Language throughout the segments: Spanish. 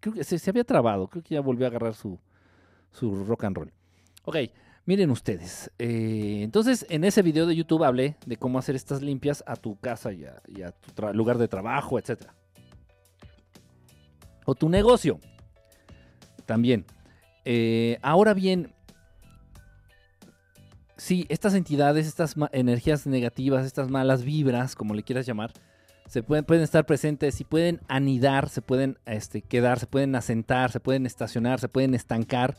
Creo que se, había trabado, creo que ya volvió a agarrar su, su rock and roll. Ok, miren ustedes. eh, entonces, en ese video de YouTube hablé de cómo hacer estas limpias a tu casa y a, tu lugar de trabajo, etc. O tu negocio. También. Eh, ahora bien, sí, estas entidades, estas energías negativas, estas malas vibras, como le quieras llamar, se pueden, pueden estar presentes y pueden anidar, se pueden este, quedar, se pueden asentar, se pueden estacionar, se pueden estancar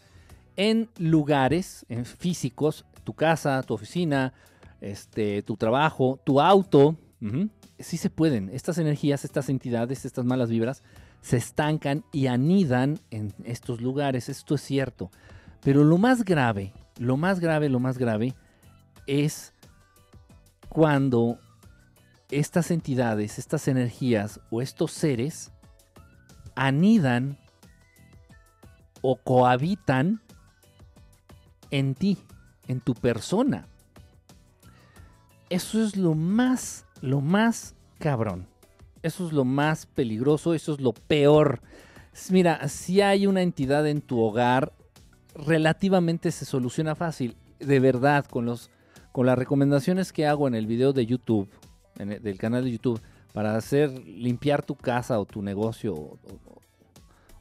en lugares en físicos, tu casa, tu oficina, este, tu trabajo, tu auto. Sí se pueden. Estas energías, estas entidades, estas malas vibras, se estancan y anidan en estos lugares. Esto es cierto. Pero lo más grave, lo más grave, lo más grave es cuando estas entidades, estas energías o estos seres anidan o cohabitan en ti, en tu persona. Eso es lo más, lo más cabrón. Eso es lo más peligroso, eso es lo peor. Mira, si hay una entidad en tu hogar, relativamente se soluciona fácil. De verdad, con, los, con las recomendaciones que hago en el video de YouTube, en el- del canal de YouTube, para hacer limpiar tu casa o tu negocio o, o-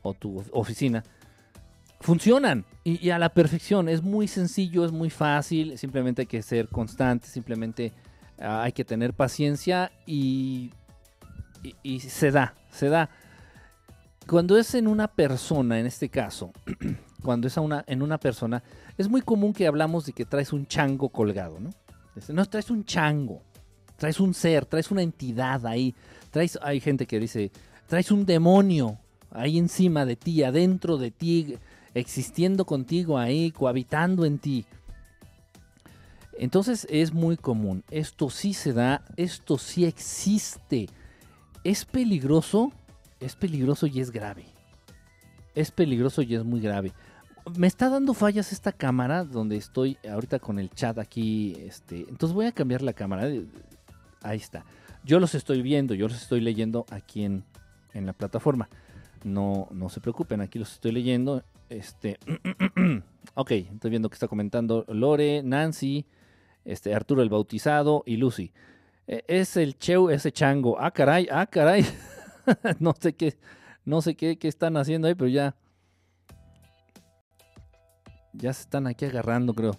o tu oficina, funcionan y, y a la perfección. Es muy sencillo, es muy fácil, simplemente hay que ser constante, simplemente ah, hay que tener paciencia y, y- y se da, se da. Cuando es en una persona, en este caso, cuando es a una, en una persona, es muy común que hablamos de que traes un chango colgado, ¿no? Dice, No, traes un chango, traes un ser, traes una entidad ahí, traes, hay gente que dice, traes un demonio ahí encima de ti, adentro de ti, existiendo contigo ahí, cohabitando en ti. Entonces es muy común. Esto sí se da, esto sí existe. Es peligroso, es peligroso y es grave. Es peligroso y es muy grave. Me está dando fallas esta cámara donde estoy ahorita con el chat aquí. Este, entonces voy a cambiar la cámara. Ahí está. Yo los estoy viendo, yo los estoy leyendo aquí en, en la plataforma. No, no se preocupen, aquí los estoy leyendo. Este, ok, estoy viendo que está comentando Lore, Nancy, este, Arturo el Bautizado y Lucy. Eh, es el Cheu, ese chango. Ah, caray, ah, caray. no sé qué, no sé qué, qué están haciendo ahí, pero ya. Ya se están aquí agarrando, creo.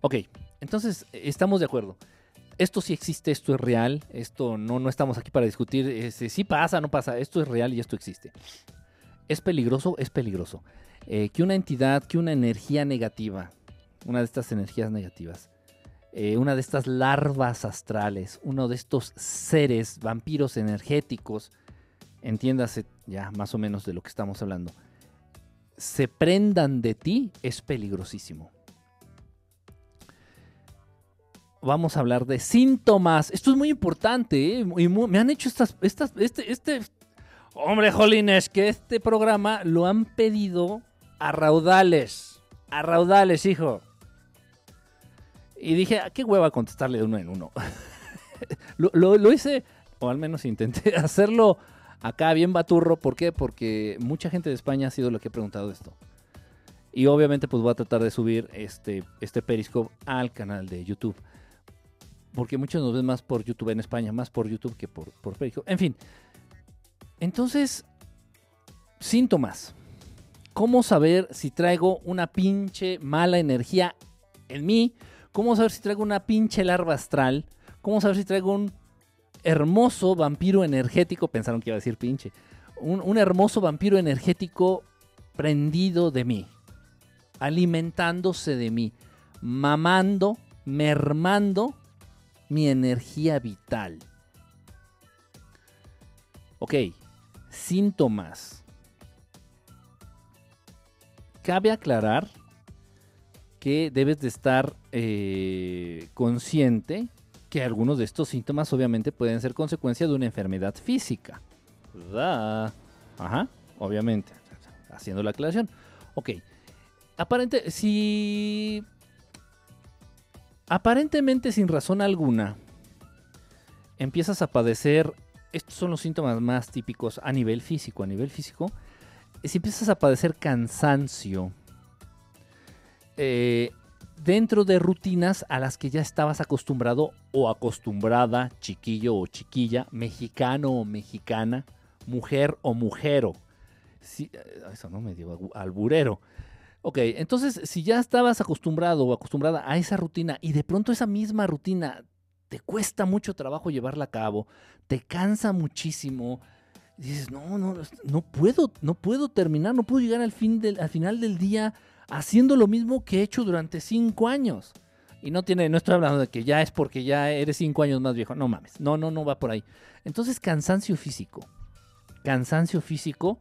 Ok, entonces estamos de acuerdo. Esto sí existe, esto es real. Esto no, no estamos aquí para discutir este, si pasa, no pasa. Esto es real y esto existe. ¿Es peligroso? Es peligroso. Eh, que una entidad, que una energía negativa, una de estas energías negativas, eh, una de estas larvas astrales, uno de estos seres vampiros energéticos, entiéndase ya más o menos de lo que estamos hablando, se prendan de ti, es peligrosísimo. Vamos a hablar de síntomas. Esto es muy importante. ¿eh? Y me han hecho estas, estas, este, este, hombre, jolines, que este programa lo han pedido a raudales, a raudales, hijo. Y dije, "Ah, qué hueva contestarle de uno en uno. lo, hice, o al menos intenté hacerlo acá bien baturro. ¿Por qué? Porque mucha gente de España ha sido lo que ha preguntado esto. Y obviamente pues voy a tratar de subir este, este Periscope al canal de YouTube. Porque muchos nos ven más por YouTube en España, más por YouTube que por, por Periscope. En fin. Entonces, síntomas. ¿Cómo saber si traigo una pinche mala energía en mí? ¿Cómo saber si traigo una pinche larva astral? ¿Cómo saber si traigo un hermoso vampiro energético? Pensaron que iba a decir pinche. Un, un hermoso vampiro energético prendido de mí. Alimentándose de mí. Mamando, mermando mi energía vital. Ok, síntomas. Cabe aclarar que debes de estar eh, consciente que algunos de estos síntomas obviamente pueden ser consecuencia de una enfermedad física. ¿Verdad? Ajá, obviamente. Haciendo la aclaración. Ok. Aparente, si aparentemente sin razón alguna empiezas a padecer, estos son los síntomas más típicos a nivel físico. A nivel físico, si empiezas a padecer cansancio, eh, dentro de rutinas a las que ya estabas acostumbrado o acostumbrada, chiquillo o chiquilla, mexicano o mexicana, mujer o mujero. Eh, eso no me dio alburero. Ok, entonces si ya estabas acostumbrado o acostumbrada a esa rutina y de pronto esa misma rutina te cuesta mucho trabajo llevarla a cabo, te cansa muchísimo, dices, no, no, no puedo, no puedo terminar, no puedo llegar al, fin del, al final del día haciendo lo mismo que he hecho durante cinco años. Y no tiene, no estoy hablando de que ya es porque ya eres cinco años más viejo. No mames. No, no, no va por ahí. Entonces, cansancio físico. Cansancio físico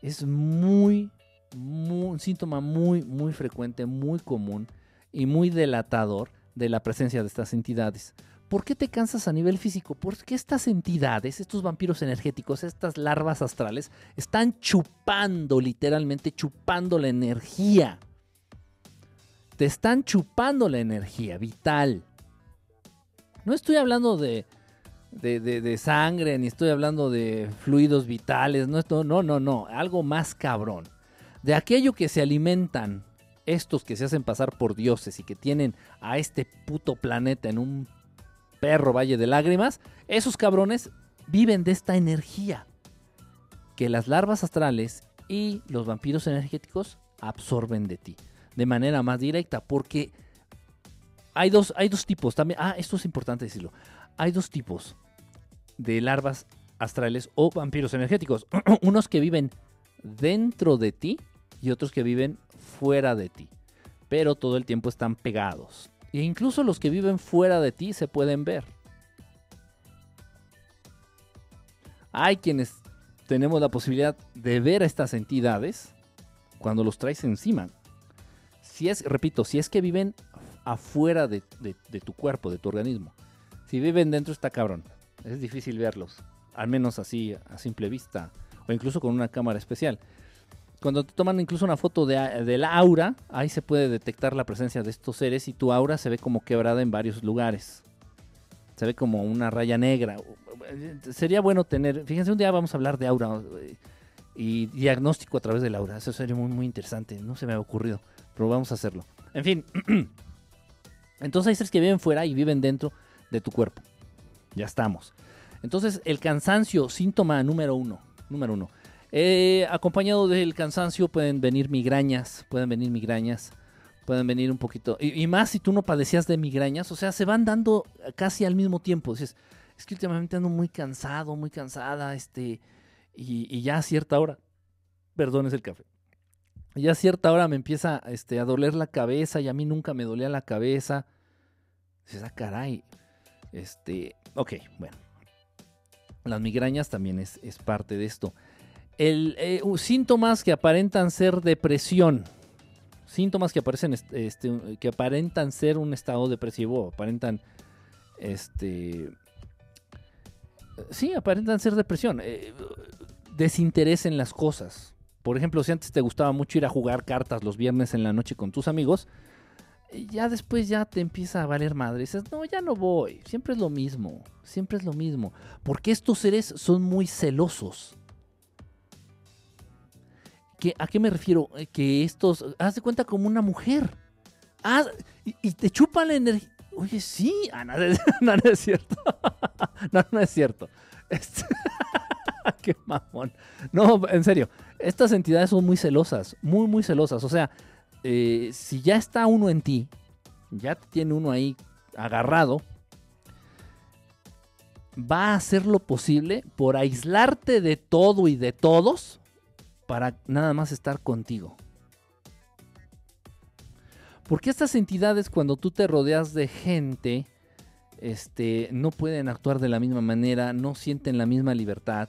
es muy, un síntoma muy, muy frecuente, muy común y muy delatador de la presencia de estas entidades. ¿Por qué te cansas a nivel físico? Porque estas entidades, estos vampiros energéticos, estas larvas astrales, están chupando, literalmente chupando la energía. Te están chupando la energía vital. No estoy hablando de, de, sangre, ni estoy hablando de fluidos vitales, no, no, no, no, algo más cabrón. De aquello que se alimentan estos que se hacen pasar por dioses y que tienen a este puto planeta en un perro Valle de Lágrimas, esos cabrones viven de esta energía que las larvas astrales y los vampiros energéticos absorben de ti de manera más directa, porque hay dos, hay dos tipos también. Ah, esto es importante decirlo. Hay dos tipos de larvas astrales o vampiros energéticos. Unos que viven dentro de ti y otros que viven fuera de ti. Pero todo el tiempo están pegados. E incluso los que viven fuera de ti se pueden ver. Hay quienes tenemos la posibilidad de ver a estas entidades cuando los traes encima. Si es, repito, si es que viven afuera de, tu cuerpo, de tu organismo. Si viven dentro está cabrón. Es difícil verlos. Al menos así, a simple vista. O incluso con una cámara especial. Cuando te toman incluso una foto de, la aura, ahí se puede detectar la presencia de estos seres y tu aura se ve como quebrada en varios lugares. Se ve como una raya negra. Sería bueno tener, fíjense, un día vamos a hablar de aura eh, y diagnóstico a través de la aura. Eso sería muy, muy interesante. No se me ha ocurrido, pero vamos a hacerlo. En fin, entonces hay seres que viven fuera y viven dentro de tu cuerpo. Ya estamos. Entonces, el cansancio, síntoma número uno. Número uno. Eh, acompañado del cansancio pueden venir migrañas, pueden venir migrañas, pueden venir un poquito, y, más si tú no padecías de migrañas, o sea, se van dando casi al mismo tiempo. Dices, es que últimamente ando muy cansado, muy cansada, este, y, ya a cierta hora, perdón, es el café, ya a cierta hora me empieza este, a doler la cabeza y a mí nunca me dolía la cabeza. Dices, ah, caray, este, ok, bueno. Las migrañas también es, es parte de esto. El, eh, síntomas que aparentan ser depresión. Síntomas que aparecen este, que aparentan ser un estado depresivo, aparentan este sí, aparentan ser depresión, eh, desinterés en las cosas. Por ejemplo, si antes te gustaba mucho ir a jugar cartas los viernes en la noche con tus amigos, ya después ya te empieza a valer madre. Dices, no, ya no voy. Siempre es lo mismo. Siempre es lo mismo. Porque estos seres son muy celosos. ¿A qué me refiero? Eh, que estos, haz de cuenta como una mujer. Ah, y, te chupan la energía. Oye, sí. Ah, no, es cierto. no, no es cierto. Este, qué mamón. No, en serio. Estas entidades son muy celosas. Muy, muy celosas. O sea, eh, si ya está uno en ti, ya tiene uno ahí agarrado, va a hacer lo posible por aislarte de todo y de todos para nada más estar contigo. Porque estas entidades cuando tú te rodeas de gente, este, no pueden actuar de la misma manera, no sienten la misma libertad.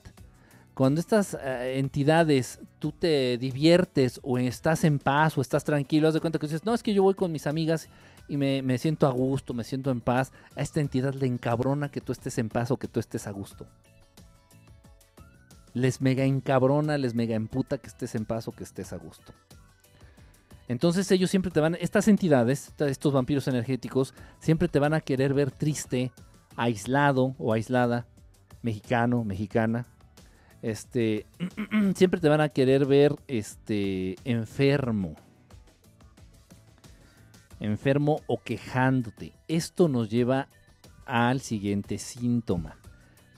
Cuando estas eh, entidades tú te diviertes o estás en paz o estás tranquilo, haz de cuenta que dices, no, es que yo voy con mis amigas y me, me siento a gusto, me siento en paz. A esta entidad le encabrona que tú estés en paz o que tú estés a gusto les mega encabrona, les mega emputa que estés en paz o que estés a gusto. Entonces ellos siempre te van, estas entidades, estos vampiros energéticos, siempre te van a querer ver triste, aislado o aislada, mexicano, mexicana. Este, siempre te van a querer ver este, enfermo. Enfermo o quejándote. Esto nos lleva al siguiente síntoma.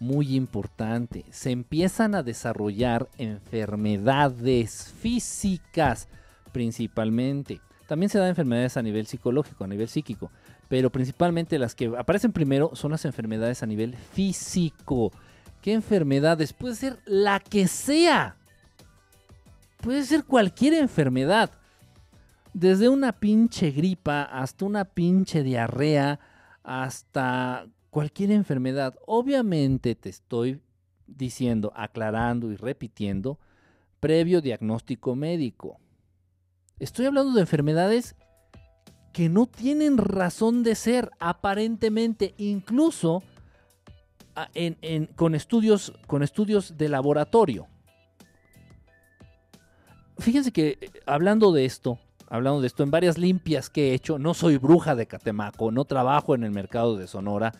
Muy importante. Se empiezan a desarrollar enfermedades físicas principalmente. También se dan enfermedades a nivel psicológico, a nivel psíquico. Pero principalmente las que aparecen primero son las enfermedades a nivel físico. ¿Qué enfermedades? Puede ser la que sea. Puede ser cualquier enfermedad. Desde una pinche gripa hasta una pinche diarrea, hasta cualquier enfermedad. Obviamente te estoy diciendo, aclarando y repitiendo, previo diagnóstico médico. Estoy hablando de enfermedades que no tienen razón de ser, aparentemente, incluso con, estudios, con estudios de laboratorio. Fíjense que eh, hablando de esto, hablando de esto, en varias limpias que he hecho, no soy bruja de Catemaco, no trabajo en el mercado de Sonora,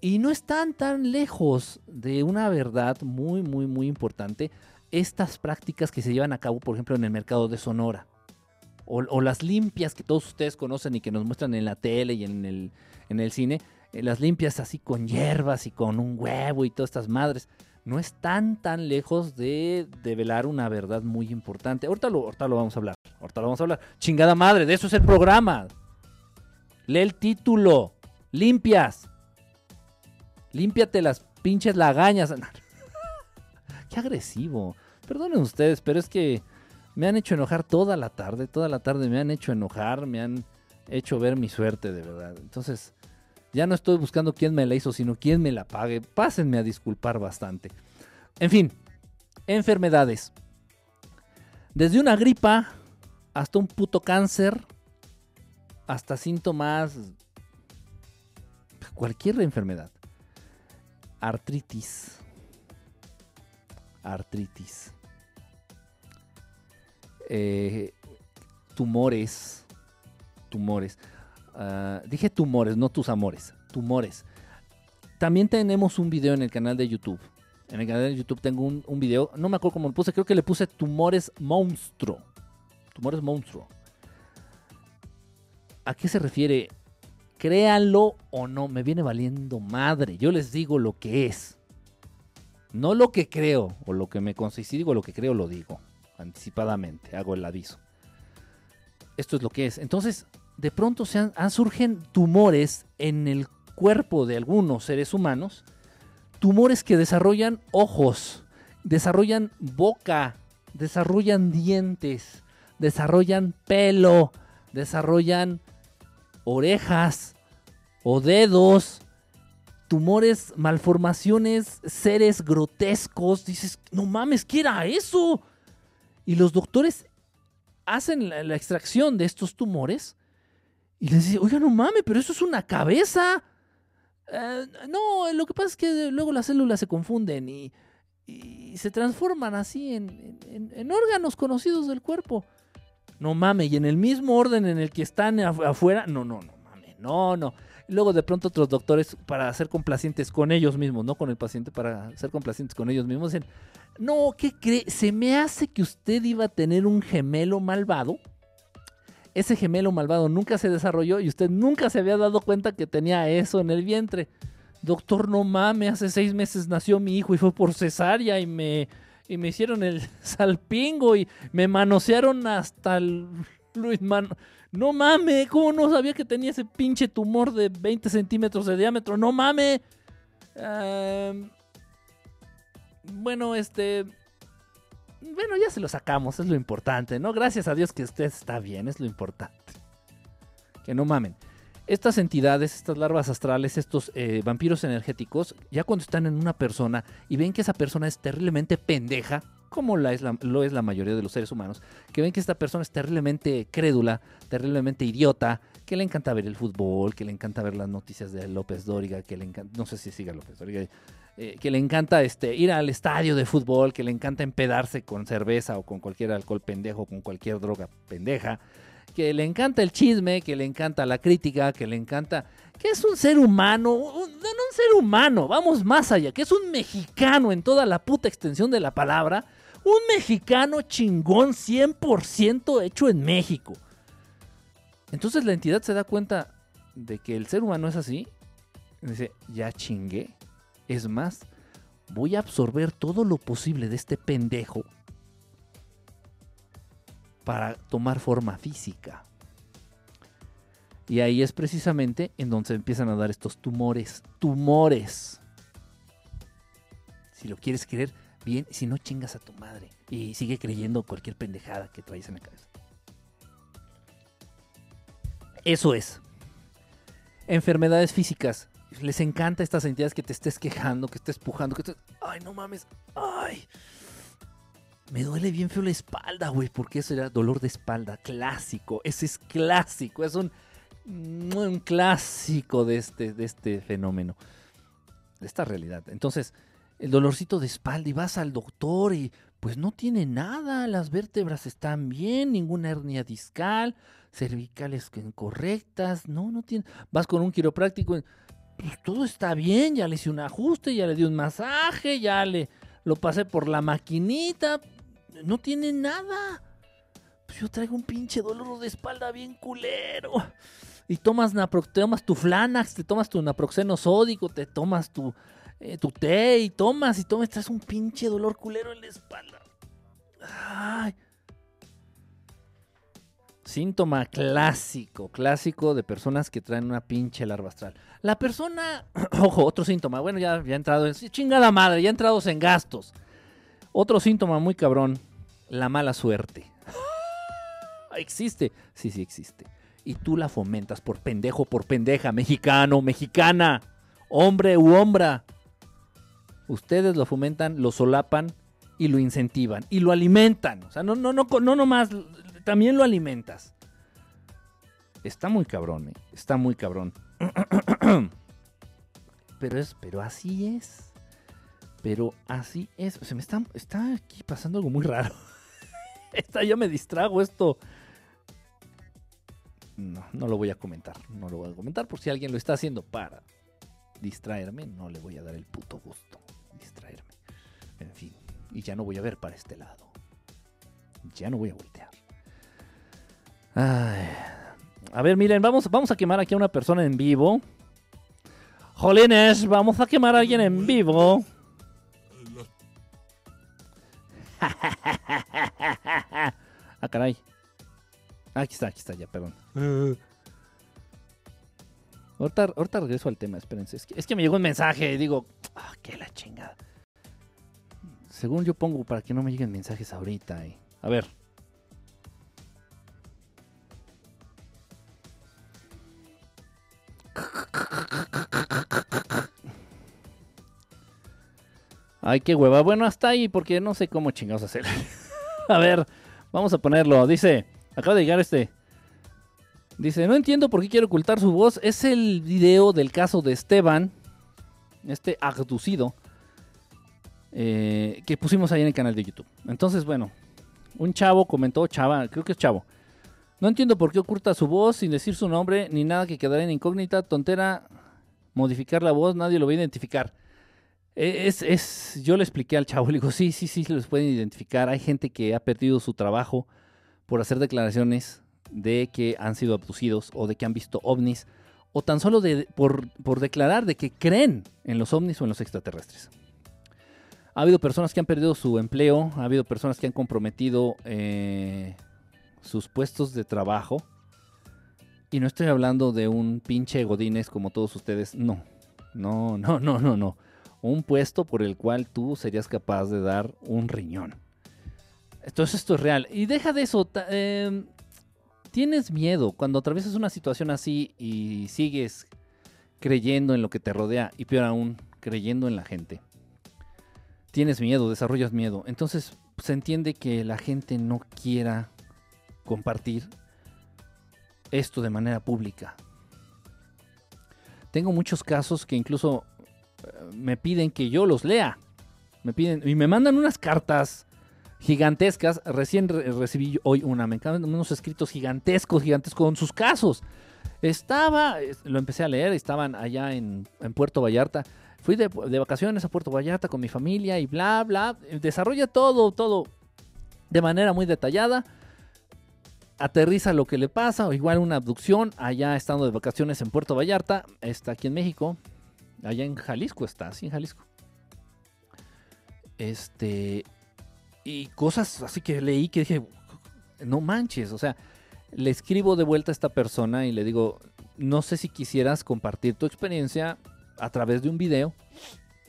y no están tan lejos de una verdad muy, muy, muy importante estas prácticas que se llevan a cabo, por ejemplo, en el mercado de Sonora. O, las limpias que todos ustedes conocen y que nos muestran en la tele y en el, en el cine, eh, las limpias así con hierbas y con un huevo y todas estas madres no están tan lejos de develar una verdad muy importante. Ahorita lo, ahorita lo vamos a hablar. Ahorita lo vamos a hablar. Chingada madre, de eso es el programa. Lee el título. Limpias. Límpiate las pinches lagañas. Qué agresivo. Perdonen ustedes, pero es que me han hecho enojar toda la tarde. Toda la tarde me han hecho enojar. Me han hecho ver mi suerte, de verdad. Entonces, ya no estoy buscando quién me la hizo, sino quién me la pague. Pásenme a disculpar bastante. En fin, enfermedades. Desde una gripa hasta un puto cáncer, hasta síntomas, cualquier enfermedad. Artritis. Artritis. Eh, tumores. Tumores. Ah, dije tumores, no tus amores. Tumores. También tenemos un video en el canal de YouTube. En el canal de YouTube tengo un, un video. No me acuerdo cómo lo puse. Creo que le puse tumores monstruo. Tumores monstruo. ¿A qué se refiere? Créanlo o no, me viene valiendo madre. Yo les digo lo que es. No lo que creo o lo que me consigo. Si digo lo que creo, lo digo anticipadamente. Hago el aviso. Esto es lo que es. Entonces, de pronto se han, surgen tumores en el cuerpo de algunos seres humanos. Tumores que desarrollan ojos, desarrollan boca, desarrollan dientes, desarrollan pelo, desarrollan orejas o dedos, tumores, malformaciones, seres grotescos. Dices, no mames, ¿qué era eso? Y los doctores hacen la, extracción de estos tumores y les dicen, oiga, no mames, pero eso es una cabeza. Eh, no, lo que pasa es que luego las células se confunden y, se transforman así en, en, órganos conocidos del cuerpo. No mames, y en el mismo orden en el que están afuera, no, no, no mames, no, no. luego de pronto otros doctores, para ser complacientes con ellos mismos, no con el paciente, para ser complacientes con ellos mismos, dicen, no, ¿qué cree? Se me hace que usted iba a tener un gemelo malvado. Ese gemelo malvado nunca se desarrolló y usted nunca se había dado cuenta que tenía eso en el vientre. Doctor, no mames, hace seis meses nació mi hijo y fue por cesárea y me y me hicieron el salpingo y me manosearon hasta el Luis No mames, ¿cómo no sabía que tenía ese pinche tumor de 20 centímetros de diámetro? No mames. Em, bueno, este. Bueno, ya se lo sacamos, es lo importante, ¿no? Gracias a Dios que usted está bien, es lo importante. Que no mamen estas entidades, estas larvas astrales, estos eh, vampiros energéticos, ya cuando están en una persona y ven que esa persona es terriblemente pendeja, como lo es la mayoría de los seres humanos, que ven que esta persona es terriblemente crédula, terriblemente idiota, que le encanta ver el fútbol, que le encanta ver las noticias de López Dóriga, que le encanta, no sé si siga López Dóriga, eh, que le encanta este, ir al estadio de fútbol, que le encanta empedarse con cerveza o con cualquier alcohol pendejo, con cualquier droga pendeja, que le encanta el chisme, que le encanta la crítica, que le encanta, que es un ser humano, no un ser humano, vamos más allá, que es un mexicano en toda la puta extensión de la palabra, un mexicano chingón 100% hecho en México. Entonces la entidad se da cuenta de que el ser humano es así. Y dice, ya chingué. Es más, voy a absorber todo lo posible de este pendejo para tomar forma física. Y ahí es precisamente en donde se empiezan a dar estos tumores. Tumores. Si lo quieres creer, bien. Si no, chingas a tu madre. Y sigue creyendo cualquier pendejada que traes en la cabeza. Eso es. Enfermedades físicas. Les encanta estas entidades que te estés quejando, que estés pujando, que estés... Ay, no mames. Ay. Me duele bien feo la espalda, güey, porque eso era dolor de espalda. Clásico. Ese es clásico. Es un, un clásico de este, de este fenómeno. De esta realidad. Entonces, el dolorcito de espalda y vas al doctor y pues no tiene nada. Las vértebras están bien, ninguna hernia discal cervicales incorrectas, no, no tiene. Vas con un quiropráctico, pues todo está bien, ya le hice un ajuste, ya le di un masaje, ya le lo pasé por la maquinita, no tiene nada. Pues yo traigo un pinche dolor de espalda bien culero. Y tomas, te tomas tu Flanax, te tomas tu naproxeno sódico, te tomas tu, eh, tu té y tomas y tomas, traes un pinche dolor culero en la espalda. Ay, Síntoma clásico, clásico de personas que traen una pinche larva astral. La persona, ojo, otro síntoma, bueno, ya, ya ha entrado en chingada madre, ya ha entrado en gastos. Otro síntoma muy cabrón, la mala suerte. ¿Existe? Sí, sí existe. Y tú la fomentas por pendejo, por pendeja, mexicano, mexicana, hombre u hombra. Ustedes lo fomentan, lo solapan y lo incentivan y lo alimentan. O sea, no, no, no, no nomás también lo alimentas. Está muy cabrón, ¿eh? está muy cabrón. pero es, pero así es. Pero así es. O sea, me está, está aquí pasando algo muy raro. Esta, yo me distrago esto. No, no lo voy a comentar. No lo voy a comentar por si alguien lo está haciendo para distraerme. No le voy a dar el puto gusto. Distraerme. En fin. Y ya no voy a ver para este lado. Ya no voy a voltear. A ver, miren, vamos, vamos a quemar aquí a una persona en vivo. Jolines, vamos a quemar a alguien en vivo. ah, caray. Aquí está, aquí está, ya, perdón. Ahorita, ahorita regreso al tema, espérense. Es que, me llegó un mensaje y digo, ah, qué la chingada. Según yo pongo para que no me lleguen mensajes ahorita. Eh. A ver. Ay, qué hueva. Bueno, hasta ahí porque no sé cómo chingados hacer. a ver, vamos a ponerlo. Dice, acaba de llegar este. Dice, no entiendo por qué quiere ocultar su voz. Es el video del caso de Esteban, este abducido, eh, que pusimos ahí en el canal de YouTube. Entonces, bueno, un chavo comentó, chava, creo que es chavo. No entiendo por qué oculta su voz sin decir su nombre ni nada que quedara en incógnita. Tontera, modificar la voz, nadie lo va a identificar. E, es, es, yo le expliqué al chavo, le digo, sí, sí, sí, los pueden identificar. Hay gente que ha perdido su trabajo por hacer declaraciones de que han sido abducidos o de que han visto ovnis o tan solo de, por, por declarar de que creen en los ovnis o en los extraterrestres. Ha habido personas que han perdido su empleo, ha habido personas que han comprometido eh, sus puestos de trabajo. Y no estoy hablando de un pinche Godines como todos ustedes, no. No, no, no, no, no. Un puesto por el cual tú serías capaz de dar un riñón. Entonces esto es real. Y deja de eso. Em, tienes miedo cuando atraviesas una situación así y sigues creyendo en lo que te rodea y peor aún, creyendo en la gente. Tienes miedo, desarrollas miedo. Entonces se entiende que la gente no quiera compartir esto de manera pública. Tengo muchos casos que incluso me piden que yo los lea. Me piden y me mandan unas cartas gigantescas. Recién recibí hoy una, me encantan unos escritos gigantescos, gigantescos con sus casos. Estaba, lo empecé a leer, estaban allá en, Puerto Vallarta. Fui de, de, vacaciones a Puerto Vallarta con mi familia y bla, bla. Desarrolla todo, todo de manera muy detallada. Aterriza lo que le pasa, o igual una abducción, allá estando de vacaciones en Puerto Vallarta, está aquí en México, allá en Jalisco está, sí, en Jalisco. Este, y cosas así que leí que dije, no manches, o sea, le escribo de vuelta a esta persona y le digo, no sé si quisieras compartir tu experiencia a través de un video.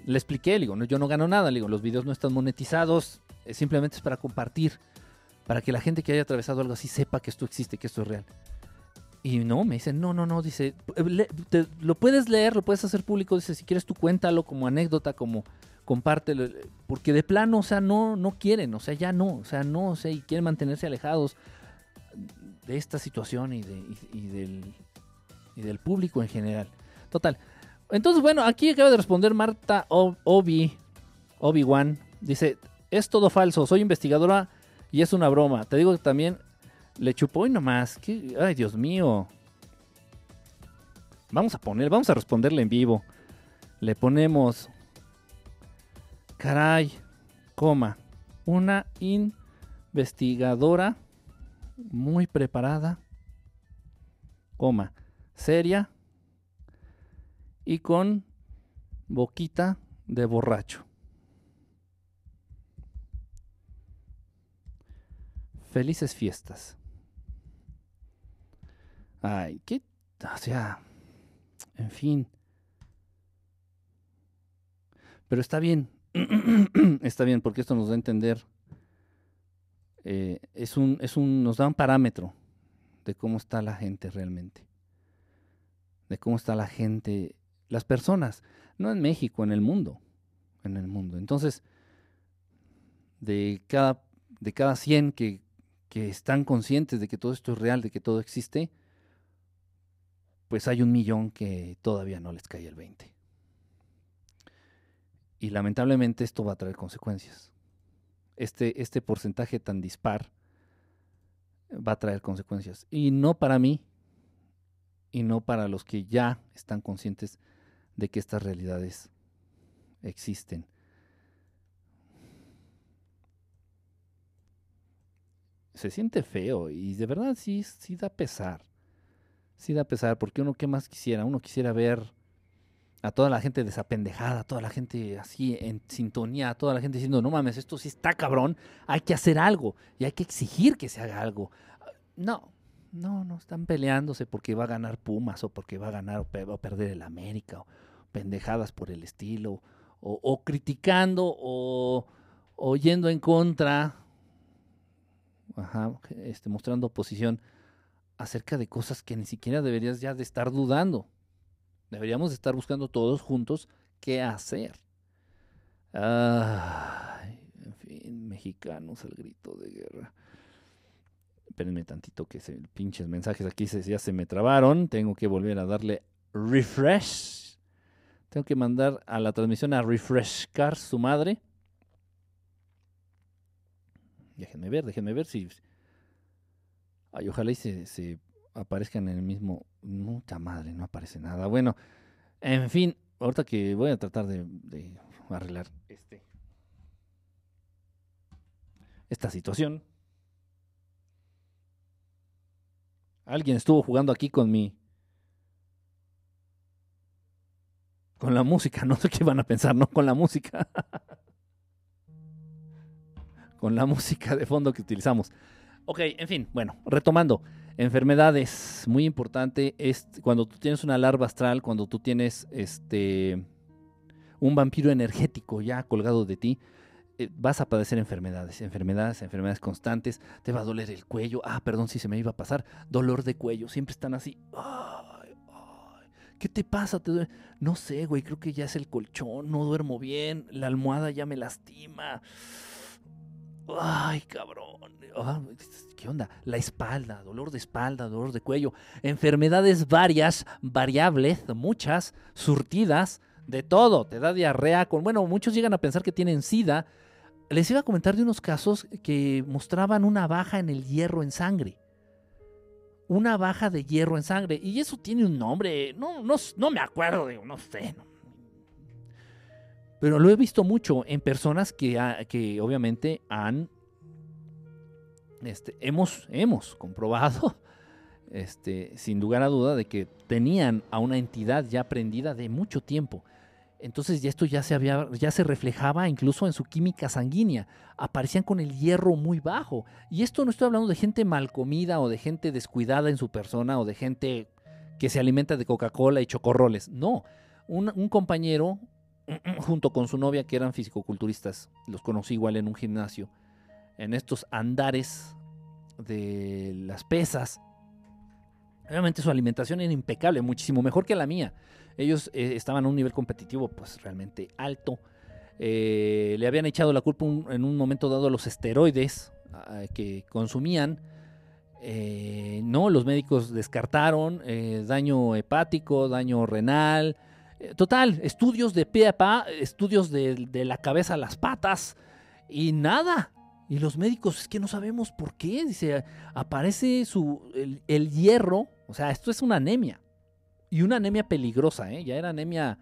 Le expliqué, le digo, no, yo no gano nada, le digo, los videos no están monetizados, simplemente es para compartir, para que la gente que haya atravesado algo así sepa que esto existe, que esto es real. Y no, me dice, no, no, no, dice, lo puedes leer, lo puedes hacer público, dice, si quieres tú cuéntalo como anécdota, como compártelo, porque de plano, o sea, no, no quieren, o sea, ya no, o sea, no, o sea, y quieren mantenerse alejados de esta situación y, de, del, y del público en general. Total. Entonces, bueno, aquí acaba de responder Marta Obi, Obi-Wan. Dice, es todo falso, soy investigadora y es una broma. Te digo que también le chupó y nomás. Ay, Dios mío. Vamos a poner, vamos a responderle en vivo. Le ponemos. Caray, coma. Una investigadora muy preparada, coma, seria y con boquita de borracho. Felices fiestas. Ay, qué. O sea. En fin. Pero está bien. está bien, porque esto nos da a entender. Eh, es un, es un, nos da un parámetro de cómo está la gente realmente. De cómo está la gente, las personas. No en México, en el mundo. En el mundo. Entonces, de cada, de cada 100 que que están conscientes de que todo esto es real, de que todo existe, pues hay un millón que todavía no les cae el 20. Y lamentablemente esto va a traer consecuencias. Este, este porcentaje tan dispar va a traer consecuencias. Y no para mí, y no para los que ya están conscientes de que estas realidades existen. se siente feo y de verdad sí, sí da pesar. Sí da pesar porque uno qué más quisiera, uno quisiera ver a toda la gente desapendejada, a toda la gente así en sintonía, a toda la gente diciendo, no mames, esto sí está cabrón, hay que hacer algo y hay que exigir que se haga algo. No, no, no están peleándose porque va a ganar Pumas o porque va a ganar o va a perder el América pendejadas por el estilo o, criticando o, o yendo en contra este, mostrando oposición acerca de cosas que ni siquiera deberías ya de estar dudando. Deberíamos de estar buscando todos juntos qué hacer. en fin, mexicanos al grito de guerra. Espérenme tantito que se, pinches mensajes aquí se, ya se me trabaron. Tengo que volver a darle refresh. Tengo que mandar a la transmisión a refrescar su madre. Déjenme ver, déjenme ver si. Ay, ojalá y se, aparezcan en el mismo. Mucha madre, no aparece nada. Bueno, en fin, ahorita que voy a tratar de, arreglar este. Esta situación. Alguien estuvo jugando aquí con mi. Con la música, no sé qué van a pensar, ¿no? Con la música. con la música de fondo que utilizamos. Ok, en fin, bueno, retomando. Enfermedades, muy importante, es cuando tú tienes una larva astral, cuando tú tienes este un vampiro energético ya colgado de ti, eh, vas a padecer enfermedades, enfermedades, enfermedades constantes, te va a doler el cuello, ah, perdón si se me iba a pasar, dolor de cuello, siempre están así, ay, ay, ¿qué te pasa? ¿Te no sé, güey, creo que ya es el colchón, no duermo bien, la almohada ya me lastima Ay, cabrón. Ah, ¿Qué onda? La espalda, dolor de espalda, dolor de cuello, enfermedades varias, variables, muchas, surtidas, de todo. Te da diarrea con, bueno, muchos llegan a pensar que tienen sida. les iba a comentar de unos casos que mostraban una baja en el hierro en sangre. Una baja de hierro en sangre. Y eso tiene un nombre. No, no, no me acuerdo, digo, no sé. Pero lo he visto mucho en personas que, que obviamente han. Este, hemos, hemos comprobado, este, sin lugar a duda, de que tenían a una entidad ya prendida de mucho tiempo. Entonces ya esto ya se, había, ya se reflejaba incluso en su química sanguínea. Aparecían con el hierro muy bajo. Y esto no estoy hablando de gente mal comida o de gente descuidada en su persona o de gente que se alimenta de Coca-Cola y chocorroles. No, un, un, compañero junto con su novia que eran fisicoculturistas, los conocí igual en un gimnasio, en estos andares de las pesas. Realmente su alimentación era impecable, muchísimo mejor que la mía. Ellos eh, estaban a un nivel competitivo pues realmente alto. Eh, le habían echado la culpa en un momento dado a los esteroides ah, que consumían. Eh, no, los médicos descartaron daño hepático, daño renal. Total, estudios de pie a pa, estudios de, la cabeza a las patas y nada. Y los médicos, es que no sabemos por qué. Dice, aparece su, el hierro, o sea, esto es una anemia y una anemia peligrosa, ¿eh? ya era anemia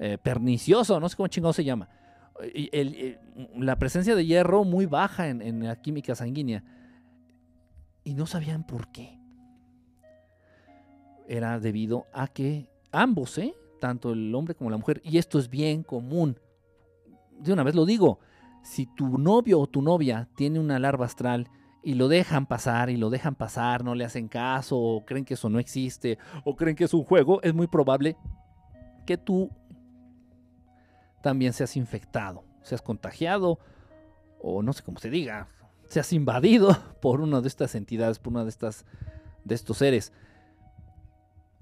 eh, perniciosa, no sé cómo chingado se llama. la presencia de hierro muy baja en, la química sanguínea. Y no sabían por qué. Era debido a que ambos, ¿eh? Tanto el hombre como la mujer, y esto es bien común. De una vez lo digo, si tu novio o tu novia tiene una larva astral y lo dejan pasar y lo dejan pasar, no le hacen caso o creen que eso no existe o creen que es un juego, es muy probable que tú también seas infectado, seas contagiado o no sé cómo se diga, seas invadido por una de estas entidades, por una de estas de estos seres.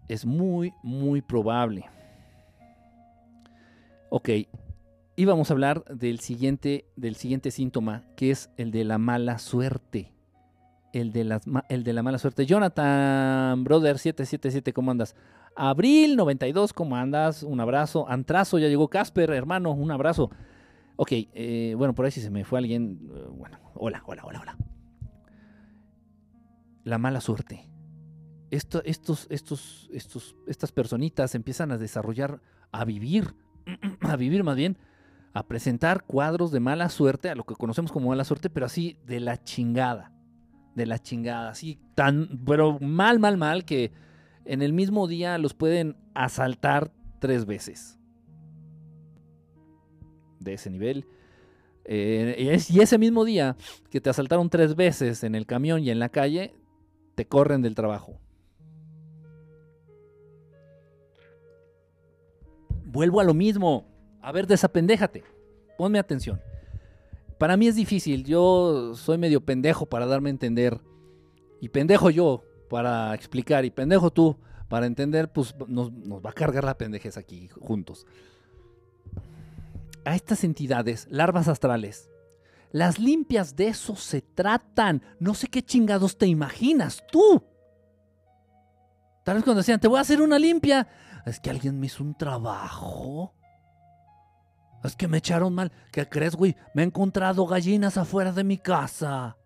Es muy muy probable. Ok, y vamos a hablar del siguiente, del siguiente síntoma, que es el de la mala suerte. El de, el de la mala suerte. Jonathan, brother 777, ¿cómo andas? Abril 92, ¿cómo andas? Un abrazo. Antrazo, ya llegó Casper, hermano, un abrazo. Ok, eh, bueno, por ahí si se me fue alguien. Eh, bueno, hola, hola, hola, hola. La mala suerte. Esto, estos, estos, estos, estas personitas empiezan a desarrollar, a vivir, a vivir más bien a presentar cuadros de mala suerte, a lo que conocemos como mala suerte, pero así de la chingada. De la chingada, así tan, pero mal, mal, mal, que en el mismo día los pueden asaltar tres veces. De ese nivel. Eh, y ese mismo día que te asaltaron tres veces en el camión y en la calle, te corren del trabajo. Vuelvo a lo mismo a ver, desapendéjate. Ponme atención. Para mí es difícil. Yo soy medio pendejo para darme a entender. Y pendejo yo para explicar. Y pendejo tú para entender. Pues nos, va a cargar la pendejez aquí juntos. A estas entidades, larvas astrales, las limpias de eso se tratan. No sé qué chingados te imaginas tú. Tal vez cuando decían, te voy a hacer una limpia. Es que alguien me hizo un trabajo. Es que me echaron mal. ¿Qué crees, güey? Me he encontrado gallinas afuera de mi casa.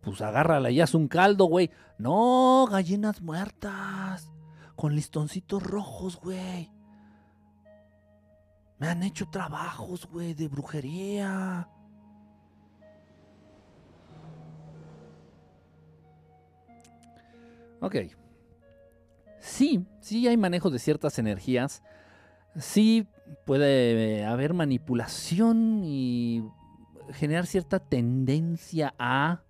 Pues agárrala y haz un caldo, güey. No, gallinas muertas. Con listoncitos rojos, güey. Me han hecho trabajos, güey, de brujería. Ok. Sí, sí hay manejo de ciertas energías. Sí puede haber manipulación y generar cierta tendencia a...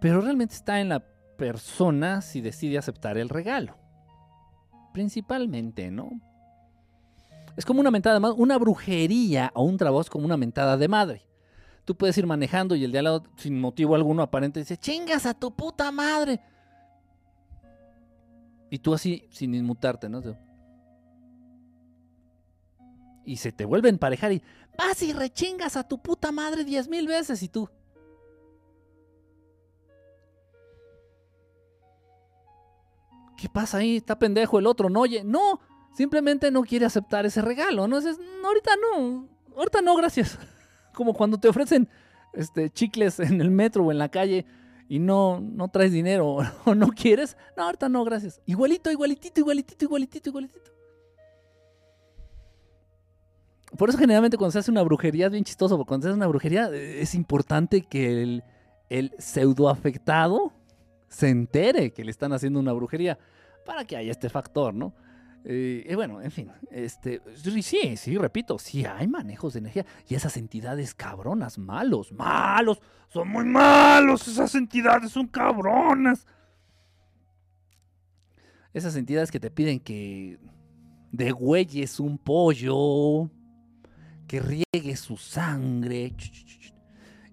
Pero realmente está en la persona si decide aceptar el regalo. Principalmente, ¿no? Es como una mentada de madre, una brujería o un trabajo es como una mentada de madre. Tú puedes ir manejando y el de al lado, sin motivo alguno aparente, dice, chingas a tu puta madre. Y tú así, sin inmutarte, ¿no? y se te vuelve a emparejar y vas y rechingas a tu puta madre diez mil veces y tú. ¿Qué pasa ahí? Está pendejo el otro, no oye. No, simplemente no quiere aceptar ese regalo, ¿no? Es, no ahorita no, ahorita no, gracias. Como cuando te ofrecen este, chicles en el metro o en la calle y no, no traes dinero o no quieres, no, ahorita no, gracias. Igualito, igualitito, igualitito, igualitito, igualitito. Por eso generalmente cuando se hace una brujería es bien chistoso, porque cuando se hace una brujería eh, es importante que el, el pseudo afectado se entere que le están haciendo una brujería para que haya este factor, ¿no? Eh, y bueno, en fin, este, sí, sí, repito, sí hay manejos de energía y esas entidades cabronas, malos, malos, son muy malos, esas entidades son cabronas. Esas entidades que te piden que degüelles un pollo, que riegues su sangre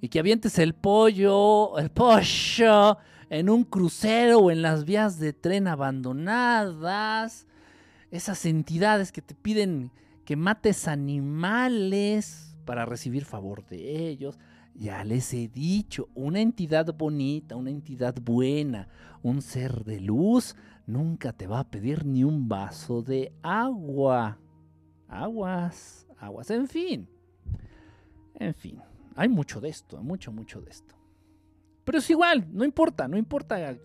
y que avientes el pollo, el pollo en un crucero o en las vías de tren abandonadas esas entidades que te piden que mates animales para recibir favor de ellos. Ya les he dicho, una entidad bonita, una entidad buena, un ser de luz, nunca te va a pedir ni un vaso de agua. Aguas, aguas, en fin. En fin, hay mucho de esto, mucho, mucho de esto. Pero es igual, no importa, no importa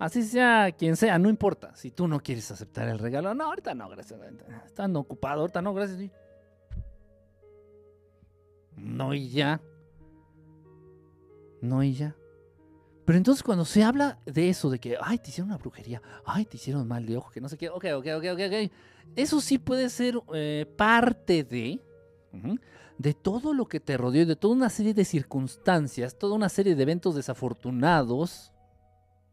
Así sea quien sea, no importa. Si tú no quieres aceptar el regalo, no, ahorita no, gracias. Están ocupados, ahorita no, gracias. No y ya. No y ya. Pero entonces cuando se habla de eso, de que, ay, te hicieron una brujería, ay, te hicieron mal de ojo, que no sé qué, ok, ok, ok, ok, ok. Eso sí puede ser eh, parte de, de todo lo que te rodeó, de toda una serie de circunstancias, toda una serie de eventos desafortunados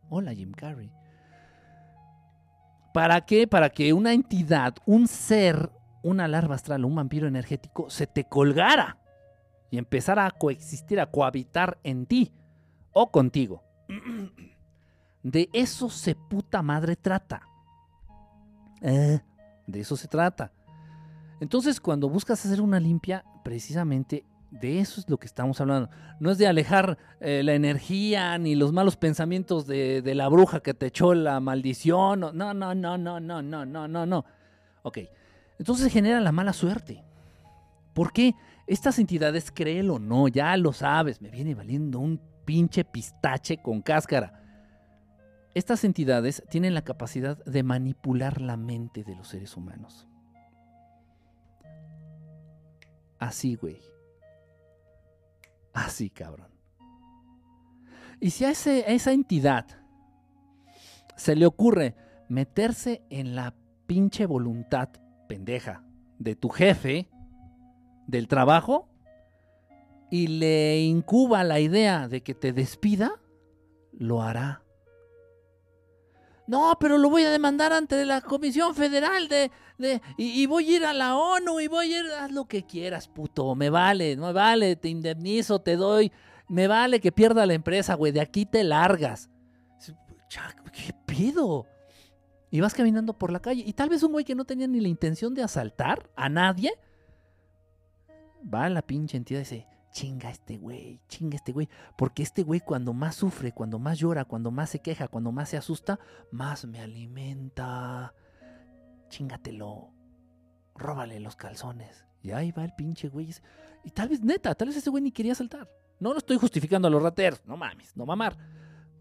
Hola Jim Carrey. ¿Para qué? Para que una entidad, un ser, una larva astral, un vampiro energético se te colgara y empezara a coexistir, a cohabitar en ti o contigo. De eso se puta madre trata. Eh, de eso se trata. Entonces, cuando buscas hacer una limpia, precisamente de eso es lo que estamos hablando. No es de alejar eh, la energía ni los malos pensamientos de, la bruja que te echó la maldición. No, no, no, no, no, no, no, no, no. Ok. Entonces genera la mala suerte. ¿Por qué? Estas entidades, créelo no, ya lo sabes, me viene valiendo un pinche pistache con cáscara. Estas entidades tienen la capacidad de manipular la mente de los seres humanos. Así, güey. Así, cabrón. Y si a, esa entidad se le ocurre meterse en la pinche voluntad pendeja de tu jefe del trabajo y le incuba la idea de que te despida, lo hará. No, pero lo voy a demandar ante la Comisión Federal de, de y, voy a ir a la ONU y voy a ir, haz lo que quieras, puto, me vale, me vale, te indemnizo, te doy, me vale que pierda la empresa, güey, de aquí te largas. ¿Qué pido? Y vas caminando por la calle y tal vez un güey que no tenía ni la intención de asaltar a nadie, va a la pinche entidad y dice, chinga este güey, chinga este güey. Porque este güey cuando más sufre, cuando más llora, cuando más se queja, cuando más se asusta, más me alimenta. Chingatelo. Róbale los calzones. Y ahí va el pinche güey. Y tal vez, neta, tal vez ese güey ni quería saltar. No lo estoy justificando a los rateros. No mames, no mamar.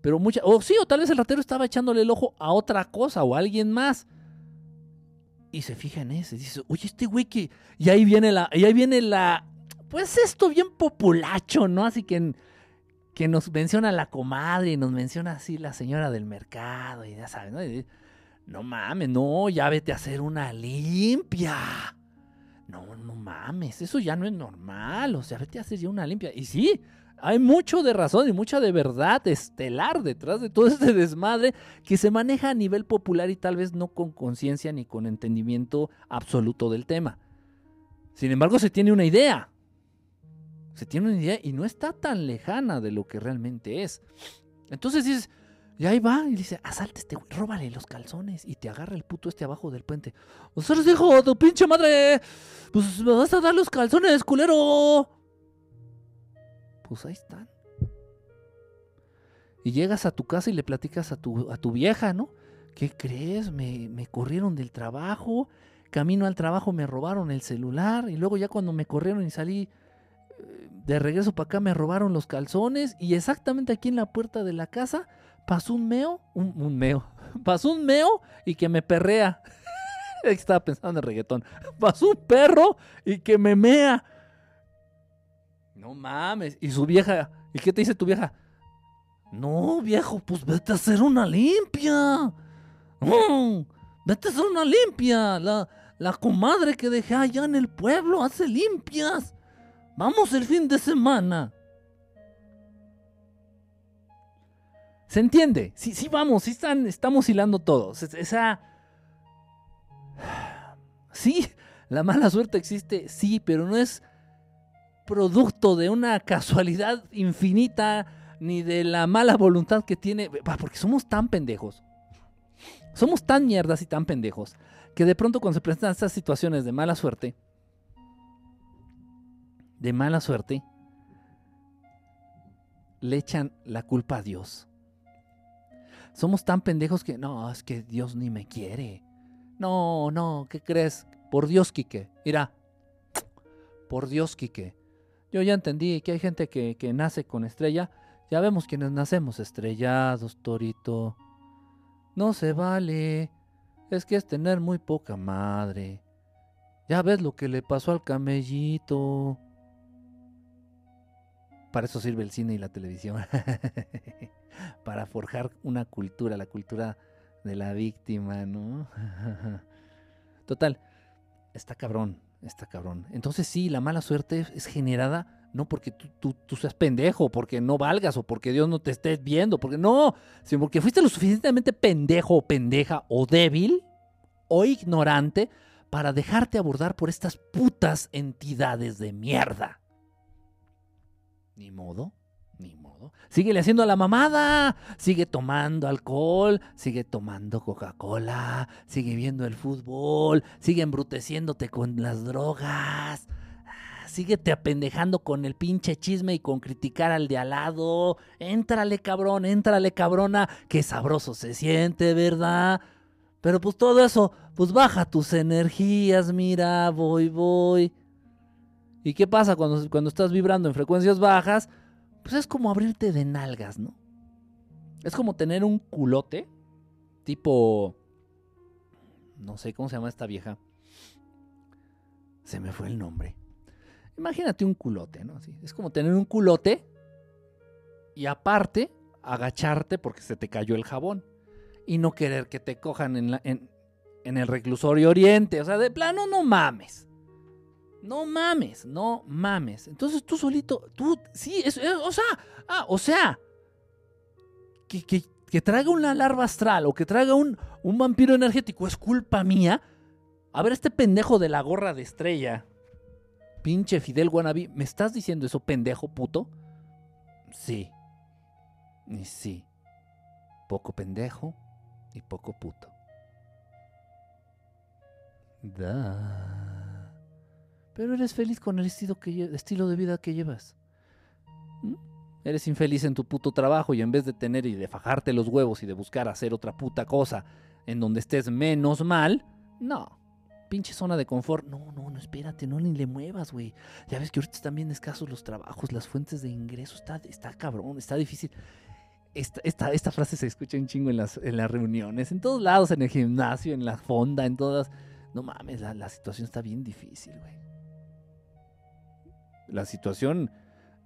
Pero mucha. O sí, o tal vez el ratero estaba echándole el ojo a otra cosa o a alguien más. Y se fija en ese. Dice, oye, este güey que. Y ahí viene la. Y ahí viene la pues esto bien populacho, ¿no? Así que, que nos menciona la comadre y nos menciona así la señora del mercado y ya sabes, ¿no? no mames, no, ya vete a hacer una limpia. No, no mames, eso ya no es normal, o sea, vete a hacer ya una limpia. Y sí, hay mucho de razón y mucha de verdad estelar detrás de todo este desmadre que se maneja a nivel popular y tal vez no con conciencia ni con entendimiento absoluto del tema. Sin embargo, se tiene una idea se tiene una idea y no está tan lejana de lo que realmente es. Entonces dices, y ahí va, y dice, asalte este güey, róbale los calzones y te agarra el puto este abajo del puente. O sea, hijo, tu pinche madre, pues me vas a dar los calzones, culero. Pues ahí están. Y llegas a tu casa y le platicas a tu, a tu vieja, ¿no? ¿qué crees? Me, me corrieron del trabajo, camino al trabajo me robaron el celular y luego ya cuando me corrieron y salí de regreso para acá me robaron los calzones y exactamente aquí en la puerta de la casa pasó un meo, un, meo, pasó un meo y que me perrea. Estaba pensando en reggaetón. Pasó un perro y que me mea. No mames. Y su vieja, ¿y qué te dice tu vieja? No, viejo, pues vete a hacer una limpia. Mm, vete a hacer una limpia. La, la comadre que dejé allá en el pueblo hace limpias. Vamos el fin de semana. ¿Se entiende? Sí, sí, vamos, sí están, estamos hilando todos. Esa. Sí, la mala suerte existe, sí, pero no es producto de una casualidad infinita ni de la mala voluntad que tiene. Porque somos tan pendejos. Somos tan mierdas y tan pendejos que de pronto cuando se presentan estas situaciones de mala suerte, de mala suerte, le echan la culpa a Dios. Somos tan pendejos que no, es que Dios ni me quiere. No, no, ¿qué crees? Por Dios, Quique. Mira, por Dios, Quique. Yo ya entendí que hay gente que, que nace con estrella. Ya vemos quienes nacemos estrellados, Torito. No se vale. Es que es tener muy poca madre. Ya ves lo que le pasó al camellito. Para eso sirve el cine y la televisión. Para forjar una cultura, la cultura de la víctima, ¿no? Total, está cabrón, está cabrón. Entonces sí, la mala suerte es generada no porque tú, seas pendejo, porque no valgas o porque Dios no te esté viendo, porque no, sino porque fuiste lo suficientemente pendejo o pendeja o débil o ignorante para dejarte abordar por estas putas entidades de mierda. Ni modo, ni modo. Síguele haciendo la mamada. Sigue tomando alcohol, sigue tomando Coca-Cola, sigue viendo el fútbol, sigue embruteciéndote con las drogas. Síguete apendejando con el pinche chisme y con criticar al de al lado. Éntrale, cabrón, éntrale, cabrona. Qué sabroso se siente, ¿verdad? Pero pues todo eso, pues baja tus energías, mira, voy, voy. ¿Y qué pasa cuando, cuando estás vibrando en frecuencias bajas? Pues es como abrirte de nalgas, ¿no? Es como tener un culote, tipo... No sé cómo se llama esta vieja. Se me fue el nombre. Imagínate un culote, ¿no? es como tener un culote y aparte agacharte porque se te cayó el jabón y no querer que te cojan en, en el reclusorio oriente. O sea, de plano no mames. No mames, no mames. Entonces tú solito, tú, sí, es, o sea, ah, o sea, que, que, traiga una larva astral o que traiga un, un vampiro energético es culpa mía. A ver, este pendejo de la gorra de estrella, pinche Fidel Guanabí, ¿me estás diciendo eso, pendejo puto? Sí. Y sí. Poco pendejo y poco puto. Da pero eres feliz con el estilo, que, estilo de vida que llevas. ¿Mm? Eres infeliz en tu puto trabajo y en vez de tener y de fajarte los huevos y de buscar hacer otra puta cosa en donde estés menos mal, no. Pinche zona de confort. No, no, no, espérate, no ni le muevas, güey. Ya ves que ahorita están bien escasos los trabajos, las fuentes de ingreso. Está, está cabrón, está difícil. Esta, esta, esta, frase se escucha un chingo en las, en las reuniones, en todos lados, en el gimnasio, en la fonda, en todas. No mames, la, la situación está bien difícil, güey la situación,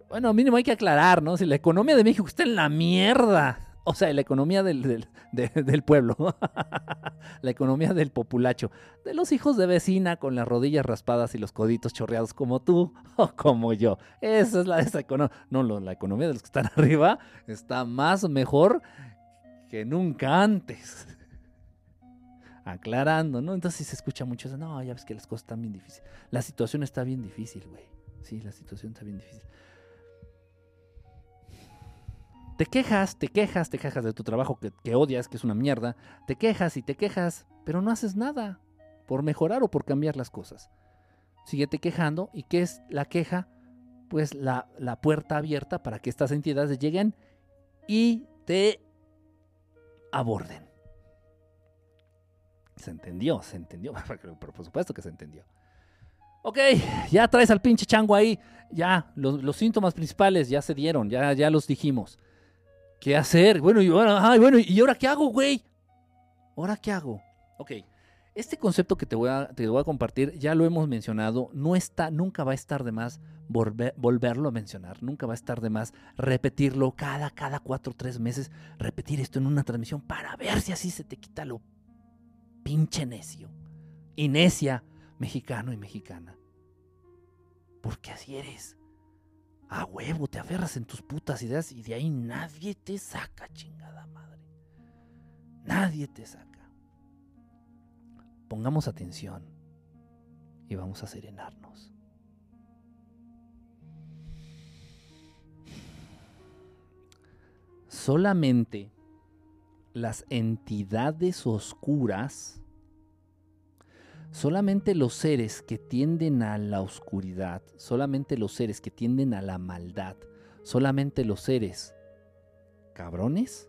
bueno, mínimo hay que aclarar, ¿no? Si la economía de México está en la mierda. O sea, la economía del, del, pueblo, la economía del populacho, de los hijos de vecina con las rodillas raspadas y los coditos chorreados como tú o como yo. Esa es la esa economía. No, la economía de los que están arriba está más mejor que nunca antes. Aclarando, ¿no? Entonces se escucha mucho eso. No, ya ves que las cosas están bien difíciles. La situación está bien difícil, güey. Sí, la situación está bien difícil. Te quejas, te quejas, te quejas de tu trabajo que, odias, que es una mierda. Te quejas y te quejas, pero no haces nada por mejorar o por cambiar las cosas. Síguete quejando y ¿qué es la queja? Pues la, la puerta abierta para que estas entidades lleguen y te aborden. Se entendió, se entendió. Pero por supuesto que se entendió. Ok, ya traes al pinche chango ahí. Ya, los, síntomas principales ya se dieron, ya, ya los dijimos. ¿Qué hacer? Bueno, y ahora, ay, bueno, ¿y ahora qué hago, güey? ¿Ahora qué hago? Ok, este concepto que te voy, a, te voy a compartir, ya lo hemos mencionado, no está, nunca va a estar de más volverlo a mencionar, nunca va a estar de más repetirlo cada, cada cuatro o tres meses, repetir esto en una transmisión para ver si así se te quita lo pinche necio y necia mexicano y mexicana. Porque así eres. A huevo, te aferras en tus putas ideas y de ahí nadie te saca, chingada madre. Nadie te saca. Pongamos atención y vamos a serenarnos. Solamente las entidades oscuras, solamente los seres que tienden a la oscuridad, solamente los seres que tienden a la maldad, solamente los seres cabrones,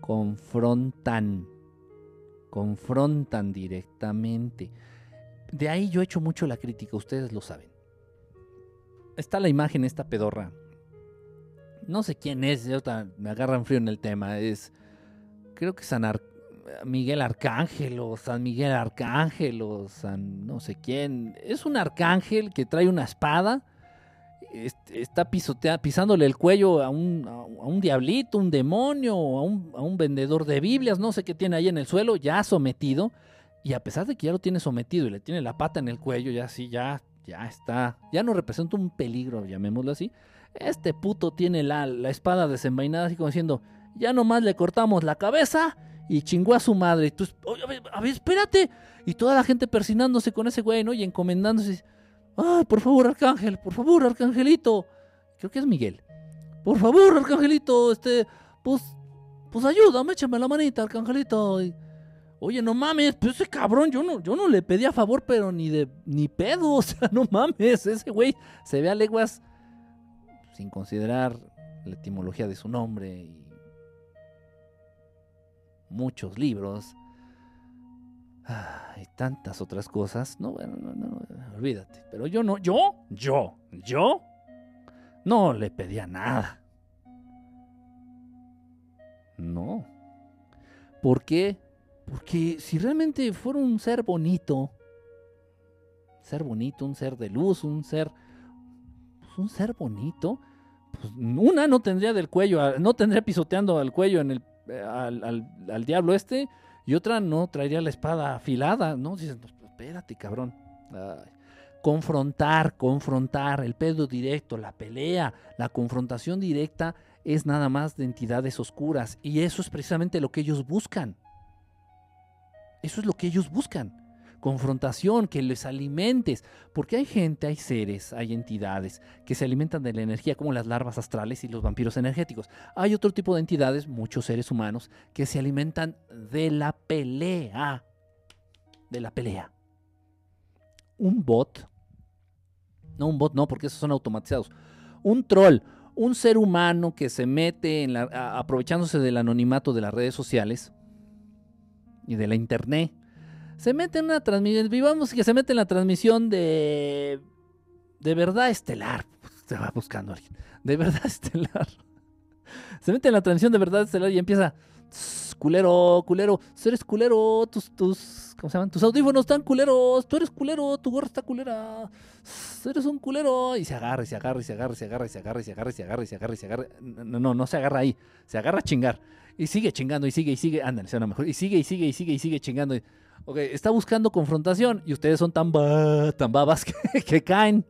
confrontan, confrontan directamente. De ahí yo he hecho mucho la crítica, ustedes lo saben. Está la imagen, esta pedorra, no sé quién es, me agarran frío en el tema, es, creo que San Miguel Arcángel o San Miguel Arcángel o San no sé quién, es un arcángel que trae una espada, está pisándole el cuello a un, a un diablito, un demonio, a un, a un vendedor de Biblias, no sé qué tiene ahí en el suelo, ya sometido, y a pesar de que ya lo tiene sometido y le tiene la pata en el cuello, ya sí, ya, ya está, ya no representa un peligro, llamémoslo así, este puto tiene la, espada desenvainada así como diciendo, ya nomás le cortamos la cabeza y chingó a su madre. Y tú, a, ver, espérate. Y toda la gente persinándose con ese güey, ¿no? Y encomendándose. Ay, por favor, Arcángel, por favor, Arcangelito. Creo que es Miguel. Por favor, Arcangelito, este, pues, pues ayúdame, échame la manita, Arcangelito. Oye, no mames, pero ese cabrón, yo no, yo no le pedí a favor, pero ni de, ni pedo, o sea, no mames, ese güey se ve a leguas sin considerar la etimología de su nombre muchos libros y tantas otras cosas. No, bueno, no, no, olvídate. Pero yo no, yo, yo, yo no le pedía nada. No. ¿Por qué? Porque si realmente fuera un ser bonito, ser bonito, un ser de luz, un ser un ser bonito, pues una no tendría del cuello, no tendría pisoteando al cuello en el, eh, al, diablo este, y otra no traería la espada afilada, ¿no? Pues, espérate, cabrón. Confrontar, confrontar, el pedo directo, la pelea, la confrontación directa es nada más de entidades oscuras, y eso es precisamente lo que ellos buscan. Eso es lo que ellos buscan confrontación, que les alimentes, porque hay gente, hay seres, hay entidades que se alimentan de la energía como las larvas astrales y los vampiros energéticos. Hay otro tipo de entidades, muchos seres humanos, que se alimentan de la pelea, de la pelea. Un bot, no un bot, no, porque esos son automatizados. Un troll, un ser humano que se mete en la, aprovechándose del anonimato de las redes sociales y de la internet se mete en una transmisión, vivamos que se mete en la transmisión de de verdad estelar. Se va buscando alguien. De verdad estelar. Se mete en la transmisión de verdad estelar y empieza culero, culero, tú eres culero, tus, tus, ¿cómo se llaman? Tus audífonos están culeros, tú eres culero, tu gorra está culera, eres un culero, y se agarra, y se agarra, y se agarra, y se agarra, y se agarra, y se agarra, y se agarra, y se agarra, y se agarra, no, no, no se agarra ahí, se agarra a chingar, y sigue chingando, y sigue, y sigue, ándale, suena mejor, y sigue, y sigue, y sigue, y sigue chingando, Ok, está buscando confrontación y ustedes son tan, tan babas que, caen.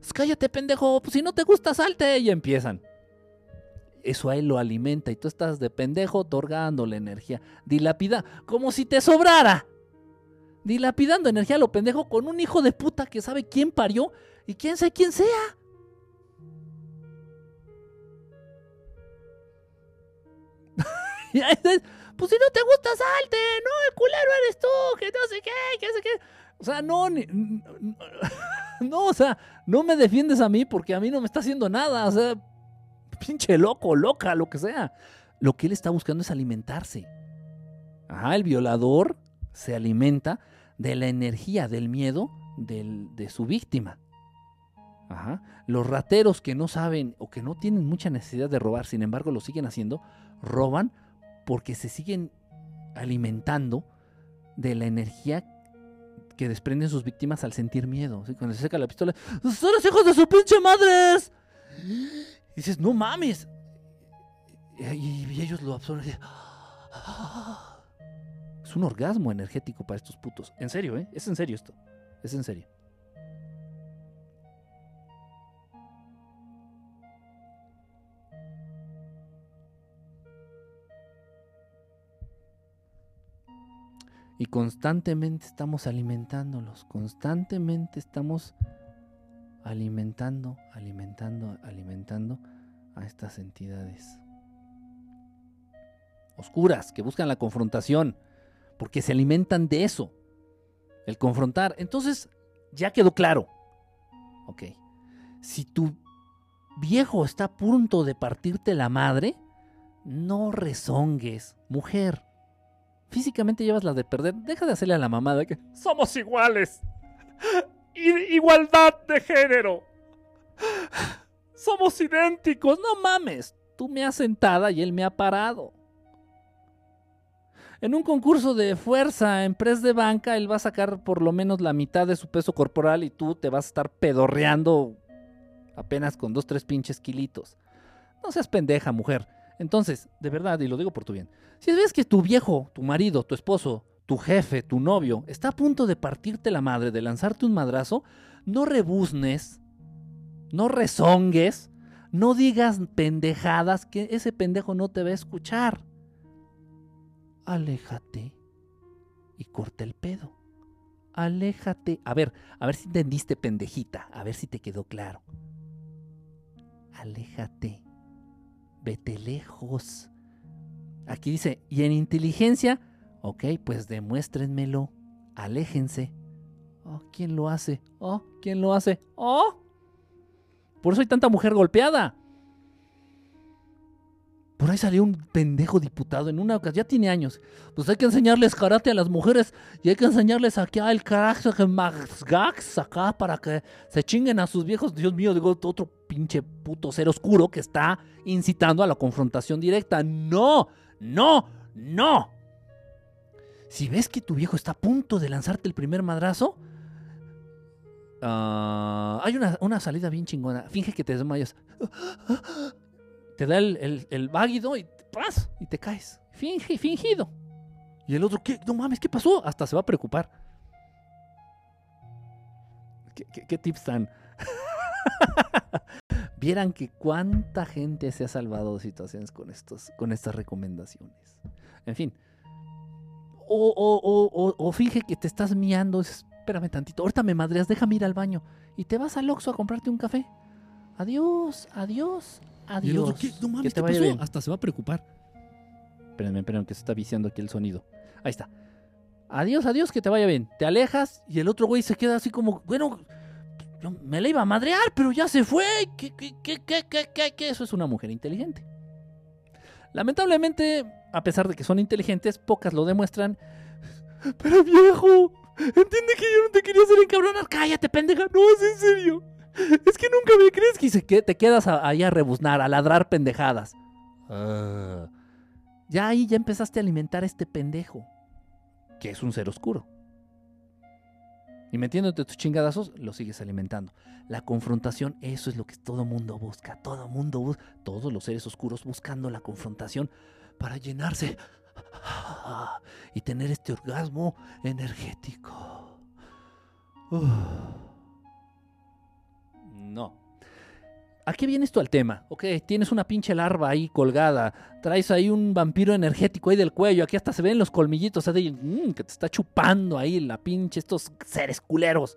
Pues cállate, pendejo. Pues si no te gusta, salte. Y empiezan. Eso a él lo alimenta y tú estás de pendejo otorgándole energía. Dilapida, como si te sobrara. Dilapidando energía a lo pendejo con un hijo de puta que sabe quién parió y quién sabe quién sea. pues si no te gusta, salte, no, el culero eres tú, que no sé qué, que no sé qué. O sea, no, no, o sea, no me defiendes a mí porque a mí no me está haciendo nada, o sea, pinche loco, loca, lo que sea. Lo que él está buscando es alimentarse. Ajá, el violador se alimenta de la energía, del miedo de su víctima. Ajá. Los rateros que no saben o que no tienen mucha necesidad de robar, sin embargo lo siguen haciendo, roban porque se siguen alimentando de la energía que desprenden sus víctimas al sentir miedo. Cuando se saca la pistola, ¡son los hijos de su pinche madres! Y dices, no mames. Y, ellos lo absorben. Es un orgasmo energético para estos putos. En serio, ¿eh? Es en serio esto. Es en serio. Y constantemente estamos alimentándolos, constantemente estamos alimentando, alimentando, alimentando a estas entidades oscuras que buscan la confrontación, porque se alimentan de eso, el confrontar. Entonces, ya quedó claro. Ok. Si tu viejo está a punto de partirte la madre, no rezongues, mujer físicamente llevas la de perder, deja de hacerle a la mamada que somos iguales. igualdad de género. Somos idénticos. No mames. Tú me has sentada y él me ha parado. En un concurso de fuerza en press de banca, él va a sacar por lo menos la mitad de su peso corporal y tú te vas a estar pedorreando apenas con dos, tres pinches kilitos. No seas pendeja, mujer. Entonces, de verdad, y lo digo por tu bien, si ves que tu viejo, tu marido, tu esposo, tu jefe, tu novio, está a punto de partirte la madre, de lanzarte un madrazo, no rebuznes, no rezongues, no digas pendejadas que ese pendejo no te va a escuchar. Aléjate y corta el pedo. Aléjate. A ver, a ver si entendiste pendejita, a ver si te quedó claro. Aléjate vete lejos. Aquí dice, y en inteligencia, ok, pues demuéstrenmelo, aléjense. Oh, ¿quién lo hace? Oh, ¿quién lo hace? Oh, por eso hay tanta mujer golpeada. Por ahí salió un pendejo diputado en una ocasión, ya tiene años. Pues hay que enseñarles karate a las mujeres y hay que enseñarles aquí el carácter gax acá para que se chinguen a sus viejos. Dios mío, digo, otro pinche puto ser oscuro que está incitando a la confrontación directa. No, no, no. Si ves que tu viejo está a punto de lanzarte el primer madrazo, ah, hay una, una salida bien chingona. Finge que te desmayas te da el, el, váguido y, ¡pras! y te caes. Finge, fingido. Y el otro, ¿qué? No mames, ¿qué pasó? Hasta se va a preocupar. ¿Qué, tips dan? Vieran que cuánta gente se ha salvado de situaciones con, estos, con estas recomendaciones. En fin. O, o, o, finge que te estás miando. Espérame tantito. Ahorita me madreas, déjame ir al baño. Y te vas al Oxxo a comprarte un café. Adiós, adiós, Adiós. ¿qué? No mames, te vaya Bien. Hasta se va a preocupar. Espérenme, espérenme, que se está viciando aquí el sonido. Ahí está. Adiós, adiós, que te vaya bien. Te alejas y el otro güey se queda así como, bueno, me la iba a madrear, pero ya se fue. ¿Qué, qué, qué, qué, qué, qué? Eso es una mujer inteligente. Lamentablemente, a pesar de que son inteligentes, pocas lo demuestran. Pero viejo, entiende que yo no te quería hacer encabronar. Cállate, pendeja. No, es en serio. Es que nunca me crees que, que te quedas ahí a rebuznar, a ladrar pendejadas. Ah. Ya ahí ya empezaste a alimentar a este pendejo, que es un ser oscuro. Y metiéndote tus chingadazos, lo sigues alimentando. La confrontación, eso es lo que todo mundo busca. Todo mundo busca, todos los seres oscuros buscando la confrontación para llenarse y tener este orgasmo energético. No. ¿A qué viene esto al tema? Ok, tienes una pinche larva ahí colgada, traes ahí un vampiro energético ahí del cuello, aquí hasta se ven los colmillitos, mm, que te está chupando ahí la pinche, estos seres culeros.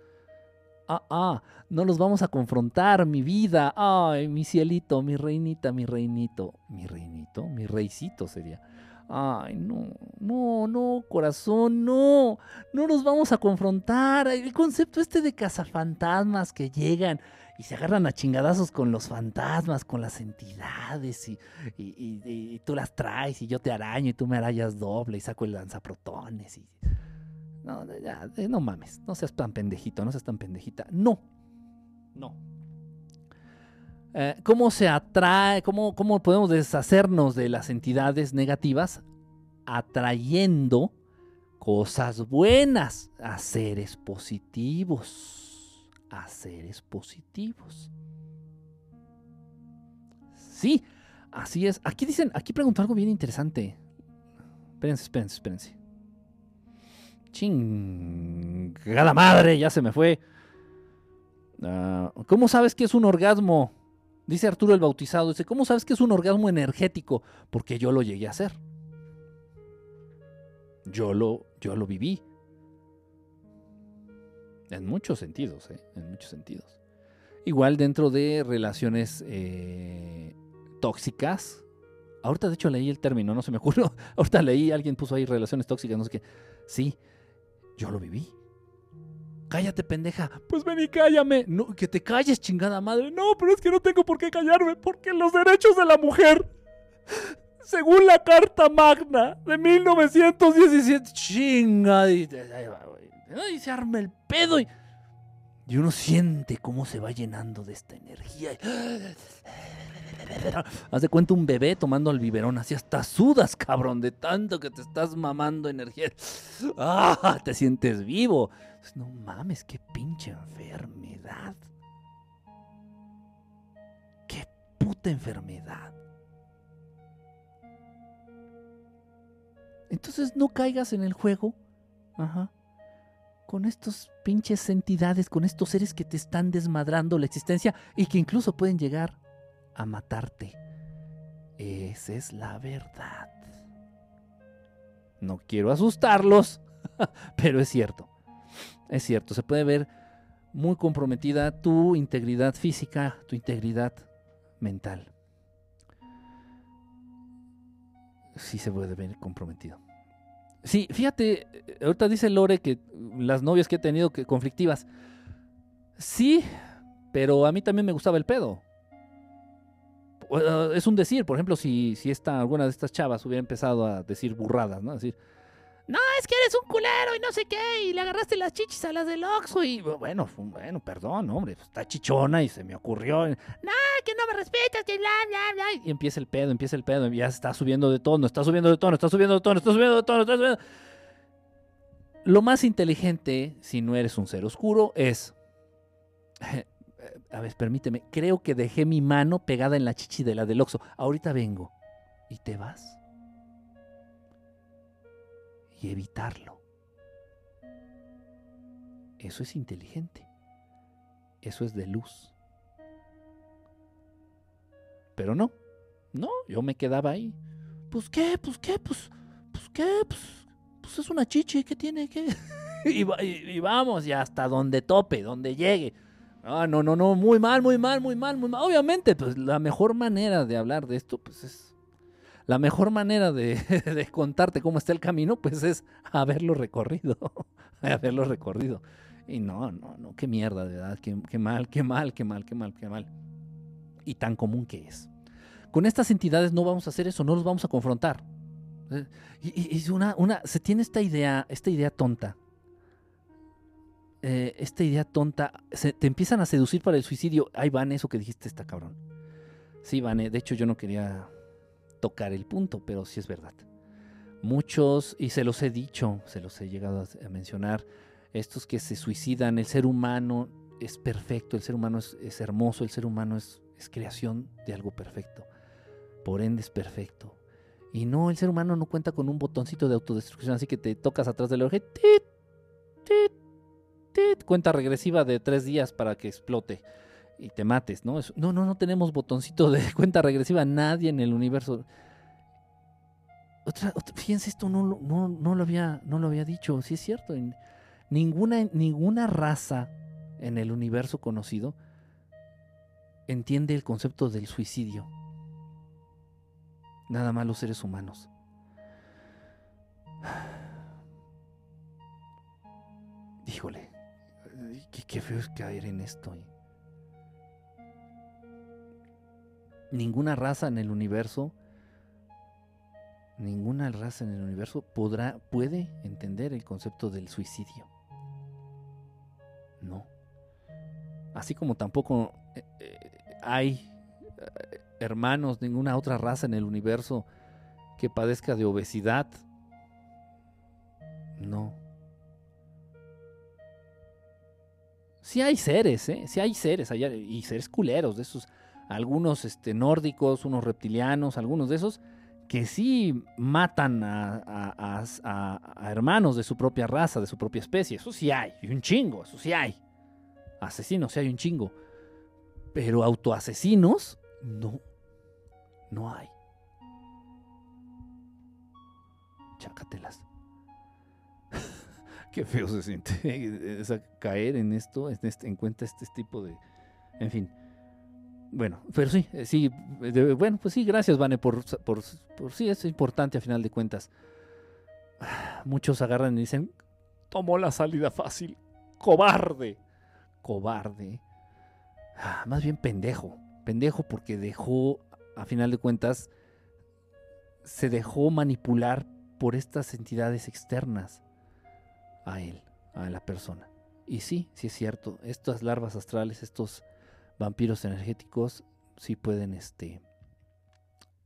Ah, ah, no los vamos a confrontar, mi vida. Ay, mi cielito, mi reinita, mi reinito. Mi reinito, mi reicito sería. Ay, no, no, no, corazón, no. No nos vamos a confrontar. El concepto este de cazafantasmas que llegan y se agarran a chingadazos con los fantasmas, con las entidades, y, tú las traes, y yo te araño, y tú me arañas doble, y saco el lanzaprotones, y... No, ya, no mames, no seas tan pendejito, no seas tan pendejita. No, no. Eh, ¿Cómo se atrae, cómo, cómo podemos deshacernos de las entidades negativas? Atrayendo cosas buenas a seres positivos. A seres positivos. Sí, así es. Aquí dicen, aquí pregunto algo bien interesante. Espérense, espérense, espérense. Chingada madre, ya se me fue. Ah, ¿Cómo sabes que es un orgasmo? Dice Arturo el Bautizado, dice, ¿cómo sabes que es un orgasmo energético? Porque yo lo llegué a hacer. Yo lo, yo lo viví. En muchos sentidos, ¿eh? En muchos sentidos. Igual dentro de relaciones eh, tóxicas. Ahorita de hecho leí el término, no se me ocurrió. Ahorita leí, alguien puso ahí relaciones tóxicas, no sé qué. Sí, yo lo viví. Cállate, pendeja. Pues ven y cállame. Que te calles, chingada madre. No, pero es que no tengo por qué callarme. Porque los derechos de la mujer, según la Carta Magna de 1917, chinga. Y, se arma el pedo y, y uno siente cómo se va llenando de esta energía. Haz de cuenta un bebé tomando el biberón, así hasta sudas, cabrón, de tanto que te estás mamando energía. ¡Ah! Te sientes vivo. No mames, qué pinche enfermedad. Qué puta enfermedad. Entonces no caigas en el juego. Ajá. Con estos pinches entidades, con estos seres que te están desmadrando la existencia y que incluso pueden llegar a matarte. Esa es la verdad. No quiero asustarlos, pero es cierto. Es cierto, se puede ver muy comprometida tu integridad física, tu integridad mental. Sí se puede ver comprometido. Sí, fíjate, ahorita dice Lore que las novias que he tenido que conflictivas. Sí, pero a mí también me gustaba el pedo. Eh, es un decir, por ejemplo, si, si esta, alguna de estas chavas hubiera empezado a decir burradas, ¿no? Decir, no, es que eres un culero y no sé qué, y le agarraste las chichis a las del Oxxo y bueno, bueno, perdón, hombre, pues, está chichona y se me ocurrió, no, que no me respetas, que bla, bla, bla, y empieza el pedo, empieza el pedo, y ya está subiendo de tono, está subiendo de tono, está subiendo de tono, está subiendo de tono, está subiendo. Lo más inteligente, si no eres un ser oscuro, es a ver, permíteme, creo que dejé mi mano pegada en la chichi de la del Oxxo. Ahorita vengo. ¿Y te vas? Y evitarlo. Eso es inteligente. Eso es de luz. Pero no. No, yo me quedaba ahí. Pues qué, pues qué, pues, pues qué, pues, pues es una chichi, ¿qué tiene? ¿Qué? y, y vamos, y hasta donde tope, donde llegue. Ah, no, no, no, muy mal, muy mal, muy mal, muy mal. Obviamente, pues la mejor manera de hablar de esto, pues es. La mejor manera de, contarte cómo está el camino, pues es haberlo recorrido. haberlo recorrido. Y no, no, no, qué mierda, de verdad, qué, qué mal, qué mal, qué mal, qué mal, qué mal. Y tan común que es. Con estas entidades no vamos a hacer eso, no los vamos a confrontar. Eh, y, una, una, se tiene esta idea, esta idea tonta eh, esta idea tonta, te empiezan a seducir para el suicidio. Ay, Van, eso que dijiste está cabrón. Sí, Van, de hecho yo no quería tocar el punto, pero sí es verdad. Muchos, y se los he dicho, se los he llegado a, mencionar, estos que se suicidan, el ser humano es perfecto, el ser humano es, hermoso, el ser humano es, creación de algo perfecto. Por ende es perfecto. Y no, el ser humano no cuenta con un botoncito de autodestrucción, así que te tocas atrás del oreja, tit, tit, cuenta regresiva de tres días para que explote y te mates, ¿no? no, no, no tenemos botoncito de cuenta regresiva, nadie en el universo. Otra, fíjense, esto no, no, no, lo había, no lo había dicho, sí es cierto. ninguna, ninguna raza en el universo conocido entiende el concepto del suicidio. Nada más los seres humanos. Híjole, qué, feo es caer en esto. Ninguna raza en el universo, ninguna raza en el universo podrá, puede entender el concepto del suicidio. No. Así como tampoco eh, eh, hay eh, hermanos, ninguna otra raza en el universo que padezca de obesidad. No. Sí hay seres, ¿eh? Sí hay seres allá, y seres culeros, de esos, algunos este, nórdicos, unos reptilianos, algunos de esos, que sí matan a, hermanos de su propia raza, de su propia especie. Eso sí hay, y un chingo, eso sí hay. Asesinos sí hay un chingo. Pero autoasesinos, no, no hay. Chácatelas. Qué feo se siente caer en esto, en, este, en cuenta este tipo de... En fin. Bueno, pero sí, eh, sí, bueno, pues sí, gracias, Vane, por, por, por, sí, es importante a final de cuentas. Muchos agarran y dicen, tomó la salida fácil, cobarde, cobarde. Más bien pendejo, pendejo porque dejó, a final de cuentas, se dejó manipular por estas entidades externas a él, a la persona. Y sí, sí es cierto, estas larvas astrales, estos vampiros energéticos, sí pueden este,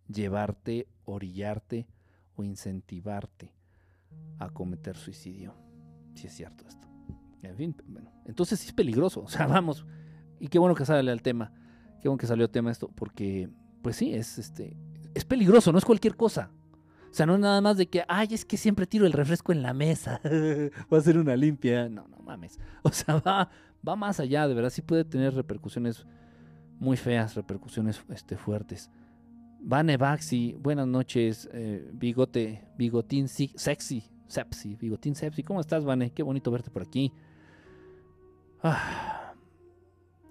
llevarte, orillarte o incentivarte a cometer suicidio. Sí es cierto esto. En fin, bueno, entonces sí es peligroso. O sea, vamos, y qué bueno que sale al tema, qué bueno que salió el tema esto, porque pues sí, es, este, es peligroso, no es cualquier cosa. O sea, no nada más de que, ay, es que siempre tiro el refresco en la mesa. va a ser una limpia. No, no mames. O sea, va, va más allá, de verdad. Sí puede tener repercusiones muy feas, repercusiones este, fuertes. Vane Baxi, buenas noches. Eh, bigote, bigotín sexy, sepsi, bigotín sepsi. ¿Cómo estás, Vane? Qué bonito verte por aquí. Ah,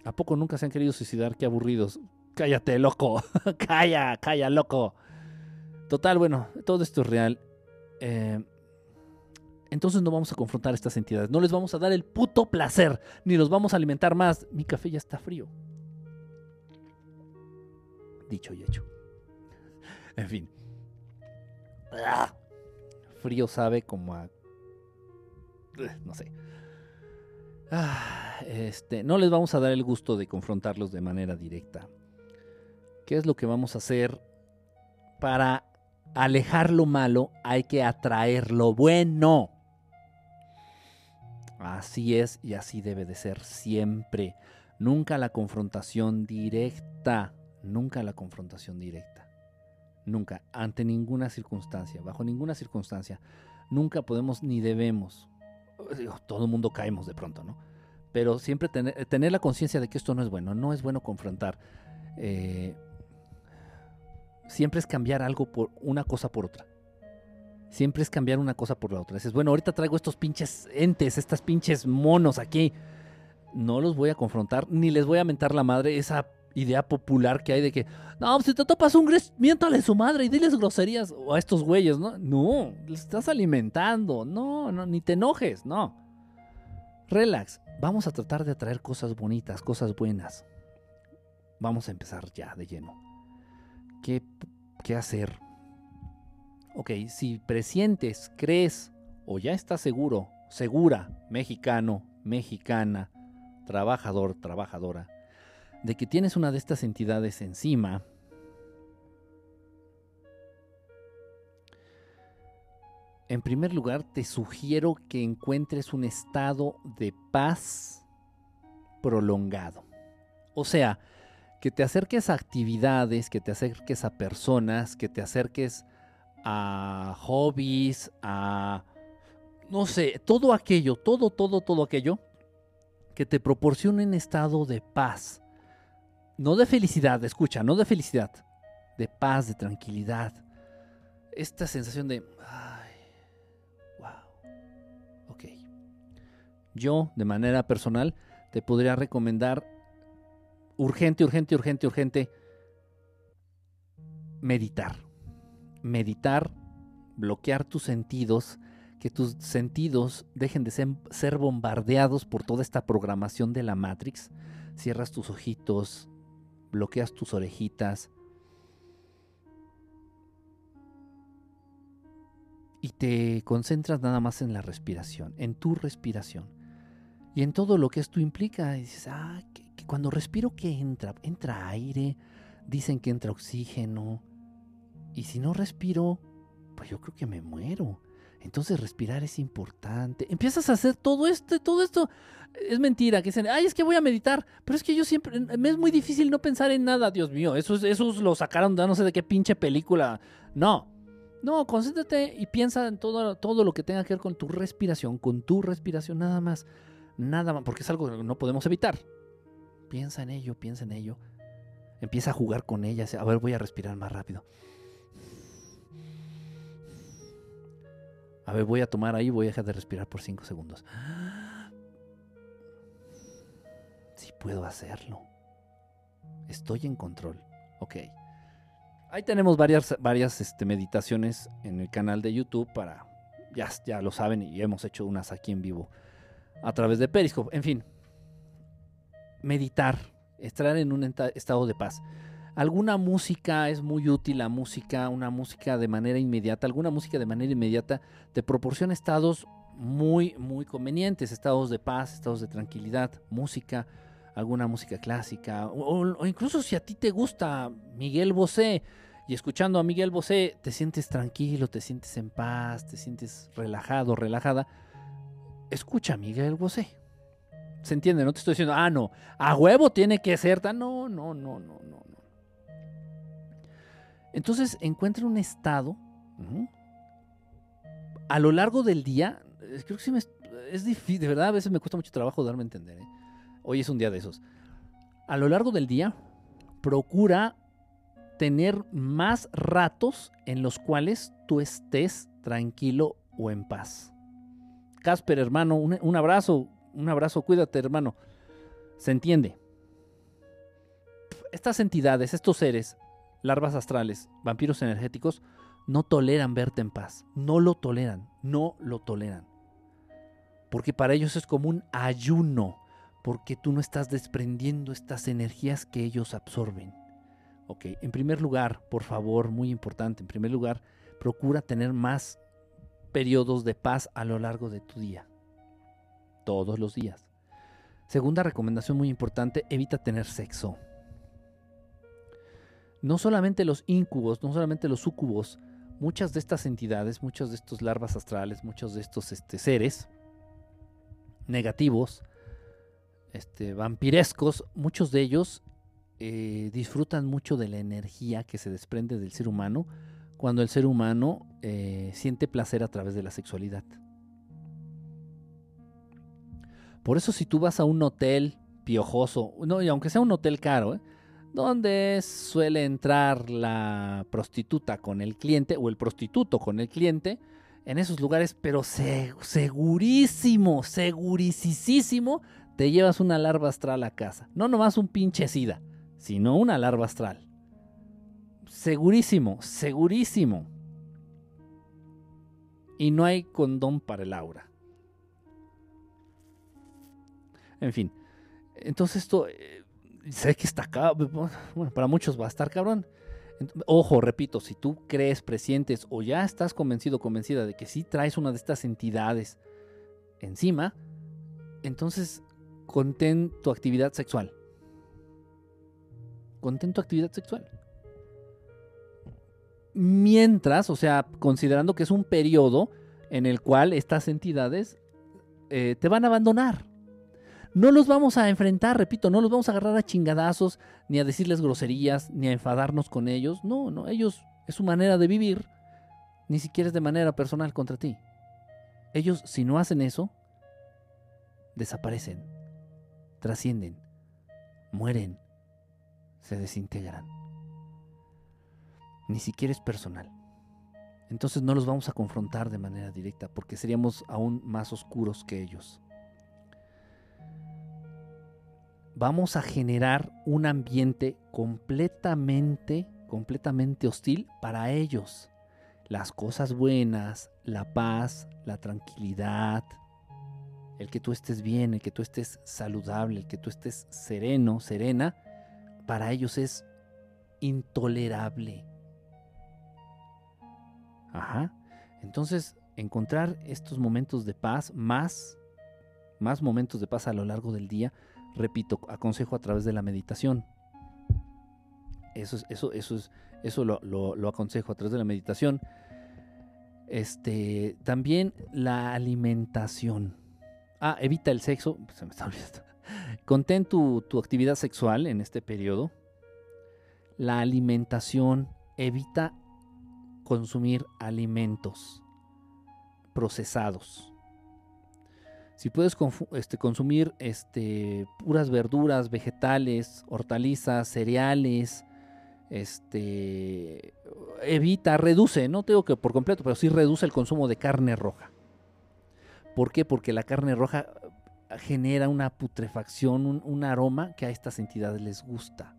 ¿A poco nunca se han querido suicidar? Qué aburridos. Cállate, loco. calla, calla, loco. Total, bueno, todo esto es real. Eh, entonces no vamos a confrontar a estas entidades. No les vamos a dar el puto placer. Ni los vamos a alimentar más. Mi café ya está frío. Dicho y hecho. En fin. Ah, frío sabe como a... No sé. Ah, este, no les vamos a dar el gusto de confrontarlos de manera directa. ¿Qué es lo que vamos a hacer para alejar lo malo, hay que atraer lo bueno. Así es y así debe de ser siempre. Nunca la confrontación directa. Nunca la confrontación directa. Nunca, ante ninguna circunstancia, bajo ninguna circunstancia. Nunca podemos ni debemos. todo el mundo caemos de pronto, ¿no? Pero siempre tener, la conciencia de que esto no es bueno. No es bueno confrontar. Eh, siempre es cambiar algo por una cosa por otra. Siempre es cambiar una cosa por la otra. Dices, bueno, ahorita traigo estos pinches entes, estas pinches monos aquí. No los voy a confrontar, ni les voy a mentar la madre esa idea popular que hay de que, no, si te topas un gris, miéntale su madre y diles groserías a estos güeyes, ¿no? No, les estás alimentando. No, no, ni te enojes, no. Relax. Vamos a tratar de atraer cosas bonitas, cosas buenas. Vamos a empezar ya de lleno qué, hacer. Ok, si presientes, crees o ya estás seguro, segura, mexicano, mexicana, trabajador, trabajadora, de que tienes una de estas entidades encima, en primer lugar te sugiero que encuentres un estado de paz prolongado. O sea, que te acerques a actividades, que te acerques a personas, que te acerques a hobbies, a, no sé, todo aquello, todo, todo, todo aquello que te proporcione un estado de paz. No de felicidad, escucha, no de felicidad, de paz, de tranquilidad. Esta sensación de, ay, wow, ok. Yo, de manera personal, te podría recomendar urgente, urgente, urgente, urgente, meditar meditar, bloquear tus sentidos, que tus sentidos dejen de ser, bombardeados por toda esta programación de la Matrix. Cierras tus ojitos, bloqueas tus orejitas. Y te concentras nada más en la respiración, en tu respiración. Y en todo lo que esto implica, y dices, ah, que, que cuando respiro, ¿qué entra? Entra aire, dicen que entra oxígeno, y si no respiro, pues yo creo que me muero. Entonces respirar es importante. Empiezas a hacer todo esto, todo esto. Es mentira, que dicen, ay, es que voy a meditar. Pero es que yo siempre, me es muy difícil no pensar en nada, Dios mío. Esos, esos lo sacaron de no sé de qué pinche película. No, no, concéntrate y piensa en todo, todo lo que tenga que ver con tu respiración, con tu respiración nada más. Nada más, porque es algo que no podemos evitar. Piensa en ello, piensa en ello. Empieza a jugar con ella. A ver, voy a respirar más rápido. A ver, voy a tomar ahí, voy a dejar de respirar por 5 segundos. Sí puedo hacerlo. Estoy en control. Ok. Ahí tenemos varias, varias este, meditaciones en el canal de YouTube para... Ya, ya lo saben y hemos hecho unas aquí en vivo a través de Periscope. En fin. Meditar. Estar en un estado de paz. Alguna música es muy útil, la música, una música de manera inmediata, alguna música de manera inmediata te proporciona estados muy, muy convenientes, estados de paz, estados de tranquilidad, música, alguna música clásica, o, incluso si a ti te gusta Miguel Bosé y escuchando a Miguel Bosé te sientes tranquilo, te sientes en paz, te sientes relajado, relajada, escucha a Miguel Bosé. ¿Se entiende? No te estoy diciendo, ah, no, a huevo tiene que ser tan. No, no, no, no, no. Entonces encuentra un estado a lo largo del día. Creo que sí me, es difícil, de verdad, a veces me cuesta mucho trabajo darme a entender. ¿eh? Hoy es un día de esos. A lo largo del día, procura tener más ratos en los cuales tú estés tranquilo o en paz. Casper, hermano, un, un abrazo, un abrazo, cuídate, hermano. Se entiende. Estas entidades, estos seres, larvas astrales, vampiros energéticos, no toleran verte en paz. No lo toleran, no lo toleran. Porque para ellos es como un ayuno, porque tú no estás desprendiendo estas energías que ellos absorben. En primer lugar, por favor, muy importante, en primer lugar, procura tener más periodos de paz a lo largo de tu día. Todos los días. Segunda recomendación muy importante, evita tener sexo no solamente los incubos, no solamente los sucubos, muchas de estas entidades, muchos de estos larvas astrales, muchos de estos este, seres negativos, este, vampirescos, muchos de ellos eh, disfrutan mucho de la energía que se desprende del ser humano cuando el ser humano eh, siente placer a través de la sexualidad. Por eso si tú vas a un hotel piojoso, no, y aunque sea un hotel caro, ¿eh? Donde suele entrar la prostituta con el cliente o el prostituto con el cliente en esos lugares, pero segurísimo, segurísimo, te llevas una larva astral a casa. No nomás un pinche sida, sino una larva astral. Segurísimo, segurísimo. Y no hay condón para el aura. En fin, entonces esto eh, sé que está acá, bueno, para muchos va a estar cabrón. Ojo, repito, si tú crees, presientes o ya estás convencido, convencida de que sí traes una de estas entidades encima, entonces contén tu actividad sexual. Contén tu actividad sexual. Mientras, o sea, considerando que es un periodo en el cual estas entidades eh, te van a abandonar. No los vamos a enfrentar, repito, no los vamos a agarrar a chingadazos, ni a decirles groserías, ni a enfadarnos con ellos. No, no, ellos es su manera de vivir, ni siquiera es de manera personal contra ti. Ellos, si no hacen eso, desaparecen, trascienden, mueren, se desintegran. Ni siquiera es personal. Entonces no los vamos a confrontar de manera directa porque seríamos aún más oscuros que ellos vamos a generar un ambiente completamente, completamente hostil para ellos. Las cosas buenas, la paz, la tranquilidad, el que tú estés bien, el que tú estés saludable, el que tú estés sereno, serena, para ellos es intolerable. Ajá. Entonces, encontrar estos momentos de paz, más, más momentos de paz a lo largo del día, repito, aconsejo a través de la meditación. Eso es, eso, eso es, eso lo, lo aconsejo a través de la meditación. Este, también la alimentación. Ah, evita el sexo. Se me está olvidando. Contén tu, tu actividad sexual en este periodo. La alimentación. Evita consumir alimentos procesados. Si puedes este, consumir este, puras verduras, vegetales, hortalizas, cereales, este, evita, reduce, no tengo que por completo, pero sí reduce el consumo de carne roja. ¿Por qué? Porque la carne roja genera una putrefacción, un, aroma que a estas entidades les gusta.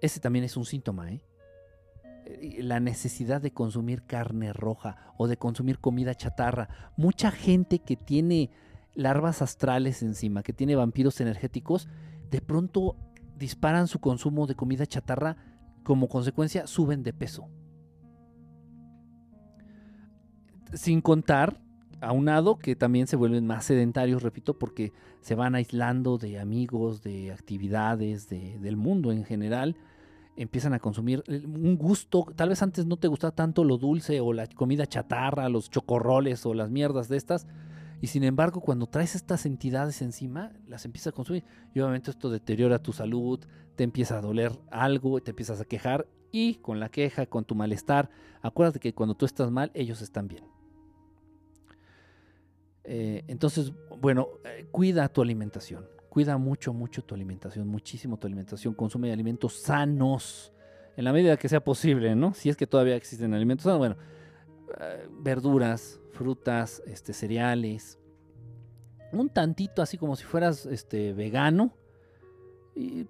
Ese también es un síntoma, ¿eh? La necesidad de consumir carne roja o de consumir comida chatarra. Mucha gente que tiene larvas astrales encima, que tiene vampiros energéticos, de pronto disparan su consumo de comida chatarra, como consecuencia suben de peso. Sin contar aunado que también se vuelven más sedentarios, repito, porque se van aislando de amigos, de actividades, del mundo en general, empiezan a consumir un gusto, tal vez antes no te gustaba tanto lo dulce o la comida chatarra, los chocorroles o las mierdas de estas, y sin embargo cuando traes estas entidades encima, las empiezas a consumir, y obviamente esto deteriora tu salud, te empieza a doler algo, te empiezas a quejar, y con la queja, con tu malestar, acuérdate que cuando tú estás mal, ellos están bien. Eh, entonces, bueno, eh, cuida tu alimentación. Cuida mucho, mucho tu alimentación, muchísimo tu alimentación. Consume alimentos sanos, en la medida que sea posible, ¿no? Si es que todavía existen alimentos sanos, bueno, eh, verduras, frutas, este, cereales. Un tantito así como si fueras este, vegano.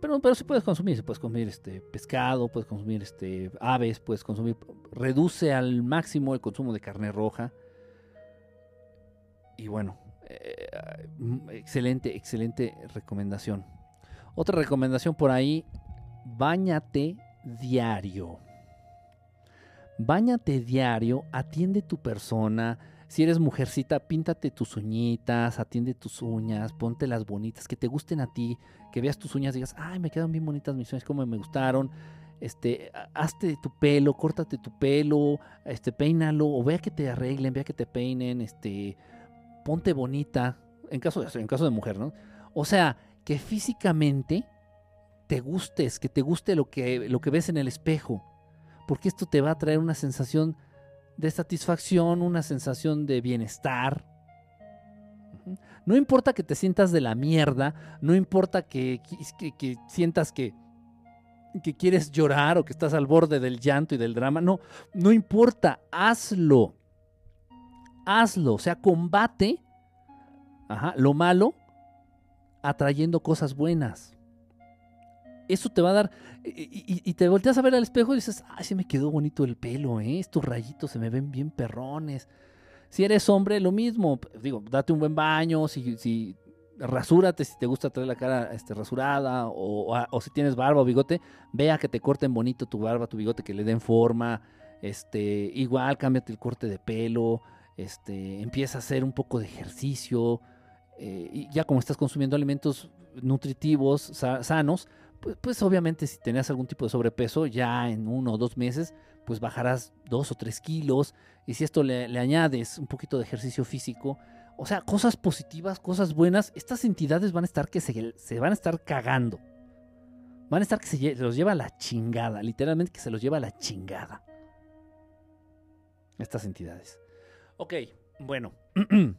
pero, pero sí puedes consumir, puedes consumir este pescado, puedes consumir este aves, puedes consumir, reduce al máximo el consumo de carne roja, y bueno, eh, excelente, excelente recomendación. Otra recomendación por ahí, bañate diario. Báñate diario, atiende tu persona. Si eres mujercita, píntate tus uñitas, atiende tus uñas, ponte las bonitas, que te gusten a ti, que veas tus uñas digas, ay, me quedan bien bonitas mis uñas, como me gustaron. Este, hazte tu pelo, córtate tu pelo, este, peínalo, o vea que te arreglen, vea que te peinen, este, ponte bonita, en caso de, en caso de mujer, ¿no? O sea, que físicamente te gustes, que te guste lo que, lo que ves en el espejo, porque esto te va a traer una sensación de satisfacción, una sensación de bienestar. No importa que te sientas de la mierda, no importa que, que, sientas que, que quieres llorar o que estás al borde del llanto y del drama, no, no importa, hazlo hazlo, o sea, combate lo malo atrayendo cosas buenas. Eso te va a dar. Y, te volteas a ver al espejo y dices, ay, se me quedó bonito el pelo, ¿eh? estos rayitos se me ven bien perrones. Si eres hombre, lo mismo. Digo, date un buen baño, si, si rasúrate si te gusta traer la cara este, rasurada, o, o, si tienes barba o bigote, vea que te corten bonito tu barba, tu bigote, que le den forma. Este, igual cámbiate el corte de pelo este, empieza a hacer un poco de ejercicio, eh, y ya como estás consumiendo alimentos nutritivos, sanos, pues, obviamente si tenías algún tipo de sobrepeso, ya en uno o dos meses, pues bajarás dos o tres kilos, y si esto le, añades un poquito de ejercicio físico, o sea, cosas positivas, cosas buenas, estas entidades van a estar que se, se van a estar cagando. Van a estar que se, los lleva a la chingada, literalmente que se los lleva a la chingada. Estas entidades. Ok, bueno.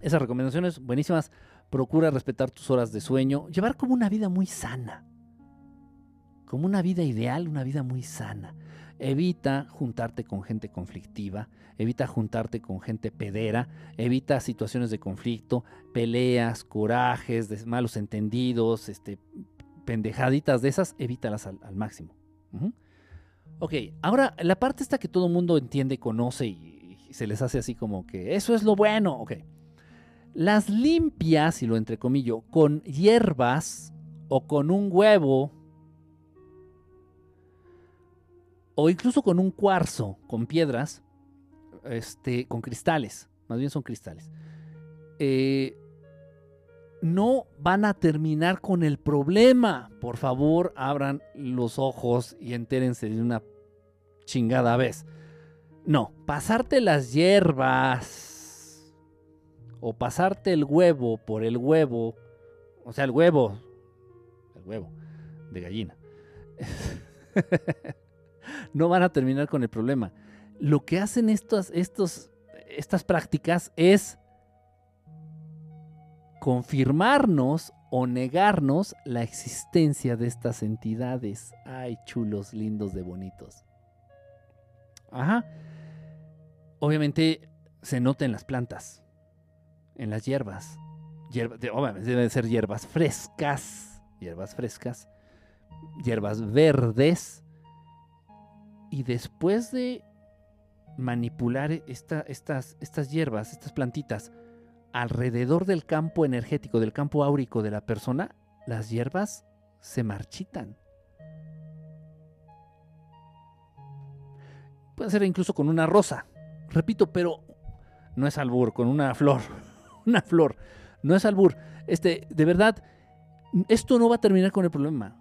Esas recomendaciones buenísimas. Procura respetar tus horas de sueño. Llevar como una vida muy sana. Como una vida ideal, una vida muy sana. Evita juntarte con gente conflictiva, evita juntarte con gente pedera, evita situaciones de conflicto, peleas, corajes, malos entendidos, este, pendejaditas de esas, evítalas al, máximo. Ok, ahora la parte esta que todo mundo entiende, conoce y se les hace así como que eso es lo bueno, ok. Las limpias, y lo entrecomillo, con hierbas o con un huevo o incluso con un cuarzo, con piedras, este, con cristales, más bien son cristales, eh, no van a terminar con el problema. Por favor, abran los ojos y entérense de una chingada vez. No, pasarte las hierbas o pasarte el huevo por el huevo, o sea, el huevo, el huevo de gallina, no van a terminar con el problema. Lo que hacen estas prácticas es confirmarnos o negarnos la existencia de estas entidades. Ay, chulos, lindos de bonitos. Ajá. Obviamente se nota en las plantas, en las hierbas. obviamente deben ser hierbas frescas, hierbas frescas, hierbas verdes. Y después de manipular estas, estas hierbas, estas plantitas, alrededor del campo energético, del campo áurico de la persona, las hierbas se marchitan. Puede ser incluso con una rosa. Repito, pero no es albur, con una flor. Una flor. No es albur. Este, de verdad, esto no va a terminar con el problema.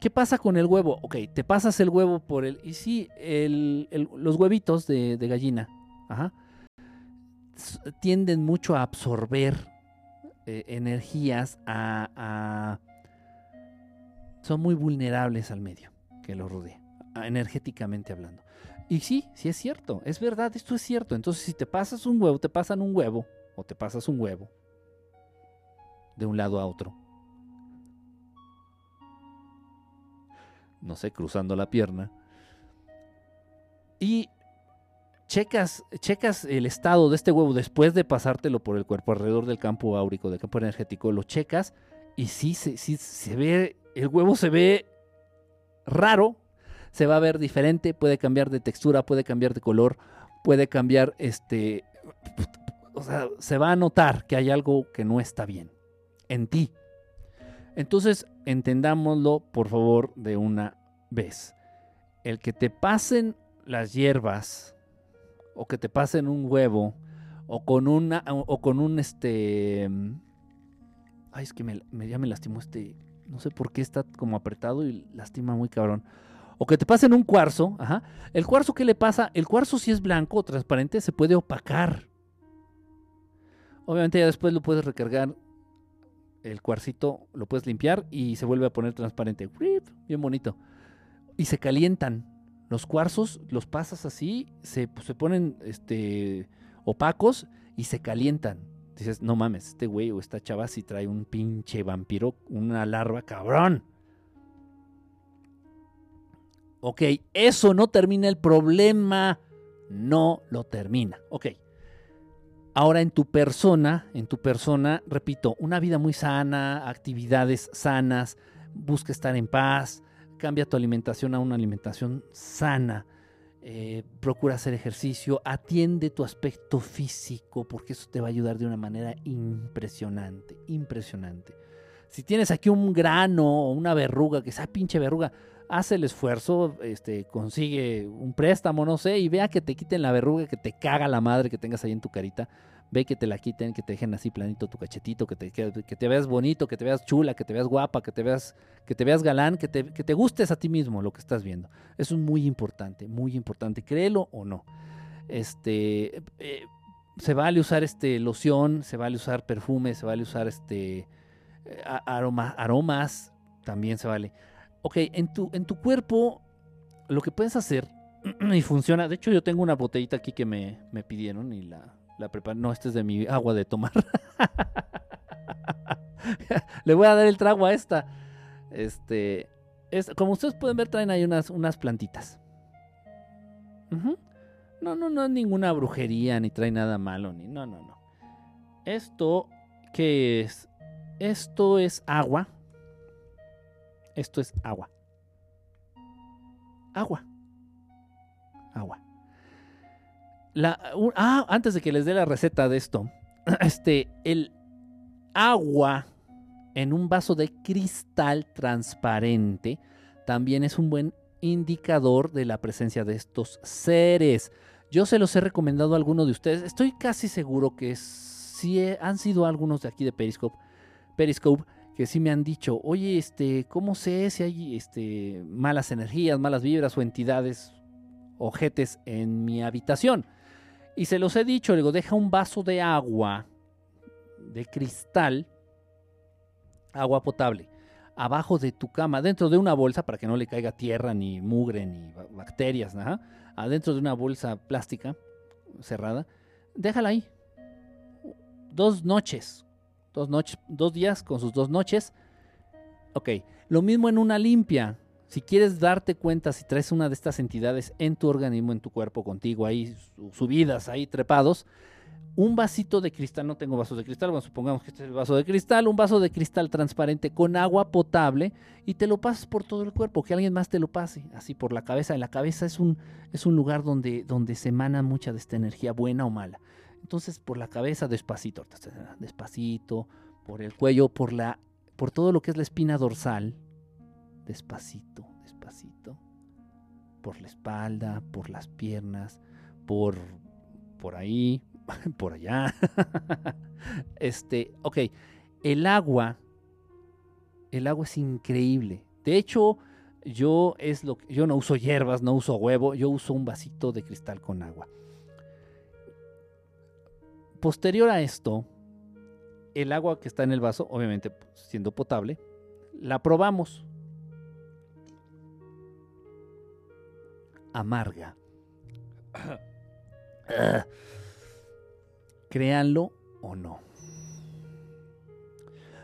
¿Qué pasa con el huevo? Ok, te pasas el huevo por el. Y sí, los huevitos de, gallina. Tienden mucho a absorber eh, energías, a, son muy vulnerables al medio que los rodea, energéticamente hablando. Y sí, sí es cierto, es verdad, esto es cierto. Entonces, si te pasas un huevo, te pasan un huevo, o te pasas un huevo de un lado a otro. No sé, cruzando la pierna. Y checas, checas el estado de este huevo después de pasártelo por el cuerpo alrededor del campo áurico, del campo energético, lo checas y sí, sí, sí se ve, el huevo se ve raro, se va a ver diferente, puede cambiar de textura, puede cambiar de color, puede cambiar este, o sea, se va a notar que hay algo que no está bien en ti. Entonces, entendámoslo por favor de una vez. El que te pasen las hierbas o que te pasen un huevo, o con una, o con un este... Ay, es que me, ya me lastimó este... No sé por qué está como apretado y lastima muy cabrón. O que te pasen un cuarzo, ajá. El cuarzo, ¿qué le pasa? El cuarzo si es blanco o transparente se puede opacar. Obviamente ya después lo puedes recargar el cuarcito, lo puedes limpiar y se vuelve a poner transparente. Bien bonito. Y se calientan. Los cuarzos los pasas así, se, pues, se ponen este, opacos y se calientan. Dices, no mames, este güey o esta chava si trae un pinche vampiro, una larva, cabrón. Ok, eso no termina el problema. No lo termina. Ok. Ahora en tu persona, en tu persona, repito, una vida muy sana, actividades sanas, busca estar en paz, cambia tu alimentación a una alimentación sana. Eh, procura hacer ejercicio, atiende tu aspecto físico, porque eso te va a ayudar de una manera impresionante, impresionante. Si tienes aquí un grano o una verruga, que sea pinche verruga, haz el esfuerzo, este, consigue un préstamo, no sé, y vea que te quiten la verruga, que te caga la madre que tengas ahí en tu carita ve que te la quiten, que te dejen así planito tu cachetito, que te, que, te veas bonito, que te veas chula, que te veas guapa, que te veas, que te veas galán, que te, que te gustes a ti mismo lo que estás viendo. Eso es muy importante, muy importante, créelo o no. Este, eh, se vale usar este loción, se vale usar perfume, se vale usar este eh, aroma, aromas, también se vale. Ok, en tu, en tu cuerpo lo que puedes hacer y funciona, de hecho yo tengo una botellita aquí que me, me pidieron y la, la No, este es de mi agua de tomar. Le voy a dar el trago a esta. Este. Es, como ustedes pueden ver, traen ahí unas, unas plantitas. No, no, no es ninguna brujería, ni trae nada malo, ni. No, no, no. Esto, ¿qué es? Esto es agua. Esto es agua. Agua. Agua ah, antes de que les dé la receta de esto, este, el agua en un vaso de cristal transparente también es un buen indicador de la presencia de estos seres. Yo se los he recomendado a algunos de ustedes. Estoy casi seguro que sí han sido algunos de aquí de Periscope, Periscope que sí me han dicho, oye, este, ¿cómo sé si hay este, malas energías, malas vibras o entidades, ojetes en mi habitación? Y se los he dicho, le digo, deja un vaso de agua, de cristal, agua potable, abajo de tu cama, dentro de una bolsa para que no le caiga tierra, ni mugre, ni bacterias, nada, adentro de una bolsa plástica cerrada, déjala ahí. Dos noches, dos noches, dos días con sus dos noches. Ok, lo mismo en una limpia. Si quieres darte cuenta si traes una de estas entidades en tu organismo, en tu cuerpo, contigo, ahí subidas, ahí trepados, un vasito de cristal, no tengo vasos de cristal, bueno, supongamos que este es el vaso de cristal, un vaso de cristal transparente con agua potable y te lo pasas por todo el cuerpo, que alguien más te lo pase, así por la cabeza. En la cabeza es un, es un lugar donde, donde se emana mucha de esta energía, buena o mala. Entonces, por la cabeza, despacito, despacito, por el cuello, por, la, por todo lo que es la espina dorsal, despacito, despacito, por la espalda, por las piernas, por, por ahí, por allá. este, ok, el agua, el agua es increíble. De hecho, yo es lo yo no uso hierbas, no uso huevo, yo uso un vasito de cristal con agua. Posterior a esto, el agua que está en el vaso, obviamente pues, siendo potable, la probamos. Amarga. créanlo o no.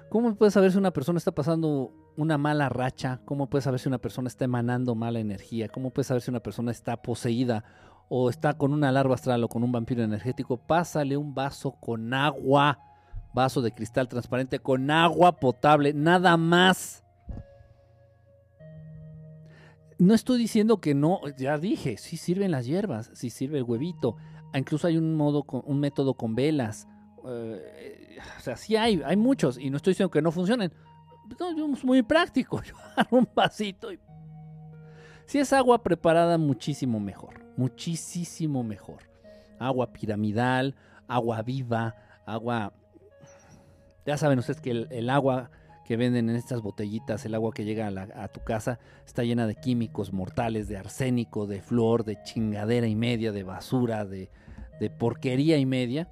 ¿Cómo puedes saber si una persona está pasando una mala racha? ¿Cómo puedes saber si una persona está emanando mala energía? ¿Cómo puedes saber si una persona está poseída o está con una larva astral o con un vampiro energético? Pásale un vaso con agua, vaso de cristal transparente con agua potable, nada más. No estoy diciendo que no, ya dije, sí sirven las hierbas, sí sirve el huevito, Ah, incluso hay un, modo un método con velas. Eh, o sea, sí hay, hay muchos y no estoy diciendo que no funcionen. No, es muy práctico. Yo un vasito y... Si es agua preparada, muchísimo mejor. Muchísimo mejor. Agua piramidal, agua viva, agua... Ya saben ustedes que el, agua que venden en estas botellitas, el agua que llega a, a, tu casa, está llena de químicos mortales, de arsénico, de flor, de chingadera y media, de basura, de porquería y media,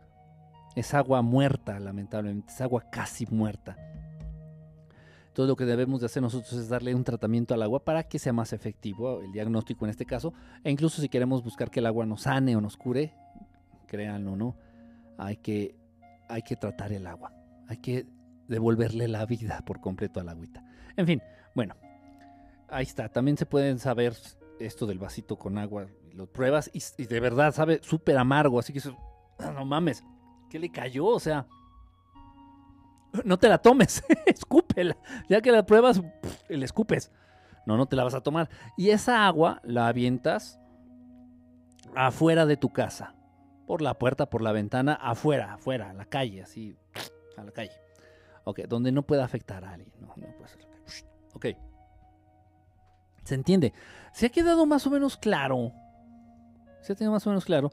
es agua muerta, lamentablemente, es agua casi muerta. Todo lo que debemos de hacer nosotros es darle un tratamiento al agua para que sea más efectivo el diagnóstico en este caso. E incluso si queremos buscar que el agua nos sane o nos cure, créanlo no, hay que, hay que tratar el agua. Hay que devolverle la vida por completo al agüita. En fin, bueno, ahí está. También se pueden saber esto del vasito con agua lo pruebas y, de verdad sabe súper amargo, así que eso, no mames, ¿qué le cayó? O sea, no te la tomes, ya que la pruebas, le escupes, no, no te la vas a tomar. Y esa agua la avientas afuera de tu casa, por la puerta, por la ventana, afuera, afuera, a la calle, así, a la calle. Ok, donde no pueda afectar a alguien, no, no puede ser. Ok. ¿Se entiende? ¿Se ha quedado más o menos claro se tiene más o menos claro.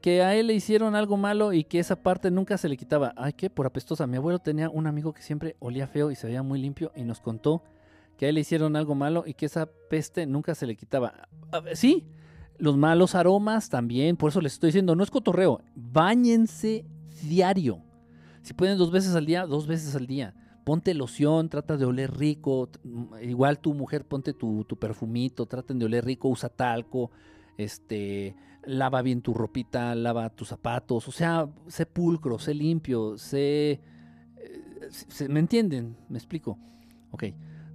Que a él le hicieron algo malo y que esa parte nunca se le quitaba. Ay, qué por apestosa. Mi abuelo tenía un amigo que siempre olía feo y se veía muy limpio y nos contó que a él le hicieron algo malo y que esa peste nunca se le quitaba. Sí, los malos aromas también, por eso les estoy diciendo, no es cotorreo, Báñense diario. Si pueden dos veces al día, dos veces al día. Ponte loción, trata de oler rico. Igual tu mujer, ponte tu, tu perfumito, traten de oler rico, usa talco este, lava bien tu ropita, lava tus zapatos, o sea, sé pulcro, sé limpio, sé... Eh, ¿Me entienden? ¿Me explico? Ok,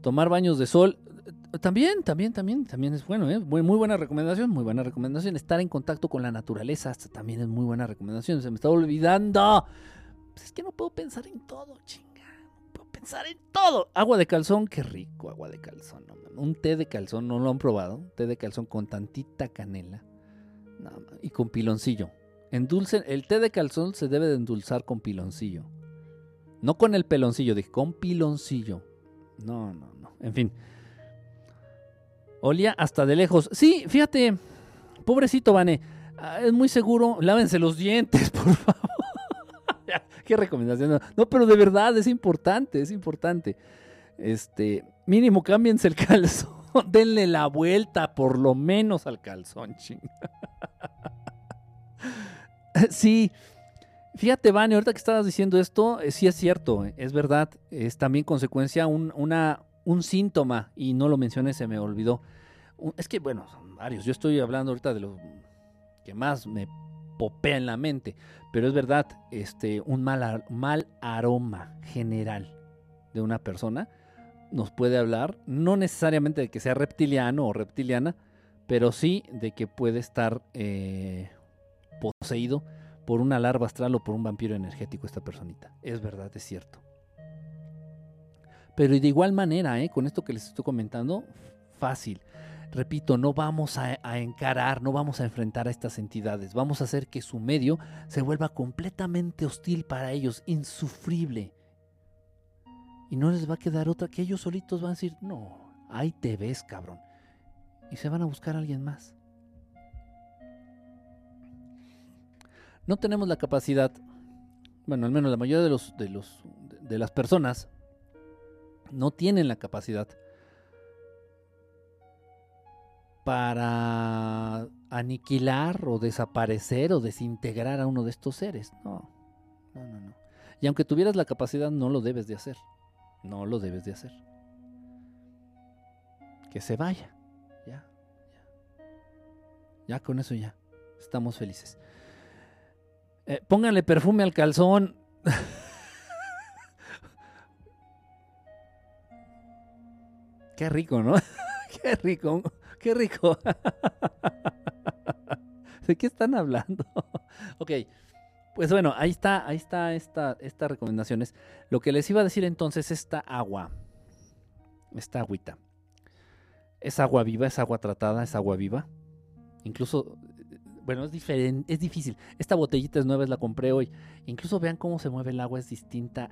tomar baños de sol, también, también, también, también es bueno, ¿eh? muy, muy buena recomendación, muy buena recomendación. Estar en contacto con la naturaleza también es muy buena recomendación. Se me está olvidando. Pues es que no puedo pensar en todo, chinga. Pensar en todo. Agua de calzón, qué rico, agua de calzón. No un té de calzón, no lo han probado, té de calzón con tantita canela y con piloncillo. Endulcen, el té de calzón se debe de endulzar con piloncillo. No con el peloncillo, dije, con piloncillo. No, no, no. En fin. Olía hasta de lejos. Sí, fíjate, pobrecito Vane. Ah, es muy seguro, lávense los dientes, por favor. Qué recomendación. No, pero de verdad es importante, es importante. Este, mínimo cámbiense el calzón, denle la vuelta por lo menos al calzón, ching. sí, fíjate, Vane, ahorita que estabas diciendo esto, eh, sí es cierto, eh, es verdad, es también consecuencia, un, una, un síntoma, y no lo mencioné, se me olvidó. Es que, bueno, son varios. Yo estoy hablando ahorita de lo que más me popea en la mente, pero es verdad, este, un mal, mal aroma general de una persona nos puede hablar, no necesariamente de que sea reptiliano o reptiliana, pero sí de que puede estar eh, poseído por una larva astral o por un vampiro energético esta personita. Es verdad, es cierto. Pero de igual manera, ¿eh? con esto que les estoy comentando, fácil. Repito, no vamos a, a, encarar, no vamos a enfrentar a estas entidades. Vamos a hacer que su medio se vuelva completamente hostil para ellos, insufrible. Y no les va a quedar otra que ellos solitos van a decir, no, ahí te ves, cabrón. Y se van a buscar a alguien más. No tenemos la capacidad, bueno, al menos la mayoría de los de los de las personas no tienen la capacidad para aniquilar o desaparecer o desintegrar a uno de estos seres. No, no, no, no. Y aunque tuvieras la capacidad, no lo debes de hacer. No lo debes de hacer. Que se vaya. Ya, ya. Ya con eso ya. Estamos felices. Eh, pónganle perfume al calzón. Qué rico, ¿no? Qué rico, qué rico. ¿De qué están hablando? ok, pues bueno, ahí está, ahí está esta, estas recomendaciones. Lo que les iba a decir entonces, esta agua, esta agüita, es agua viva, es agua tratada, es agua viva. Incluso, bueno, es diferente, es difícil. Esta botellita es nueva, la compré hoy. Incluso vean cómo se mueve el agua, es distinta.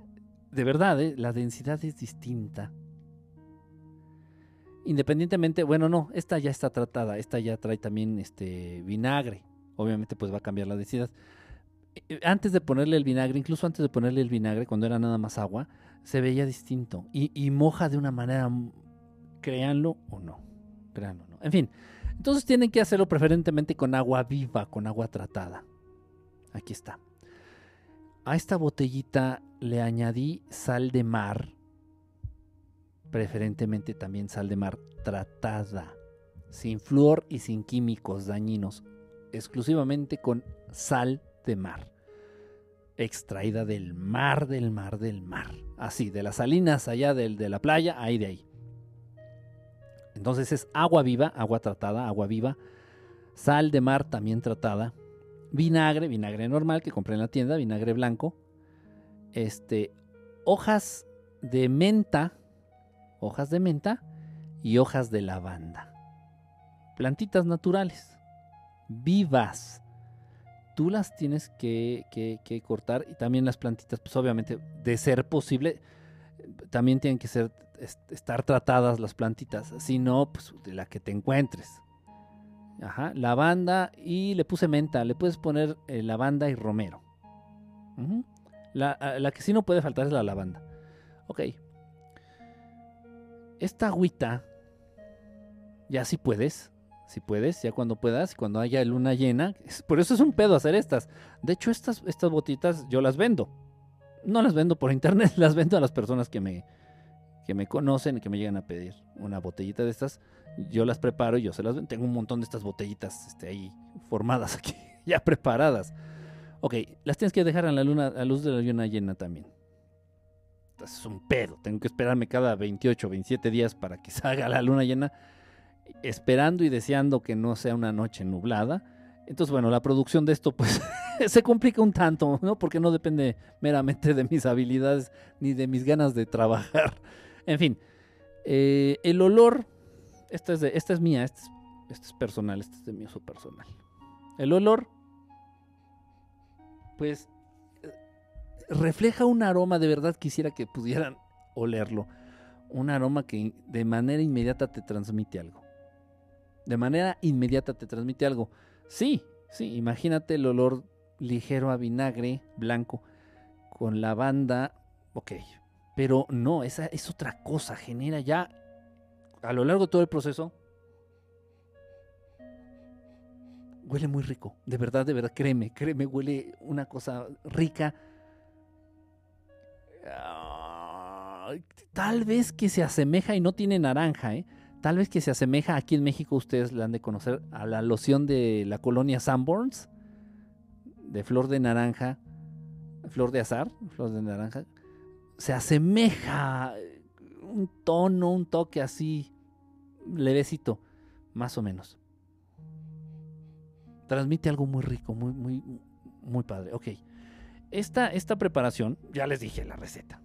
De verdad, ¿eh? la densidad es distinta. Independientemente, bueno, no, esta ya está tratada, esta ya trae también este vinagre. Obviamente, pues va a cambiar la densidad. Eh, antes de ponerle el vinagre, incluso antes de ponerle el vinagre, cuando era nada más agua, se veía distinto. Y, moja de una manera, créanlo o no. Créanlo o no. En fin, entonces tienen que hacerlo preferentemente con agua viva, con agua tratada. Aquí está. A esta botellita le añadí sal de mar. Preferentemente también sal de mar tratada. Sin flúor y sin químicos dañinos. Exclusivamente con sal de mar, extraída del mar, del mar, del mar. Así, de las salinas allá del, de la playa, ahí de ahí. Entonces es agua viva, agua tratada, agua viva, sal de mar también tratada, vinagre, vinagre normal que compré en la tienda, vinagre blanco, este, hojas de menta, hojas de menta y hojas de lavanda. Plantitas naturales, vivas, tú las tienes que, cortar y también las plantitas, pues obviamente, de ser posible, también tienen que ser, estar tratadas las plantitas, si no, pues de la que te encuentres. Ajá, lavanda y le puse menta, le puedes poner eh, lavanda y romero. la, la, que sí no puede faltar es la lavanda. Ok. Esta agüita, ya si puedes, si puedes, ya cuando puedas, cuando haya luna llena. Por eso es un pedo hacer estas. De hecho, estas, estas botitas yo las vendo. No las vendo por internet, las vendo a las personas que me, que me conocen y que me llegan a pedir una botellita de estas. Yo las preparo y yo se las vendo. Tengo un montón de estas botellitas este, ahí formadas aquí, ya preparadas. Ok, las tienes que dejar a la luna, a luz de la luna llena también. Es un pedo. Tengo que esperarme cada 28 27 días para que salga la luna llena esperando y deseando que no sea una noche nublada. Entonces, bueno, la producción de esto pues se complica un tanto, ¿no? Porque no depende meramente de mis habilidades ni de mis ganas de trabajar. En fin, eh, el olor, esta es, de, esta es mía, esta es, personal, este es de mi uso personal. El olor, pues, refleja un aroma, de verdad quisiera que pudieran olerlo. Un aroma que de manera inmediata te transmite algo de manera inmediata te transmite algo. Sí, Sí, imagínate el olor ligero a vinagre blanco con lavanda, ok, pero no, esa es otra cosa, genera ya a lo largo de todo el proceso. Huele muy rico, de verdad, de verdad, créeme, créeme, huele una cosa rica. Tal vez que se asemeja y no tiene naranja, ¿eh? Tal vez que se asemeja, aquí en México ustedes la han de conocer, a la loción de la colonia Sanborns, de flor de naranja, flor de azar, flor de naranja, se asemeja un tono, un toque así, levecito, más o menos. Transmite algo muy rico, muy, muy, muy padre. Ok. Esta, esta preparación, ya les dije la receta.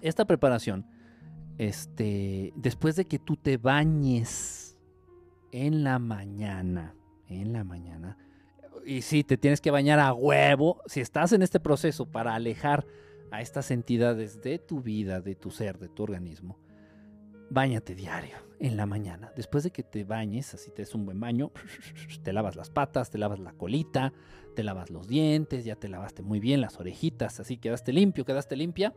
Esta preparación, este, después de que tú te bañes en la mañana, en la mañana, y si te tienes que bañar a huevo, si estás en este proceso para alejar a estas entidades de tu vida, de tu ser, de tu organismo, Báñate diario, en la mañana. Después de que te bañes, así te des un buen baño, te lavas las patas, te lavas la colita, te lavas los dientes, ya te lavaste muy bien las orejitas, así quedaste limpio, quedaste limpia.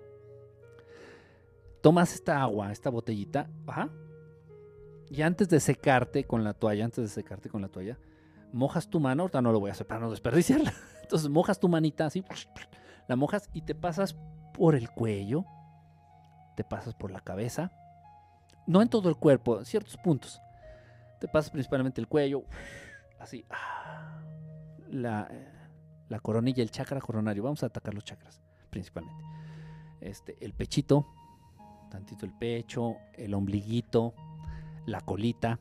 Tomas esta agua, esta botellita, ajá, y antes de secarte con la toalla, antes de secarte con la toalla, mojas tu mano, ahorita no lo voy a hacer para no desperdiciarla. Entonces mojas tu manita así, la mojas y te pasas por el cuello, te pasas por la cabeza, no en todo el cuerpo, en ciertos puntos. Te pasas principalmente el cuello, así, ah, la, la coronilla, el chakra coronario. Vamos a atacar los chakras, principalmente. Este, el pechito, tantito el pecho, el ombliguito, la colita,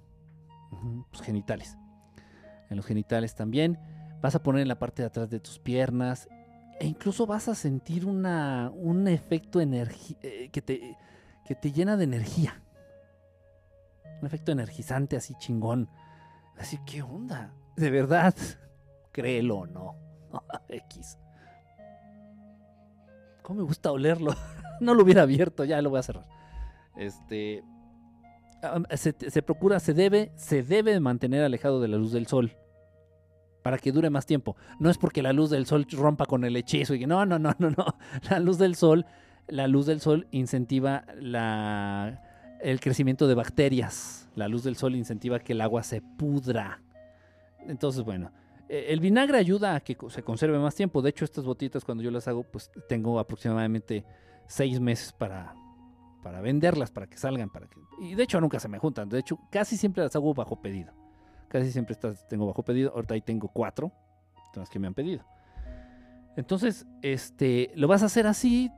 los genitales. En los genitales también. Vas a poner en la parte de atrás de tus piernas. E incluso vas a sentir una, un efecto eh, que, te, que te llena de energía. Un efecto energizante así chingón. Así, ¿qué onda? De verdad, créelo o no. X. ¿Cómo me gusta olerlo? no lo hubiera abierto, ya lo voy a cerrar. Este. Se, se, procura, se debe, se debe mantener alejado de la luz del sol para que dure más tiempo. No es porque la luz del sol rompa con el hechizo y que no, no, no, no, no. La luz del sol, la luz del sol incentiva la el crecimiento de bacterias. La luz del sol incentiva que el agua se pudra. Entonces, bueno, e, el vinagre ayuda a que se conserve más tiempo. De hecho, estas botitas cuando yo las hago, pues tengo aproximadamente seis meses para, para venderlas, para que salgan. Para que... Y de hecho nunca se me juntan. De hecho, casi siempre las hago bajo pedido. Casi siempre tengo bajo pedido. Ahorita ahí tengo cuatro, las que me han pedido. Entonces, este, lo vas a hacer así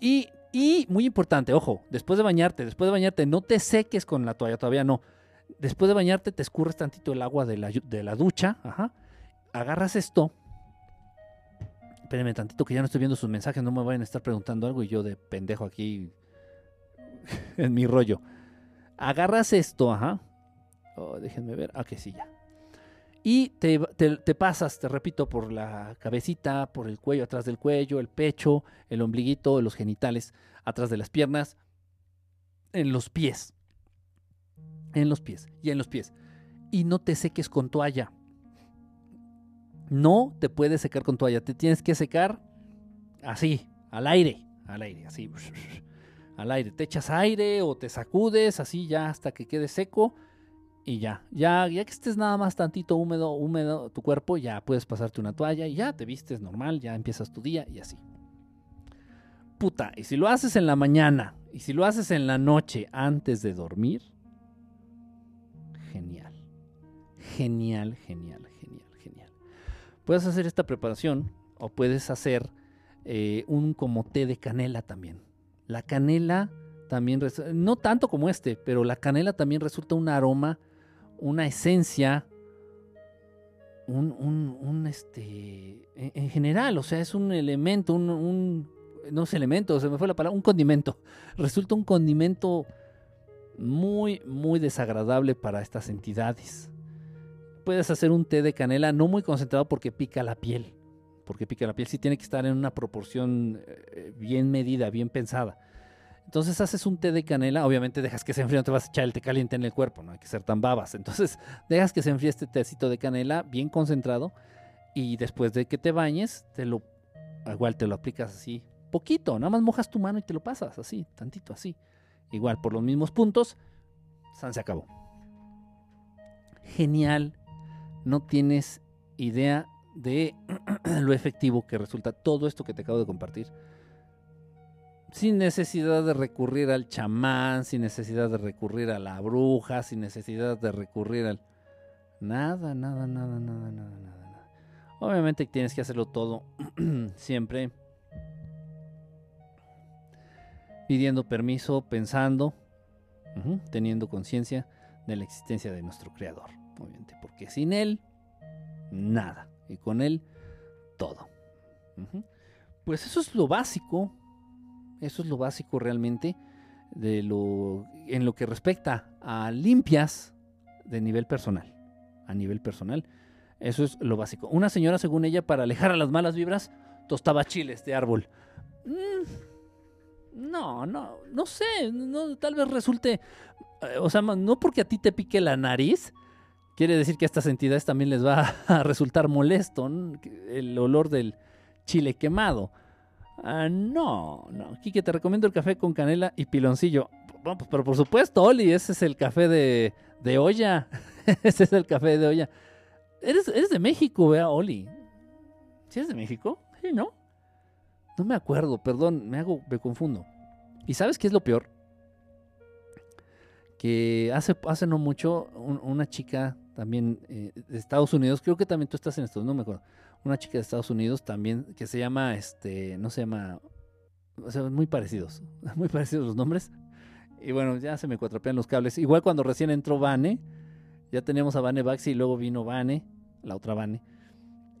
y y muy importante, ojo, después de bañarte, después de bañarte, no te seques con la toalla, todavía no. Después de bañarte, te escurres tantito el agua de la, de la ducha, ajá. Agarras esto. Espérenme tantito que ya no estoy viendo sus mensajes, no me vayan a estar preguntando algo y yo de pendejo aquí en mi rollo. Agarras esto, ajá. Oh, déjenme ver. Ah, que sí, ya y te, pasas, te repito, por la cabecita, por el cuello, atrás del cuello, el pecho, el ombliguito, los genitales, atrás de las piernas, en los pies. En los pies y en los pies. Y no te seques con toalla. No te puedes secar con toalla. Te tienes que secar así, al aire. Al aire, así. Al aire. Te echas aire o te sacudes así ya hasta que quede seco y ya, ya, ya que estés nada más tantito húmedo, húmedo tu cuerpo, ya puedes pasarte una toalla y ya te vistes normal, ya empiezas tu día y así. Puta, y si lo haces en la mañana y si lo haces en la noche antes de dormir, genial. Genial, genial, genial, genial. Puedes hacer esta preparación o puedes hacer eh, un como té de canela también. La canela también, no tanto como este, pero la canela también resulta un aroma una esencia, un, un, este, en, general, o sea, es un elemento, un, no es elemento, se me fue la palabra, un condimento. Resulta un condimento muy, muy desagradable para estas entidades. Puedes hacer un té de canela no muy concentrado porque pica la piel, porque pica la piel, sí tiene que estar en una proporción eh, bien medida, bien pensada. Entonces haces un té de canela, obviamente dejas que se enfríe, no te vas a echar el té caliente en el cuerpo, no hay que ser tan babas. Entonces dejas que se enfríe este tecito de canela bien concentrado y después de que te bañes, te lo, igual te lo aplicas así, poquito, nada más mojas tu mano y te lo pasas así, tantito así. Igual por los mismos puntos, San se acabó. Genial, no tienes idea de lo efectivo que resulta todo esto que te acabo de compartir sin necesidad de recurrir al chamán, sin necesidad de recurrir a la bruja, sin necesidad de recurrir al... Nada, nada, nada, nada, nada, nada. Obviamente tienes que hacerlo todo siempre pidiendo permiso, pensando, teniendo conciencia de la existencia de nuestro creador, obviamente, porque sin él, nada, y con él, todo. Pues eso es lo básico eso es lo básico realmente de lo, en lo que respecta a limpias de nivel personal. A nivel personal. Eso es lo básico. Una señora, según ella, para alejar a las malas vibras, tostaba chiles de árbol. Mm, no, no, no sé. No, tal vez resulte. Eh, o sea, no porque a ti te pique la nariz, quiere decir que a estas entidades también les va a resultar molesto el olor del chile quemado. Ah, no, no. Kike, te recomiendo el café con canela y piloncillo. Bueno, pues, pero por supuesto, Oli, ese es el café de, de olla. ese es el café de olla. Eres, eres de México, vea, Oli. ¿Sí eres de México? Sí, ¿no? No me acuerdo, perdón, me hago, me confundo. ¿Y sabes qué es lo peor? Que hace, hace no mucho una chica también eh, de Estados Unidos, creo que también tú estás en Estados Unidos, no me acuerdo una chica de Estados Unidos también que se llama, este, no se llama, o sea, muy parecidos, muy parecidos los nombres. Y bueno, ya se me cuatropean los cables. Igual cuando recién entró Vane, ya teníamos a Vane Baxi y luego vino Vane, la otra Vane.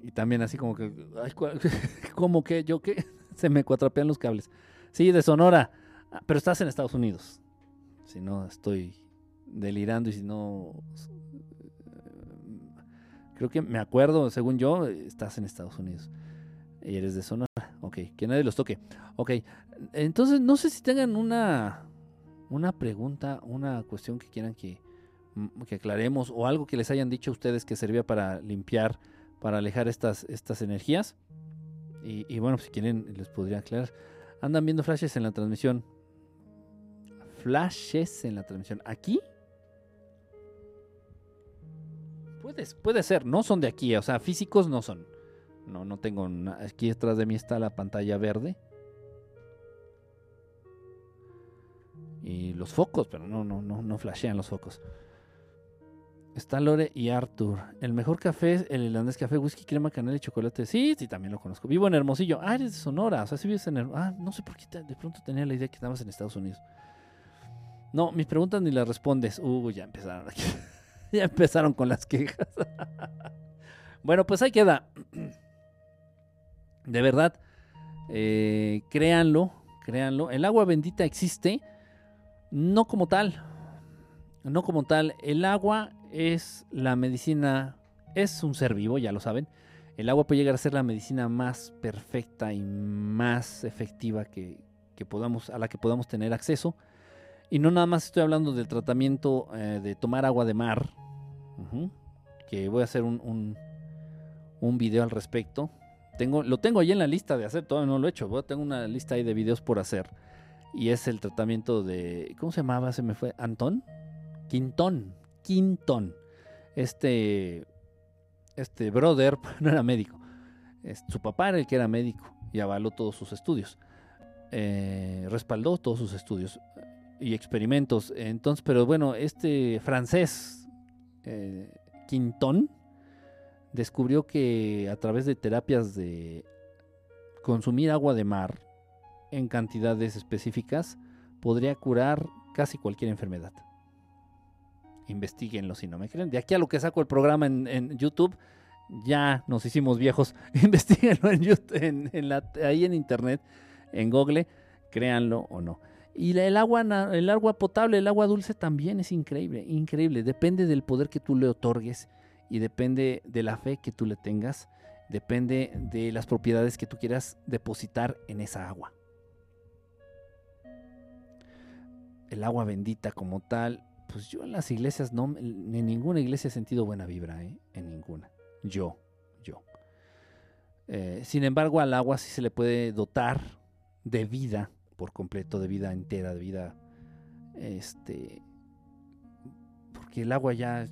Y también así como que, ay, ¿cómo que yo qué? se me cuatropean los cables. Sí, de Sonora, ah, pero estás en Estados Unidos. Si no, estoy delirando y si no, Creo que me acuerdo, según yo, estás en Estados Unidos. Y eres de Sonora. Ok, que nadie los toque. Ok, entonces no sé si tengan una, una pregunta, una cuestión que quieran que, mm, que aclaremos o algo que les hayan dicho a ustedes que servía para limpiar, para alejar estas, estas energías. Y, bueno, si quieren, les podría aclarar. Andan viendo flashes en la transmisión. Flashes en la transmisión. ¿Aquí? Puede, ser, no son de aquí, o sea, físicos no son. No, no tengo nada. Aquí detrás de mí está la pantalla verde. Y los focos, pero no, no, no, no flashean los focos. Está Lore y Arthur. El mejor café es el irlandés café, whisky, crema, canela y chocolate. Sí, sí, también lo conozco. Vivo en Hermosillo. Ah, eres de Sonora. O sea, si vives en Ah, no sé por qué de pronto tenía la idea que estabas en Estados Unidos. No, mis preguntas ni las respondes. Uh, ya empezaron aquí. ya empezaron con las quejas. bueno, pues ahí queda. De verdad, eh, créanlo, créanlo. El agua bendita existe, no como tal. No como tal. El agua es la medicina, es un ser vivo, ya lo saben. El agua puede llegar a ser la medicina más perfecta y más efectiva que, podamos, a la que podamos tener acceso. Y no nada más estoy hablando del tratamiento eh, de tomar agua de mar, que voy a hacer un, un, video al respecto. Tengo, lo tengo ahí en la lista de hacer, todavía no lo he hecho. Tengo una lista ahí de videos por hacer. Y es el tratamiento de. ¿Cómo se llamaba? Se me fue. ¿Antón? Quintón. Quintón. Este. Este brother no era médico. su papá era el que era médico y avaló todos sus estudios. Eh, respaldó todos sus estudios y experimentos. Entonces, pero bueno, este francés eh, Quintón descubrió que a través de terapias de consumir agua de mar en cantidades específicas podría curar casi cualquier enfermedad. Investíguenlo si no me creen. De aquí a lo que saco el programa en, YouTube, ya nos hicimos viejos. Investíguenlo en, ahí en internet, en Google, créanlo o no. Y el agua, el agua potable, el agua dulce también es increíble, increíble. Depende del poder que tú le otorgues y depende de la fe que tú le tengas, depende de las propiedades que tú quieras depositar en esa agua. el agua bendita como tal, pues yo en las iglesias no, en ninguna iglesia he sentido buena vibra, ¿eh? en ninguna. Yo, yo. Eh, sin embargo, al agua sí se le puede dotar de vida por completo, de vida entera, de vida, este, porque el agua ya,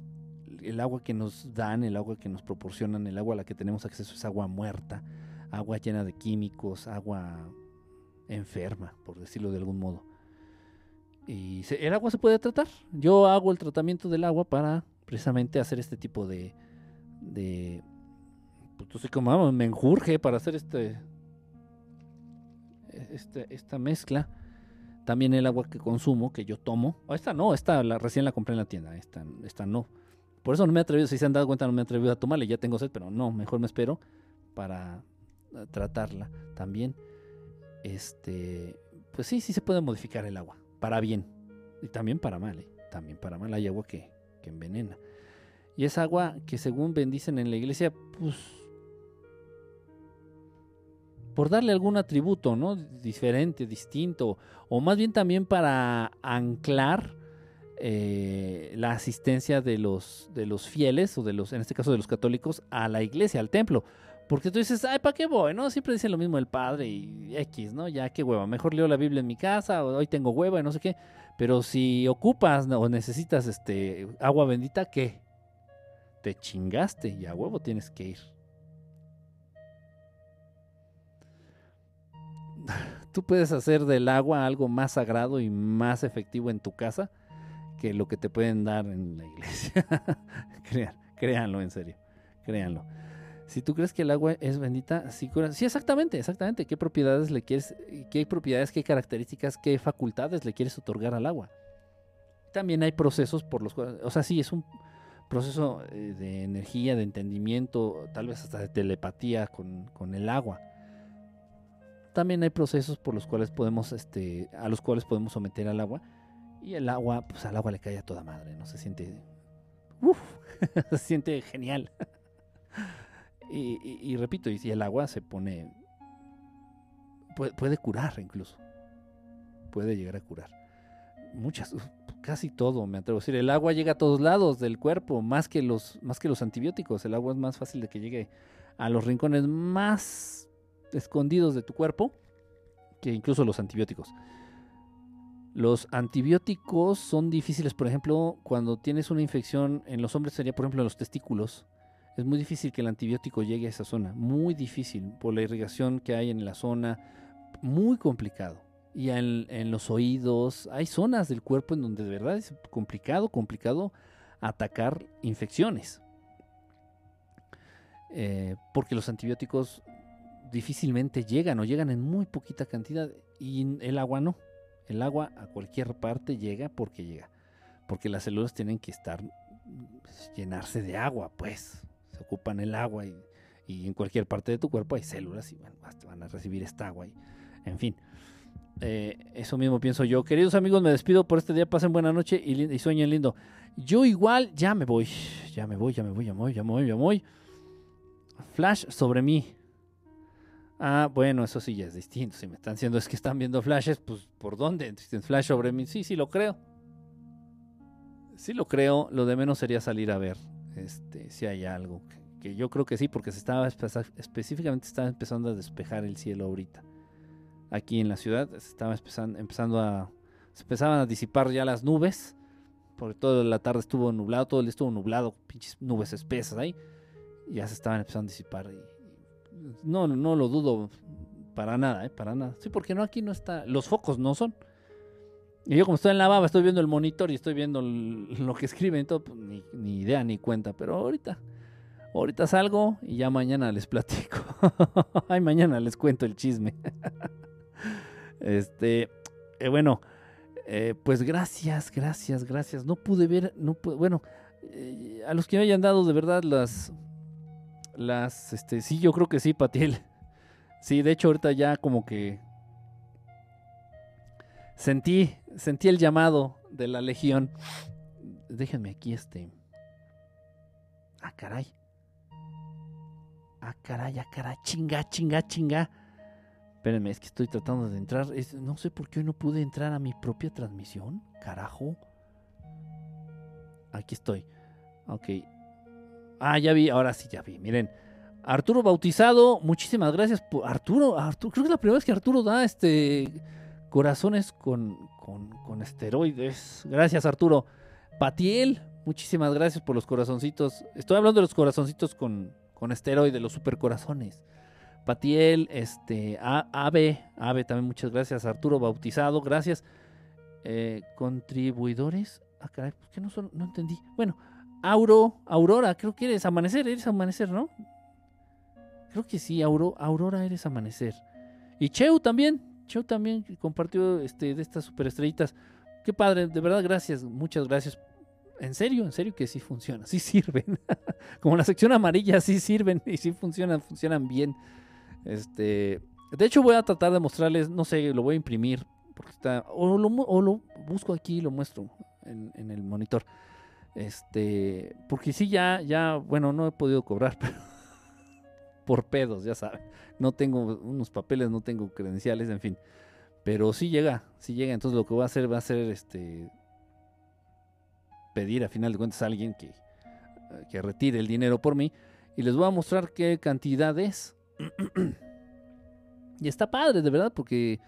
el agua que nos dan, el agua que nos proporcionan, el agua a la que tenemos acceso es agua muerta, agua llena de químicos, agua enferma, por decirlo de algún modo. Y el agua se puede tratar. Yo hago el tratamiento del agua para precisamente hacer este tipo de, de pues, como me enjurge para hacer este, este, esta mezcla. También el agua que consumo, que yo tomo. esta no, esta la, recién la compré en la tienda. Esta, esta no. Por eso no me he atrevido, si se han dado cuenta, no me he atrevido a tomarla. Ya tengo sed, pero no, mejor me espero para eh, tratarla también. Este, pues sí, sí se puede modificar el agua. Para bien. Y también para mal. ¿eh? También para mal hay agua que, que envenena. Y esa agua que según bendicen en la iglesia, pues por darle algún atributo, ¿no? Diferente, distinto, o más bien también para anclar eh, la asistencia de los, de los fieles, o de los, en este caso de los católicos, a la iglesia, al templo. Porque tú dices, ay, ¿para qué voy? ¿No? Siempre dicen lo mismo el padre y X, ¿no? Ya qué hueva. Mejor leo la Biblia en mi casa, o hoy tengo hueva y no sé qué. Pero si ocupas o necesitas este agua bendita, ¿qué? Te chingaste y a huevo tienes que ir. Tú puedes hacer del agua algo más sagrado y más efectivo en tu casa que lo que te pueden dar en la iglesia. créanlo, en serio. Créanlo. Si tú crees que el agua es bendita, sí, sí, exactamente, exactamente. ¿Qué propiedades le quieres, qué propiedades, qué características, qué facultades le quieres otorgar al agua? También hay procesos por los cuales, o sea, sí, es un proceso eh, de energía, de entendimiento, tal vez hasta de telepatía con, con el agua también hay procesos por los cuales podemos, este, a los cuales podemos someter al agua. Y el agua, pues al agua le cae a toda madre, ¿no? Se siente. Se siente genial. y, repito, y si el agua se pone. Puede, puede, curar incluso. Puede llegar a curar. Muchas, casi todo, me atrevo a decir. El agua llega a todos lados del cuerpo, más que los, más que los antibióticos. El agua es más fácil de que llegue a los rincones más escondidos de tu cuerpo que incluso los antibióticos. Los antibióticos son difíciles, por ejemplo, cuando tienes una infección en los hombres sería, por ejemplo, en los testículos. Es muy difícil que el antibiótico llegue a esa zona, muy difícil por la irrigación que hay en la zona, muy complicado. Y en, los oídos, hay zonas del cuerpo en donde de verdad es complicado, complicado atacar infecciones. Eh, porque los antibióticos difícilmente llegan o llegan en muy poquita cantidad y el agua no. El agua a cualquier parte llega porque llega. Porque las células tienen que estar pues, llenarse de agua, pues. Se ocupan el agua y, en cualquier parte de tu cuerpo hay células y van a recibir esta agua. Y, en fin, eh, eso mismo pienso yo. Queridos amigos, me despido por este día. Pasen buena noche y, y sueñen lindo. Yo igual ya me voy. Ya me voy, ya me voy, ya me voy, ya me voy, ya me voy. Flash sobre mí. Ah, bueno, eso sí ya es distinto. Si me están diciendo es que están viendo flashes, pues ¿por dónde? Flash sobre mí. Sí, sí lo creo. Sí lo creo. Lo de menos sería salir a ver este, si hay algo. Que, yo creo que sí, porque se estaba específicamente estaba empezando a despejar el cielo ahorita. Aquí en la ciudad se estaba empezando, empezando a. Se empezaban a disipar ya las nubes. Porque toda la tarde estuvo nublado, todo el día estuvo nublado, pinches nubes espesas ahí. Y ya se estaban empezando a disipar. Y, no, no lo dudo para nada, ¿eh? Para nada. Sí, porque no, aquí no está. Los focos no son. Y yo como estoy en la baba, estoy viendo el monitor y estoy viendo lo que escriben todo, pues, ni, idea ni cuenta. Pero ahorita, ahorita salgo y ya mañana les platico. Ay, mañana les cuento el chisme. este, eh, bueno, eh, pues gracias, gracias, gracias. No pude ver, no bueno, a los que me hayan dado de verdad las las, este, sí, yo creo que sí, Patiel. Sí, de hecho ahorita ya como que sentí, sentí el llamado de la legión. Déjenme aquí este. Ah, caray. Ah, caray, ah, caray, chinga, chinga, chinga. Espérenme, es que estoy tratando de entrar. no sé por qué hoy no pude entrar a mi propia transmisión. Carajo. Aquí estoy. Ok. Ah, ya vi, ahora sí ya vi. Miren. Arturo Bautizado, muchísimas gracias por. Arturo, Arturo, creo que es la primera vez que Arturo da este corazones con, con, esteroides. Gracias, Arturo. Patiel, muchísimas gracias por los corazoncitos. Estoy hablando de los corazoncitos con, con esteroides, los supercorazones. Patiel, este, Ave, Ave también muchas gracias. Arturo Bautizado, gracias. Eh, contribuidores. Ah, caray, ¿por qué no son? No entendí. Bueno, Auro, Aurora, creo que eres amanecer, eres amanecer, ¿no? Creo que sí, Aurora eres amanecer. Y Cheu también, Cheu también compartió este, de estas superestrellitas. Qué padre, de verdad, gracias, muchas gracias. En serio, en serio que sí funciona, sí sirven. Como la sección amarilla, sí sirven y sí funcionan, funcionan bien. Este, de hecho, voy a tratar de mostrarles, no sé, lo voy a imprimir, porque está, o lo, busco aquí y lo muestro en, el monitor. Este, porque sí, ya, ya, bueno, no he podido cobrar, por pedos, ya saben. No tengo unos papeles, no tengo credenciales, en fin. Pero sí llega, sí llega. Entonces lo que voy a hacer va a ser este pedir a final de cuentas a alguien que, que retire el dinero por mí. Y les voy a mostrar qué cantidad es. y está padre, de verdad, porque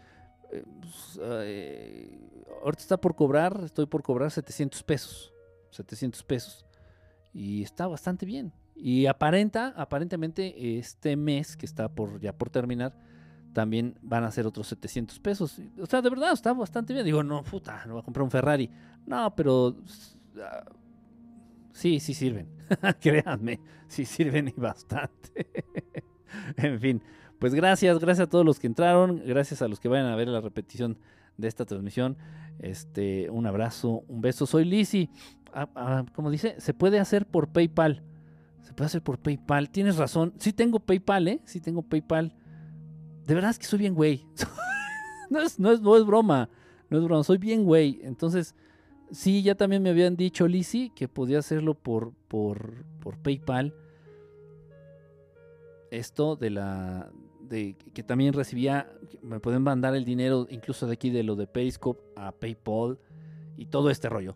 eh, pues, eh, ahorita está por cobrar, estoy por cobrar 700 pesos. 700 pesos. Y está bastante bien. Y aparenta, aparentemente, este mes que está por ya por terminar, también van a ser otros 700 pesos. O sea, de verdad, está bastante bien. Digo, no, puta, no voy a comprar un Ferrari. No, pero ah, sí, sí sirven. Créanme, sí sirven y bastante. en fin, pues gracias, gracias a todos los que entraron, gracias a los que vayan a ver la repetición de esta transmisión. Este, un abrazo, un beso. Soy Lizzy. Ah, ah, como dice, se puede hacer por PayPal. Se puede hacer por PayPal. Tienes razón. Sí tengo PayPal, ¿eh? Sí tengo PayPal. De verdad es que soy bien güey. no, es, no, es, no es broma. No es broma. Soy bien güey. Entonces, sí, ya también me habían dicho, Lizzy, que podía hacerlo por, por, por PayPal esto de la de que también recibía me pueden mandar el dinero incluso de aquí de lo de Periscope a PayPal y todo este rollo.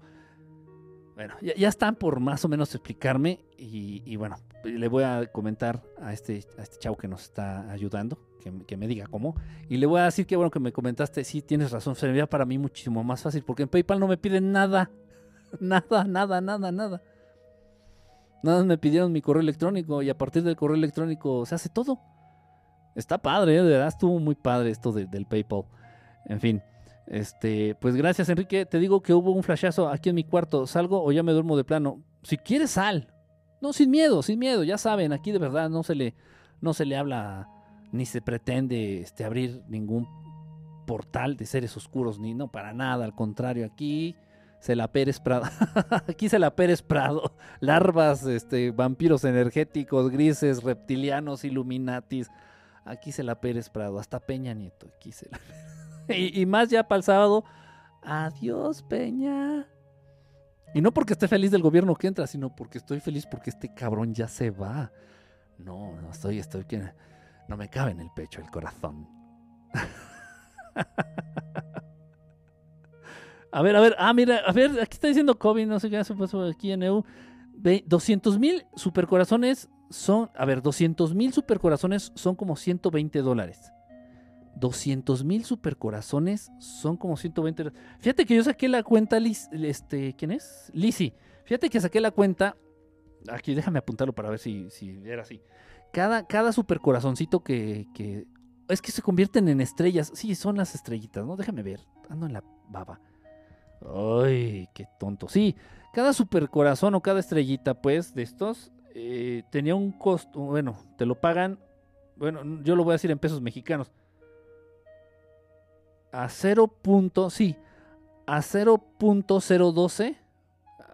Bueno, ya, están por más o menos explicarme y, bueno, le voy a comentar a este, a este chavo que nos está ayudando, que, me diga cómo. Y le voy a decir que bueno que me comentaste, sí, tienes razón, sería para mí muchísimo más fácil porque en PayPal no me piden nada, nada, nada, nada, nada. Nada me pidieron mi correo electrónico y a partir del correo electrónico se hace todo. Está padre, ¿eh? de verdad estuvo muy padre esto del PayPal. En fin, este, pues gracias Enrique. Te digo que hubo un flashazo aquí en mi cuarto. ¿Salgo o ya me duermo de plano? Si quieres, sal. No, sin miedo, sin miedo. Ya saben, aquí de verdad no se le, no se le habla ni se pretende este, abrir ningún portal de seres oscuros, ni no, para nada. Al contrario, aquí la Pérez Prado. Aquí la Pérez Prado. Larvas, este, vampiros energéticos, grises, reptilianos, illuminatis. Aquí la Pérez Prado. Hasta Peña Nieto. Aquí se la... y, y más ya para el sábado. Adiós, Peña. Y no porque esté feliz del gobierno que entra, sino porque estoy feliz porque este cabrón ya se va. No, no estoy, estoy que no me cabe en el pecho el corazón. A ver, a ver, ah, mira, a ver, aquí está diciendo COVID, no sé qué se pasó aquí en EU. 200 mil supercorazones son, a ver, 200 mil supercorazones son como 120 dólares. 200 mil supercorazones son como 120 Fíjate que yo saqué la cuenta, este, ¿quién es? Lisi. Fíjate que saqué la cuenta, aquí déjame apuntarlo para ver si, si era así. Cada, cada supercorazoncito que, que, es que se convierten en estrellas. Sí, son las estrellitas, ¿no? Déjame ver, ando en la baba. Ay, qué tonto. Sí, cada supercorazón o cada estrellita, pues, de estos, eh, tenía un costo. Bueno, te lo pagan. Bueno, yo lo voy a decir en pesos mexicanos. A 0. sí, a 0.012.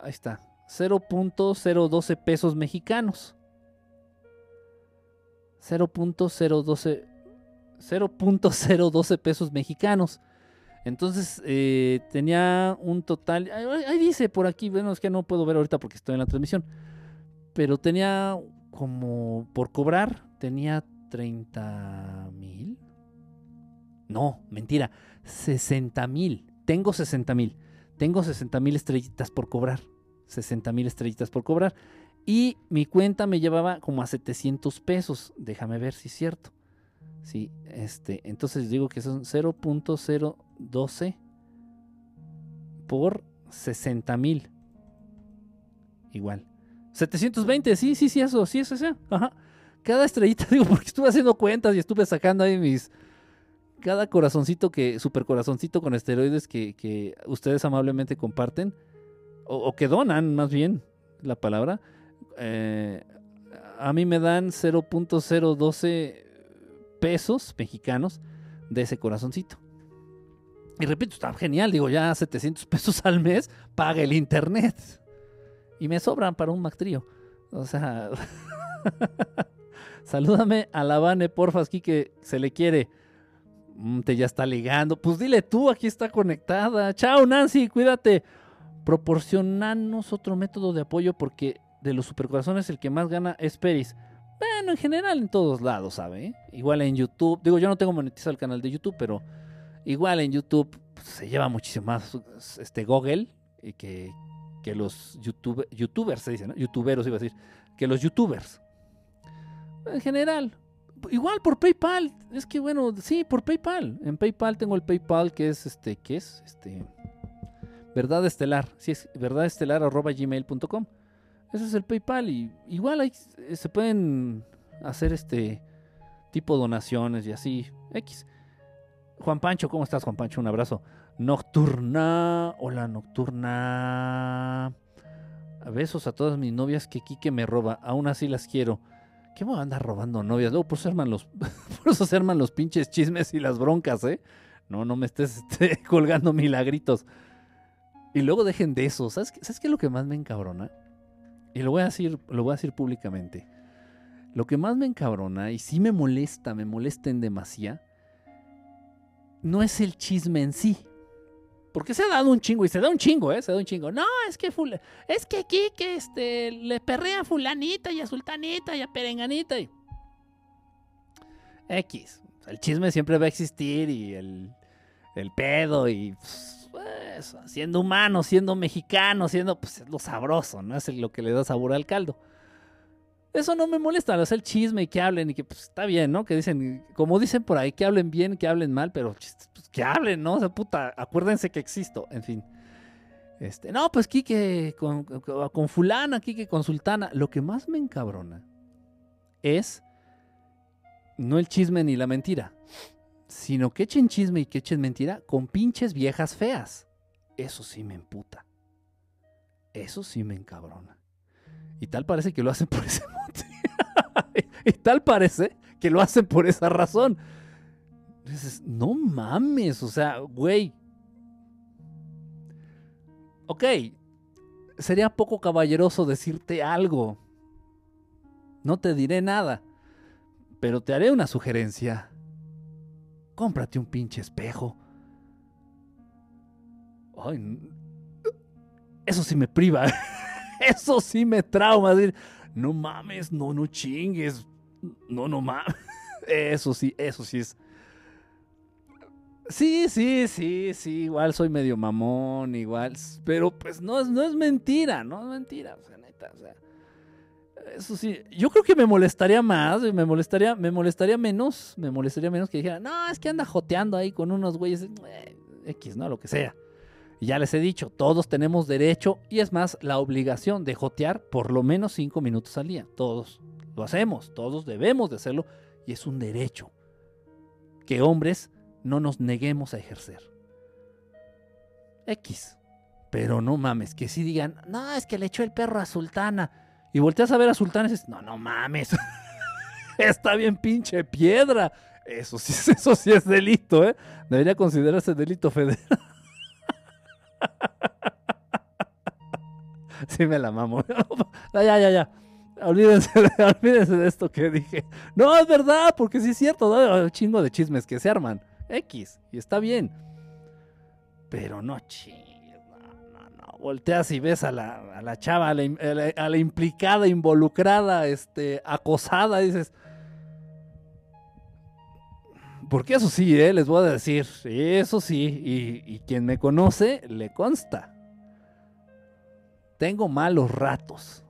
Ahí está. 0.012 pesos mexicanos. 0.012 0.012 pesos mexicanos. Entonces eh, tenía un total, ahí, dice por aquí, bueno, es que no puedo ver ahorita porque estoy en la transmisión, pero tenía como por cobrar, tenía 30 mil, No, mentira. 60 mil. Tengo 60 mil. Tengo 60 mil estrellitas por cobrar. 60 mil estrellitas por cobrar. Y mi cuenta me llevaba como a 700 pesos. Déjame ver si es cierto. Sí, este, entonces digo que son 0.012 por 60 mil. Igual. 720, sí, sí, sí, eso, sí, eso, sí. Ajá. Cada estrellita, digo, porque estuve haciendo cuentas y estuve sacando ahí mis. Cada corazoncito que, super corazoncito con esteroides que, ustedes amablemente comparten, o, que donan, más bien, la palabra, eh, a mí me dan 0.012 pesos mexicanos de ese corazoncito. Y repito, está genial, digo, ya 700 pesos al mes paga el internet. Y me sobran para un Mactrío. O sea, salúdame a la Vane, porfa, aquí que se le quiere. Mm, te ya está ligando. Pues dile tú, aquí está conectada. Chao, Nancy, cuídate. Proporcionanos otro método de apoyo porque de los supercorazones el que más gana es Peris. Bueno, en general en todos lados, ¿sabe? Igual en YouTube. Digo, yo no tengo monetizado el canal de YouTube, pero igual en YouTube pues, se lleva muchísimo más este Google y que, que los YouTube, youtubers, se dice, ¿no? Youtuberos iba a decir, que los youtubers. En general. Igual por PayPal. Es que bueno, sí, por PayPal. En PayPal tengo el PayPal que es este, ¿qué es? Este. Verdad Estelar. Sí, es verdadestelar arroba gmail.com. Ese es el PayPal. Y igual ahí se pueden hacer este tipo donaciones y así. X. Juan Pancho, ¿cómo estás, Juan Pancho? Un abrazo. Nocturna. Hola, Nocturna. Besos a todas mis novias que Kike me roba. Aún así las quiero. ¿Qué me anda robando novias? Por eso, arman los, por eso se arman los pinches chismes y las broncas, ¿eh? No, no me estés este, colgando milagritos. Y luego dejen de eso. ¿Sabes, ¿Sabes qué es lo que más me encabrona? Y lo voy a decir, lo voy a decir públicamente. Lo que más me encabrona y sí me molesta, me molesta en demasía, no es el chisme en sí. Porque se ha dado un chingo y se da un chingo, ¿eh? Se da un chingo. No, es que es que aquí que este le perrea a fulanita y a sultanita y a perenganita y X. El chisme siempre va a existir y el, el pedo y pues, siendo humano, siendo mexicano, siendo pues lo sabroso, ¿no? Es lo que le da sabor al caldo. Eso no me molesta, es el chisme y que hablen y que pues está bien, ¿no? Que dicen, como dicen por ahí, que hablen bien, que hablen mal, pero que hablen, ¿no? O sea, puta, acuérdense que existo, en fin. Este, no, pues Kike con, con fulana, Kike con sultana. Lo que más me encabrona es no el chisme ni la mentira, sino que echen chisme y que echen mentira con pinches viejas feas. Eso sí me emputa. Eso sí me encabrona. Y tal parece que lo hacen por ese motivo. y tal parece que lo hacen por esa razón. No mames, o sea, güey. Ok, sería poco caballeroso decirte algo. No te diré nada, pero te haré una sugerencia. Cómprate un pinche espejo. Ay, eso sí me priva. Eso sí me trauma. no mames, no, no chingues. No, no mames. Eso sí, eso sí es. Sí, sí, sí, sí, igual soy medio mamón, igual, pero pues no es, no es mentira, no es mentira, o sea, neta, o sea, eso sí, yo creo que me molestaría más, me molestaría, me molestaría menos, me molestaría menos que dijera, no, es que anda joteando ahí con unos güeyes, eh, X, no, lo que sea. Y ya les he dicho, todos tenemos derecho y es más, la obligación de jotear por lo menos cinco minutos al día. Todos lo hacemos, todos debemos de hacerlo y es un derecho que hombres no nos neguemos a ejercer. X. Pero no mames, que si digan, no, es que le echó el perro a Sultana. Y volteas a ver a Sultana y dices, no, no mames. Está bien pinche piedra. Eso sí, eso sí es delito, ¿eh? Debería considerarse delito federal. sí me la mamo. ya, ya, ya. Olvídense de, olvídense de esto que dije. No, es verdad, porque sí es cierto. ¿no? Chingo de chismes que se arman. X. Y está bien. Pero no chingues. No, no, no. Volteas y ves a la, a la chava, a la, implicada, involucrada, este, acosada. Dices. Porque eso sí, ¿eh? les voy a decir, eso sí, y quien me conoce le consta. Tengo malos ratos.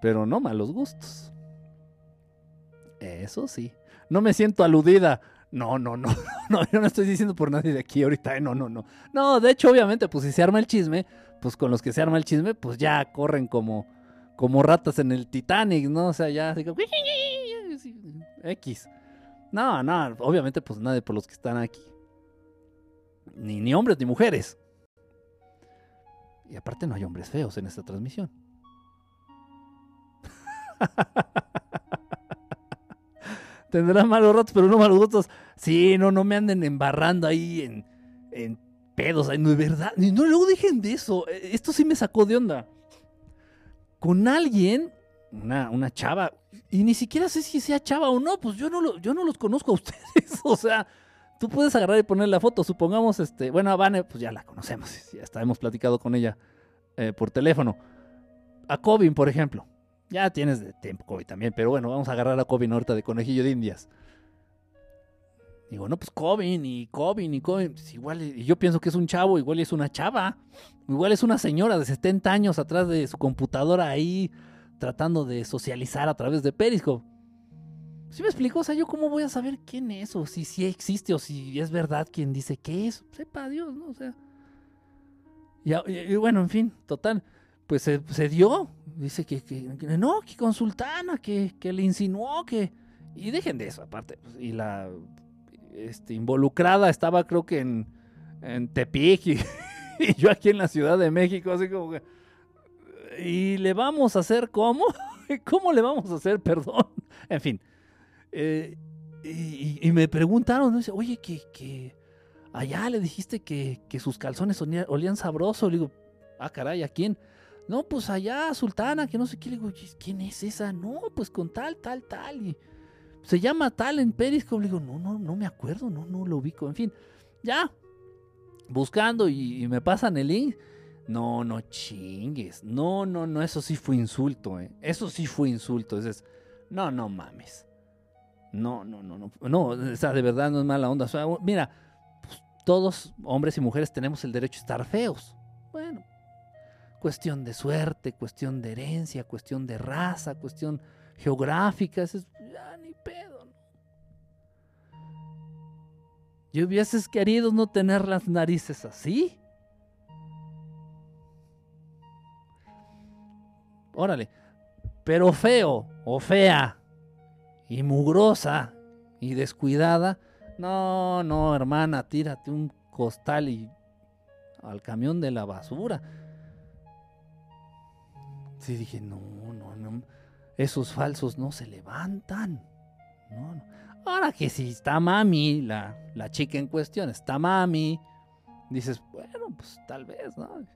Pero no malos gustos. Eso sí. No me siento aludida. No, no, no, no, yo no estoy diciendo por nadie de aquí ahorita, eh, no, no, no. No, de hecho, obviamente, pues si se arma el chisme, pues con los que se arma el chisme, pues ya corren como, como ratas en el Titanic, ¿no? O sea, ya digo, X. No, no, obviamente, pues nadie por los que están aquí. Ni, ni hombres ni mujeres. Y aparte no hay hombres feos en esta transmisión. Tendrán malos ratos, pero no malos gustos. Sí, no, no me anden embarrando ahí en, en pedos. es verdad. No, luego dejen de eso. Eh, esto sí me sacó de onda. Con alguien, una, una chava, y ni siquiera sé si sea chava o no, pues yo no, lo, yo no los conozco a ustedes. o sea, tú puedes agarrar y poner la foto. Supongamos, este, bueno, a Vane, pues ya la conocemos. Ya está, hemos platicado con ella eh, por teléfono. A Cobin, por ejemplo. Ya tienes de tiempo COVID también, pero bueno, vamos a agarrar a Cobin ahorita de conejillo de indias. Digo, no, pues Cobin y Cobin y Cobin. Pues igual, y yo pienso que es un chavo, igual es una chava. Igual es una señora de 70 años atrás de su computadora ahí tratando de socializar a través de Periscope. ¿Sí me explico? O sea, ¿yo cómo voy a saber quién es? O si sí existe, o si es verdad quien dice que es. Sepa Dios, ¿no? O sea. y bueno, en fin, total pues se, dio. Dice que, no, que consultana, que, que le insinuó que... Y dejen de eso, aparte. Pues, y la este, involucrada estaba creo que en, en Tepic y, yo aquí en la Ciudad de México, así como que... ¿Y le vamos a hacer cómo? ¿Cómo le vamos a hacer? Perdón. En fin. Eh, y, me preguntaron, dice, oye, que, allá le dijiste que, que sus calzones olían sabroso. Le digo, ah, caray, ¿a quién? No, pues allá, Sultana, que no sé qué. Le digo, ¿quién es esa? No, pues con tal, tal, tal. Y se llama tal en Periscope. Le digo, no, no, no me acuerdo, no, no lo ubico. En fin, ya. Buscando y, me pasan el link. No, no chingues. No, no, no, eso sí fue insulto, ¿eh? Eso sí fue insulto. Es, no, no mames. No, no, no, no. No, o sea, de verdad no es mala onda. Mira, pues, todos, hombres y mujeres, tenemos el derecho a estar feos. Bueno, cuestión de suerte, cuestión de herencia, cuestión de raza, cuestión geográfica, es, ya ni pedo. ¿no? Hubieses querido no tener las narices así. Órale, pero feo o fea y mugrosa y descuidada, no, no, hermana, tírate un costal y al camión de la basura. Sí, dije, no, no, no. Esos falsos no se levantan. No, Ahora que si está mami, la, la chica en cuestión, está mami, dices, bueno, pues tal vez, ¿no?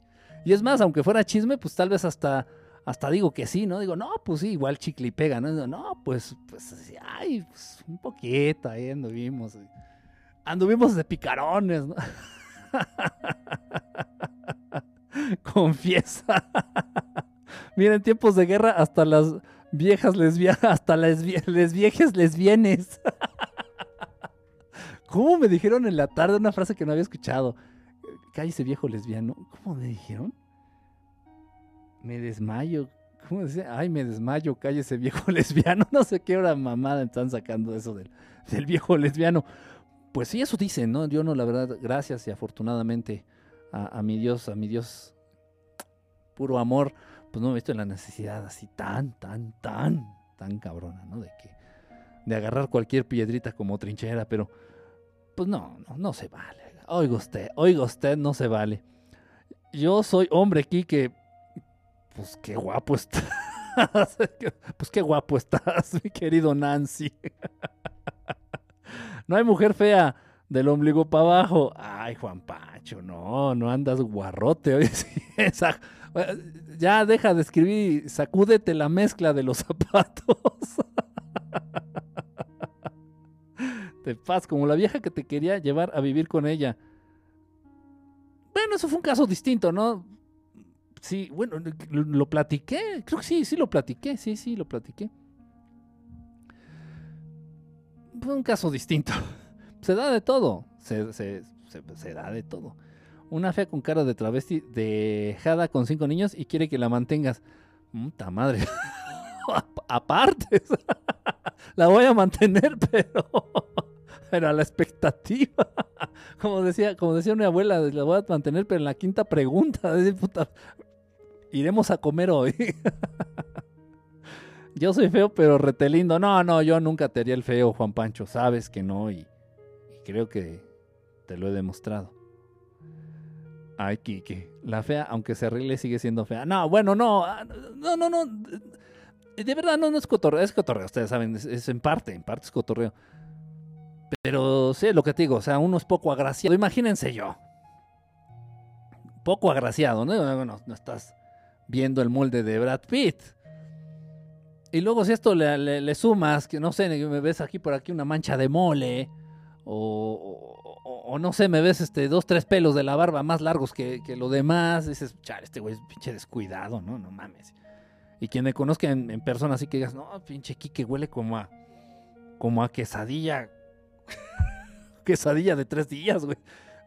Y es más, aunque fuera chisme, pues tal vez hasta, hasta digo que sí, ¿no? Digo, no, pues sí, igual chicle y pega, ¿no? No, pues, pues, ay, pues un poquito ahí anduvimos. Anduvimos de picarones, ¿no? Confiesa. Mira, en tiempos de guerra hasta las viejas lesbianas, hasta las viejas lesbianes. ¿Cómo me dijeron en la tarde una frase que no había escuchado? Cállese viejo lesbiano. ¿Cómo me dijeron? Me desmayo. ¿Cómo decía? Ay, me desmayo, cállese viejo lesbiano. No sé qué hora mamada están sacando eso del, del viejo lesbiano. Pues sí, eso dicen, ¿no? Yo no, la verdad, gracias y afortunadamente a mi Dios, a mi Dios, puro amor pues no me he visto en la necesidad así tan, tan, tan, tan cabrona, ¿no? De que, de agarrar cualquier piedrita como trinchera, pero, pues no, no, no se vale. Oiga usted, oiga usted, no se vale. Yo soy hombre aquí que, pues qué guapo estás. pues qué guapo estás, mi querido Nancy. no hay mujer fea del ombligo para abajo. Ay, Juan Pacho, no, no andas guarrote. Esa, ya deja de escribir, sacúdete la mezcla de los zapatos. te paz, como la vieja que te quería llevar a vivir con ella. Bueno, eso fue un caso distinto, ¿no? Sí, bueno, lo, platiqué, creo que sí, sí lo platiqué, sí, sí, lo platiqué. un caso distinto. Se da de todo. Se, da de todo. Una fea con cara de travesti dejada con cinco niños y quiere que la mantengas. Puta madre. Aparte. la voy a mantener, pero. Pero a la expectativa. Como decía, como decía mi abuela, la voy a mantener, pero en la quinta pregunta. Iremos a comer hoy. yo soy feo, pero retelindo. No, no, yo nunca te haría el feo, Juan Pancho. Sabes que no y, creo que te lo he demostrado. Ay, Kike. La fea, aunque se arregle, sigue siendo fea. No, bueno, no. Ah, no, no, no. De verdad, no, no es cotorreo. Es cotorreo, ustedes saben. Es, en parte, en parte es cotorreo. Pero sé lo que te digo. O sea, uno es poco agraciado. Imagínense yo. Poco agraciado, ¿no? No, no estás viendo el molde de Brad Pitt. Y luego si esto le, sumas, que no sé, me ves aquí por aquí una mancha de mole, o, no sé, me ves este dos, tres pelos de la barba más largos que, lo demás, dices, chale, este güey es pinche descuidado, ¿no? No mames. Y quien me conozca en, persona así que digas, no, pinche Kike huele como a, como a quesadilla, quesadilla de tres días, güey.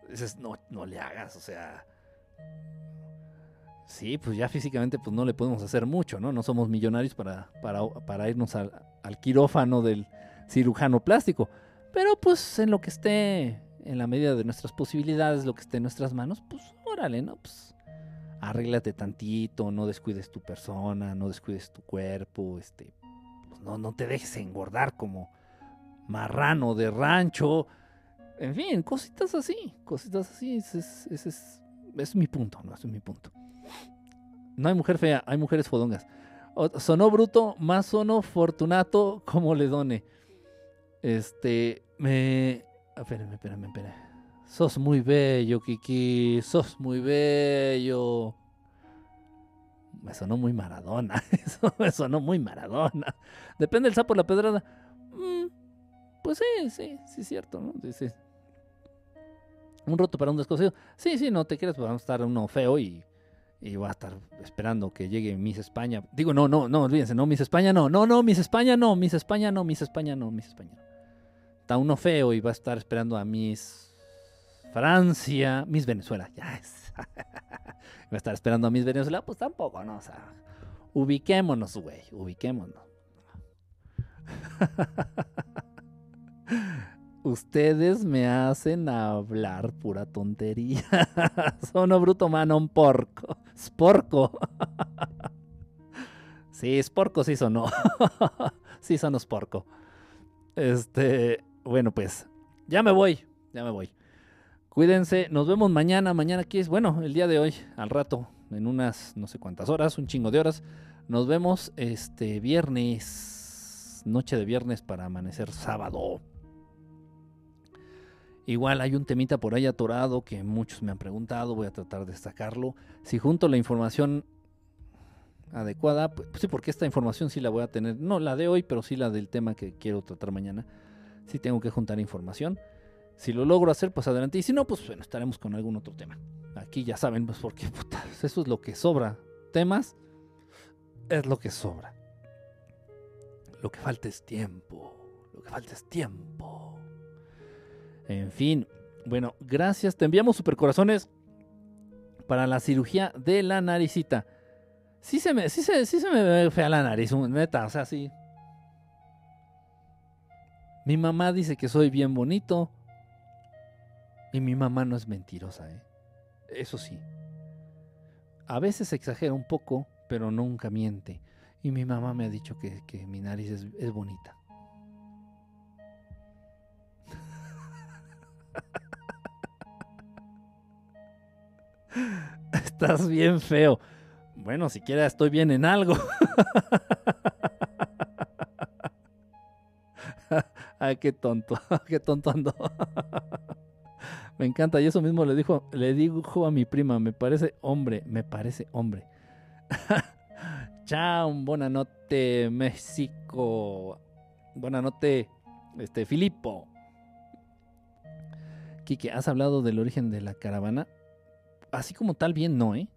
Dices, no, no le hagas, o sea Sí, pues ya físicamente pues no le podemos hacer mucho, ¿no? No somos millonarios para, para, irnos al, quirófano del cirujano plástico. Pero pues en lo que esté, en la medida de nuestras posibilidades, lo que esté en nuestras manos, pues órale, ¿no? Pues arréglate tantito, no descuides tu persona, no descuides tu cuerpo, este, pues no, no te dejes engordar como marrano de rancho. En fin, cositas así, cositas así, ese es, es, es mi punto, ¿no? Ese es mi punto. No hay mujer fea, hay mujeres fodongas. sonó bruto, más sonó fortunato como le done. Este, me... Espérame, espérame, espérame. Sos muy bello, Kiki. Sos muy bello. Me sonó muy Maradona. Me sonó muy Maradona. Depende del sapo la pedrada. Mm, pues sí, sí, sí es cierto, ¿no? Un roto para un descosido. Sí, sí, no te quieres, pues vamos a estar uno feo y y voy a estar esperando que llegue Miss España. Digo, no, no, no, olvídense, no, Miss España no, no, no, Miss España no, Miss España no, Miss España no, Miss España no. Está uno feo y va a estar esperando a Miss Francia, Miss Venezuela, ya es. va a estar esperando a Miss Venezuela, pues tampoco, ¿no? O sea, ubiquémonos, güey, ubiquémonos. Ustedes me hacen hablar pura tontería. Sono bruto un porco. Sporco. sí, sporco sí sonó. sí sonó sporco. Este, bueno, pues ya me voy, ya me voy. Cuídense, nos vemos mañana. Mañana aquí es, bueno, el día de hoy, al rato, en unas no sé cuántas horas, un chingo de horas. Nos vemos este viernes, noche de viernes para amanecer sábado. Igual hay un temita por ahí atorado que muchos me han preguntado, voy a tratar de destacarlo. Si junto la información adecuada, pues, sí, porque esta información sí la voy a tener, no la de hoy, pero sí la del tema que quiero tratar mañana. Sí tengo que juntar información. Si lo logro hacer, pues adelante. Y si no, pues bueno, estaremos con algún otro tema. Aquí ya saben, pues porque puta, eso es lo que sobra. Temas es lo que sobra. Lo que falta es tiempo. Lo que falta es tiempo. En fin, bueno, gracias. Te enviamos supercorazones para la cirugía de la naricita. Sí se me, sí se, sí se me ve fea la nariz, neta, o sea, sí. Mi mamá dice que soy bien bonito. Y mi mamá no es mentirosa, ¿eh? Eso sí. A veces exagera un poco, pero nunca miente. Y mi mamá me ha dicho que, mi nariz es bonita. Estás bien feo. Bueno, siquiera estoy bien en algo. Ay, qué tonto, qué tonto ando. me encanta, y eso mismo le dijo, le dijo a mi prima, me parece hombre, me parece hombre. Chao, buena noche, México. Buena noche, este, Filipo. Kike, ¿has hablado del origen de la caravana? Así como tal, bien no, ¿eh?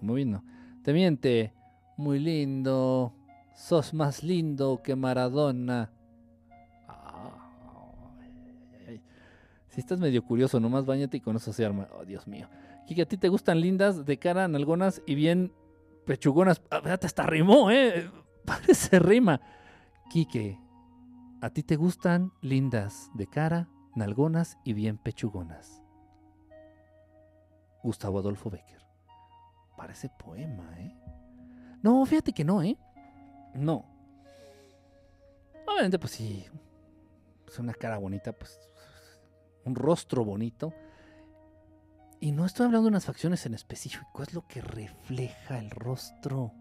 Como bien no. Te miente, muy lindo, sos más lindo que Maradona. Si estás medio curioso, nomás bañate y con eso se arma. Oh, Dios mío. Kike, ¿a ti te gustan lindas, de cara, nalgonas y bien pechugonas? Ah, hasta rimó, ¿eh? Parece rima. Quique, ¿a ti te gustan lindas, de cara, nalgonas y bien pechugonas? Gustavo Adolfo Becker. Parece poema, ¿eh? No, fíjate que no, ¿eh? No. Obviamente, pues sí. Es una cara bonita, pues. Un rostro bonito. Y no estoy hablando de unas facciones en específico, es lo que refleja el rostro.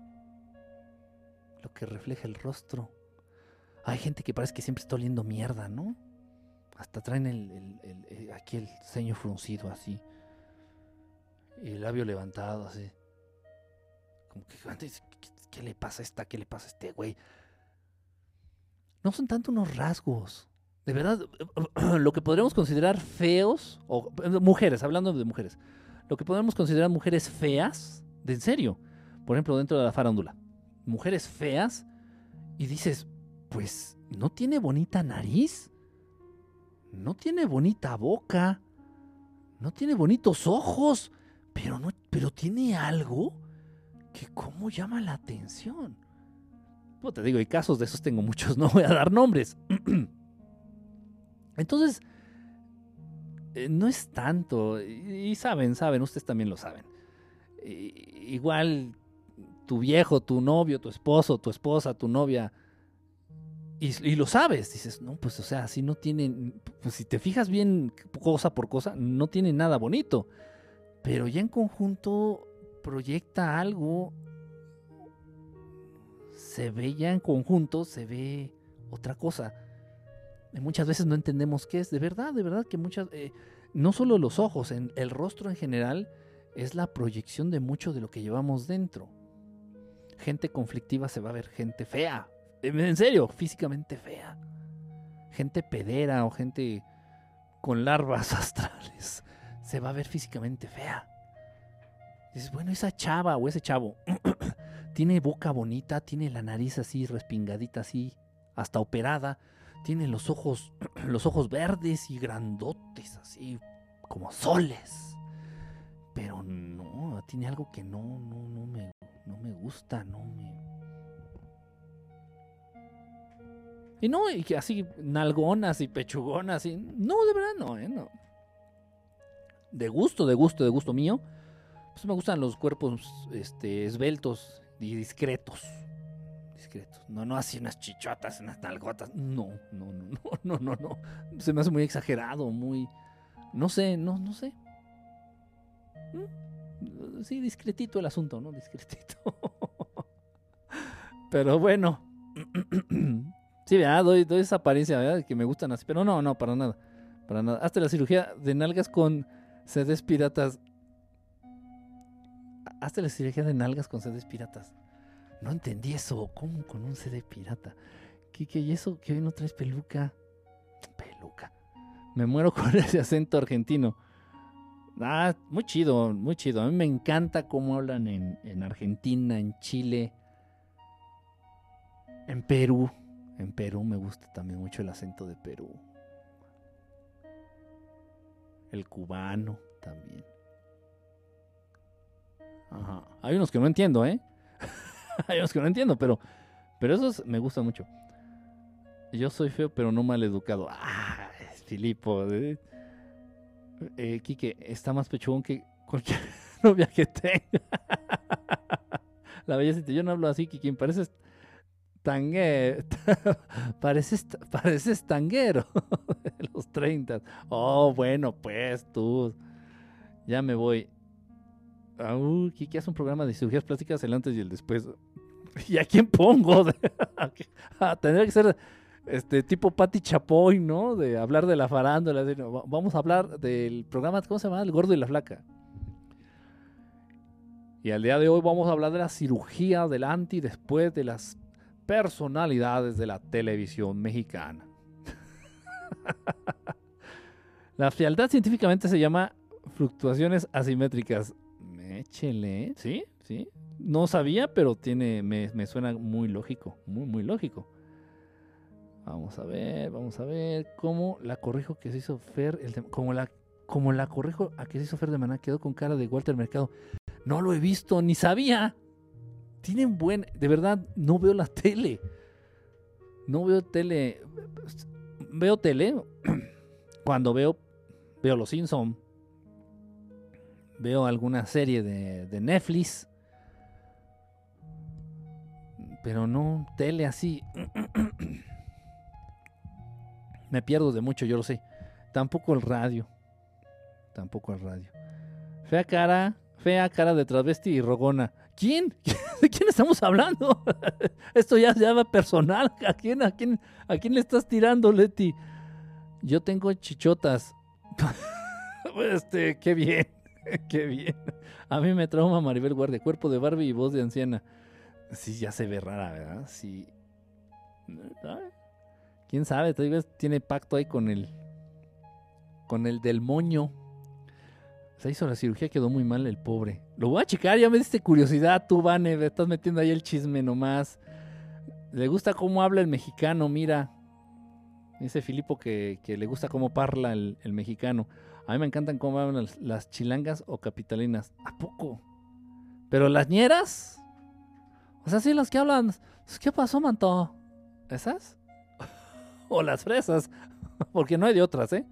Lo que refleja el rostro. Hay gente que parece que siempre está oliendo mierda, ¿no? Hasta traen el, aquí el ceño fruncido así. Y el labio levantado así. Como que ¿qué, le pasa a esta? ¿Qué le pasa a este güey? No son tanto unos rasgos. De verdad, lo que podríamos considerar feos, o mujeres, hablando de mujeres, lo que podríamos considerar mujeres feas, de en serio, por ejemplo, dentro de la farándula, mujeres feas, y dices, pues, ¿no tiene bonita nariz? ¿No tiene bonita boca? ¿No tiene bonitos ojos? Pero, no, pero tiene algo que cómo llama la atención. Pues te digo, hay casos de esos tengo muchos, no voy a dar nombres. Entonces, eh, no es tanto, y, saben, saben, ustedes también lo saben. igual tu viejo, tu novio, tu esposo, tu esposa, tu novia, y, lo sabes, dices, no, pues o sea, si no tienen, pues si te fijas bien cosa por cosa, no tiene nada bonito, pero ya en conjunto proyecta algo, se ve ya en conjunto, se ve otra cosa muchas veces no entendemos qué es. De verdad, de verdad que muchas, eh, no solo los ojos, en el rostro en general es la proyección de mucho de lo que llevamos dentro. Gente conflictiva se va a ver gente fea, en serio, físicamente fea. Gente pedera o gente con larvas astrales se va a ver físicamente fea. Dices, bueno, esa chava o ese chavo tiene boca bonita, tiene la nariz así respingadita, así, hasta operada, tiene los ojos, los ojos verdes y grandotes, así como soles. Pero no, tiene algo que no, no, no me, no me gusta, no me. Y no, y así nalgonas y pechugonas, y no, de verdad no, ¿eh? No. De gusto, de gusto, de gusto mío, pues me gustan los cuerpos este, esbeltos y discretos. No, no así unas chichotas, unas nalgotas. No, no, no, no, no, no, no. Se me hace muy exagerado, muy. No sé, no, no sé. ¿Mm? Sí, discretito el asunto, ¿no? Discretito. Pero bueno. Sí, ¿verdad? Doy, doy esa apariencia, ¿verdad? Que me gustan así. Pero no, no, para nada. Para nada. Hasta la cirugía de nalgas con sedes piratas. Hasta la cirugía de nalgas con sedes piratas. No entendí eso. ¿Cómo con un CD pirata? ¿Qué, qué y eso? ¿Que hoy no traes peluca? Peluca. Me muero con ese acento argentino. Ah, muy chido, muy chido. A mí me encanta cómo hablan en, en Argentina, en Chile, en Perú. En Perú me gusta también mucho el acento de Perú. El cubano también. Ajá. Hay unos que no entiendo, ¿eh? Hay unos que no entiendo, pero, pero esos me gustan mucho. Yo soy feo, pero no mal educado. Ah, Filipo. Eh, eh, está más pechugón que cualquier novia que tenga. La belleza, yo no hablo así, Quique, pareces tanguero. pareces, pareces tanguero de los 30. Oh, bueno, pues tú. Ya me voy. Uh, Kiki hace un programa de cirugías plásticas el antes y el después. ¿Y a quién pongo? Ah, tendría que ser este tipo Patti Chapoy, ¿no? De hablar de la farándula. vamos a hablar del programa, ¿cómo se llama? El gordo y la flaca. Y al día de hoy vamos a hablar de la cirugía del antes y después de las personalidades de la televisión mexicana. la frialdad científicamente se llama fluctuaciones asimétricas Échele, ¿sí? ¿Sí? No sabía, pero tiene, me, suena muy lógico, muy, muy lógico. Vamos a ver, vamos a ver. ¿Cómo la corrijo que se hizo Fer? Como, la, como la corrijo a que se hizo Fer de Maná, quedó con cara de Walter Mercado. No lo he visto, ni sabía. Tienen buen. De verdad, no veo la tele. No veo tele. Veo tele. Cuando veo. Veo Los Simpsons. Veo alguna serie de, de Netflix. Pero no tele así. Me pierdo de mucho, yo lo sé. Tampoco el radio. Tampoco el radio. Fea cara, fea cara de travesti y rogona. ¿Quién? ¿De quién estamos hablando? Esto ya se llama personal. ¿A quién, a, quién, ¿A quién le estás tirando, Leti? Yo tengo chichotas. este, qué bien. Qué bien. A mí me trauma Maribel Guardia, cuerpo de Barbie y voz de anciana. Sí, ya se ve rara, ¿verdad? Sí. Quién sabe, tiene pacto ahí con el. Con el del moño. Se hizo la cirugía, quedó muy mal el pobre. Lo voy a checar, ya me diste curiosidad, tú, Vane, estás metiendo ahí el chisme nomás. Le gusta cómo habla el mexicano, mira. Dice Filipo que, le gusta cómo parla el, mexicano. A mí me encantan cómo hablan las, chilangas o capitalinas. ¿A poco? Pero las ñeras. O sea, sí, las que hablan. ¿Qué pasó, manto? ¿Esas? o las fresas. Porque no hay de otras, ¿eh?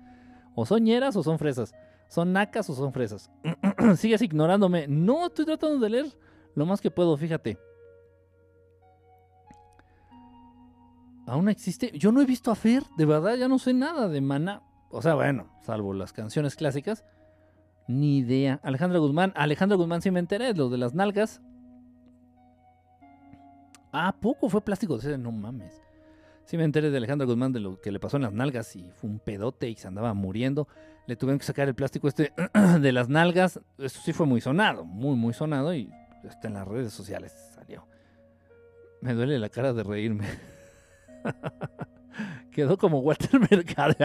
O son ñeras o son fresas. ¿Son nacas o son fresas? Sigues ignorándome. No, estoy tratando de leer lo más que puedo, fíjate. Aún existe. Yo no he visto a Fer, de verdad, ya no sé nada de Mana. O sea, bueno, salvo las canciones clásicas. Ni idea. Alejandra Guzmán. Alejandra Guzmán sí me enteré, lo de las nalgas. Ah, poco fue plástico. No mames. Sí me enteré de Alejandra Guzmán de lo que le pasó en las nalgas y fue un pedote y se andaba muriendo. Le tuvieron que sacar el plástico este de las nalgas. Eso sí fue muy sonado, muy, muy sonado y está en las redes sociales salió. Me duele la cara de reírme. Quedó como Walter Mercado.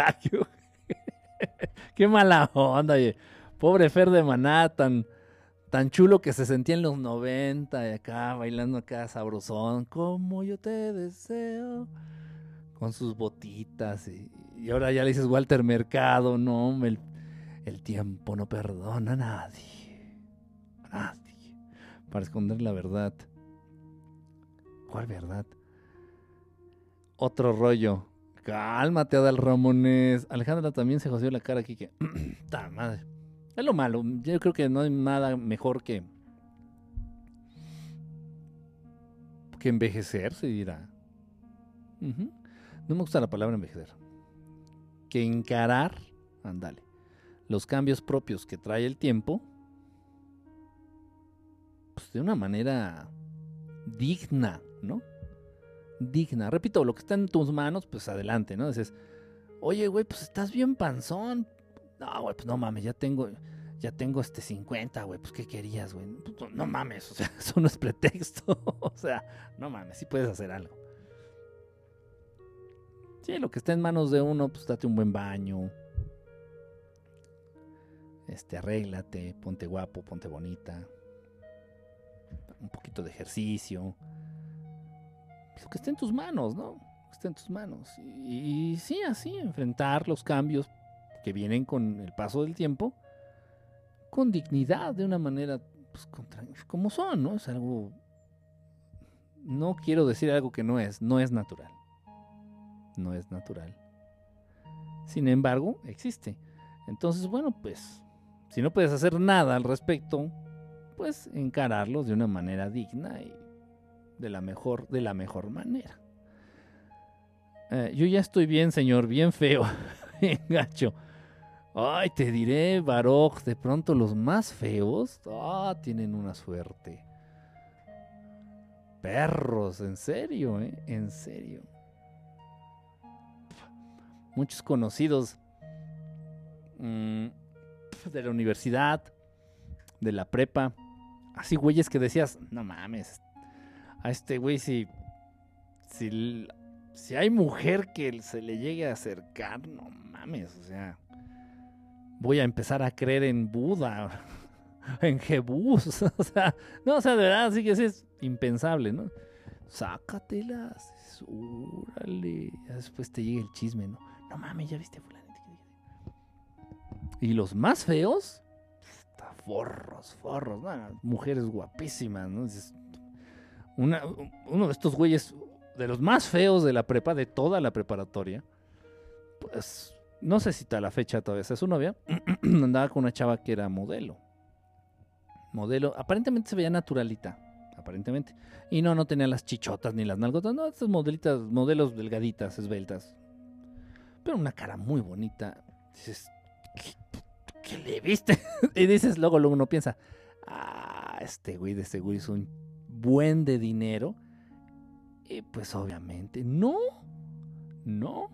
Qué mala onda, oye. Pobre Fer de Maná, tan, chulo que se sentía en los 90 y acá bailando acá sabrosón. Como yo te deseo con sus botitas. Y, ahora ya le dices Walter Mercado, no, el, el tiempo no perdona a nadie. A nadie. Para esconder la verdad. ¿Cuál verdad? Otro rollo. Cálmate, Adal Ramones. Alejandra también se joseó la cara aquí que. madre! Es lo malo. Yo creo que no hay nada mejor que. que envejecer, se dirá. No me gusta la palabra envejecer. Que encarar, ándale, los cambios propios que trae el tiempo, pues de una manera digna, ¿no? Digna. Repito, lo que está en tus manos, pues adelante, ¿no? Dices, oye, güey, pues estás bien panzón. No, güey, pues no mames, ya tengo, ya tengo este 50, güey, pues ¿qué querías, güey? Pues, no mames, o sea, eso no es pretexto. o sea, no mames, sí puedes hacer algo. Sí, lo que está en manos de uno, pues date un buen baño. Este, arréglate, ponte guapo, ponte bonita. Un poquito de ejercicio. Lo que está en tus manos, ¿no? Está en tus manos. Y, sí, así, enfrentar los cambios que vienen con el paso del tiempo con dignidad, de una manera pues, como son, ¿no? Es algo. No quiero decir algo que no es, no es natural no es natural. Sin embargo, existe. Entonces, bueno, pues, si no puedes hacer nada al respecto, pues encararlo de una manera digna y de la mejor, de la mejor manera. Eh, yo ya estoy bien, señor, bien feo, bien gacho. Ay, te diré, Baroch, de pronto los más feos, ah, tienen una suerte. Perros, en serio, ¿eh? En serio muchos conocidos mm, de la universidad, de la prepa, así güeyes que decías, no mames, a este güey si, si, si hay mujer que se le llegue a acercar, no mames, o sea, voy a empezar a creer en Buda, en Jebús, o sea, no, o sea, de verdad, sí que es impensable, ¿no? sácatelas. Úrale. Después te llega el chisme, ¿no? No mames, ya viste. Y los más feos, forros, forros, mujeres guapísimas, ¿no? Uno de estos güeyes, de los más feos de la prepa, de toda la preparatoria, pues no sé si está la fecha todavía es su novia, andaba con una chava que era modelo. Modelo, aparentemente se veía naturalita, aparentemente. Y no, no tenía las chichotas ni las nalgotas, no, estas modelitas, modelos delgaditas, esbeltas. Pero una cara muy bonita. Dices, ¿qué, le viste? y dices, luego, luego uno piensa, ah, este güey de seguro hizo un buen de dinero. Y pues obviamente, no, no.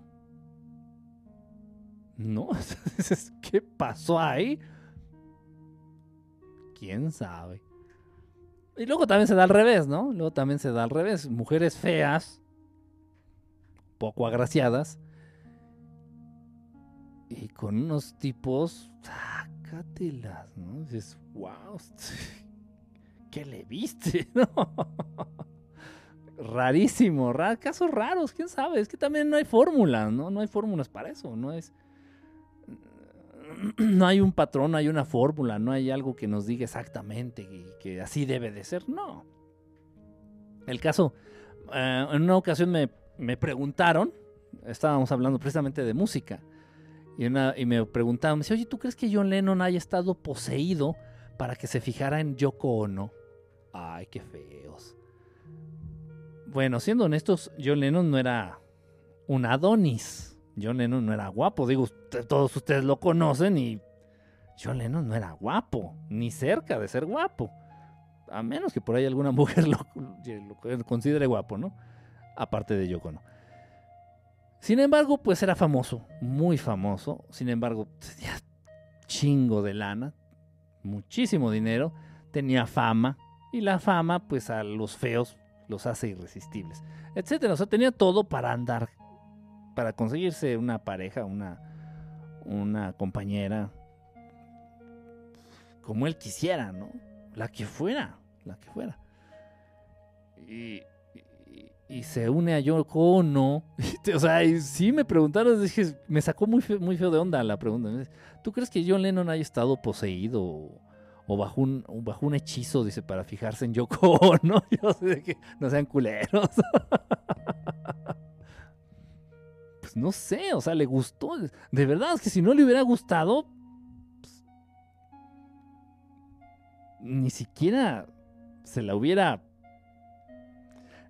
No, ¿qué pasó ahí? ¿Quién sabe? Y luego también se da al revés, ¿no? Luego también se da al revés. Mujeres feas, poco agraciadas, y con unos tipos, sácatelas, ¿no? Dices, wow, ¿qué le viste? Rarísimo, casos raros, quién sabe. Es que también no hay fórmulas, ¿no? No hay fórmulas para eso, no es no hay un patrón, no hay una fórmula, no hay algo que nos diga exactamente que, así debe de ser. No. El caso, eh, en una ocasión me, preguntaron, estábamos hablando precisamente de música, y, y me preguntaban, me dice, oye, ¿tú crees que John Lennon haya estado poseído para que se fijara en Yoko Ono? Ay, qué feos. Bueno, siendo honestos, John Lennon no era un Adonis. John Lennon no era guapo. Digo, todos ustedes lo conocen y John Lennon no era guapo, ni cerca de ser guapo. A menos que por ahí alguna mujer lo, considere guapo, ¿no? Aparte de Yoko, ¿no? Sin embargo, pues era famoso, muy famoso. Sin embargo, tenía chingo de lana, muchísimo dinero, tenía fama. Y la fama, pues a los feos los hace irresistibles, etcétera. O sea, tenía todo para andar para conseguirse una pareja, una, una compañera, como él quisiera, ¿no? La que fuera, la que fuera. Y, se une a Yoko Ono. o sea, y sí me preguntaron, dije, me sacó muy feo, muy feo de onda la pregunta. ¿Tú crees que John Lennon haya estado poseído o, bajo, un, bajo un hechizo, dice, para fijarse en Yoko Ono? Yo sé que no sean culeros. no sé, o sea, le gustó. De verdad, es que si no le hubiera gustado, pues, ni siquiera se la hubiera,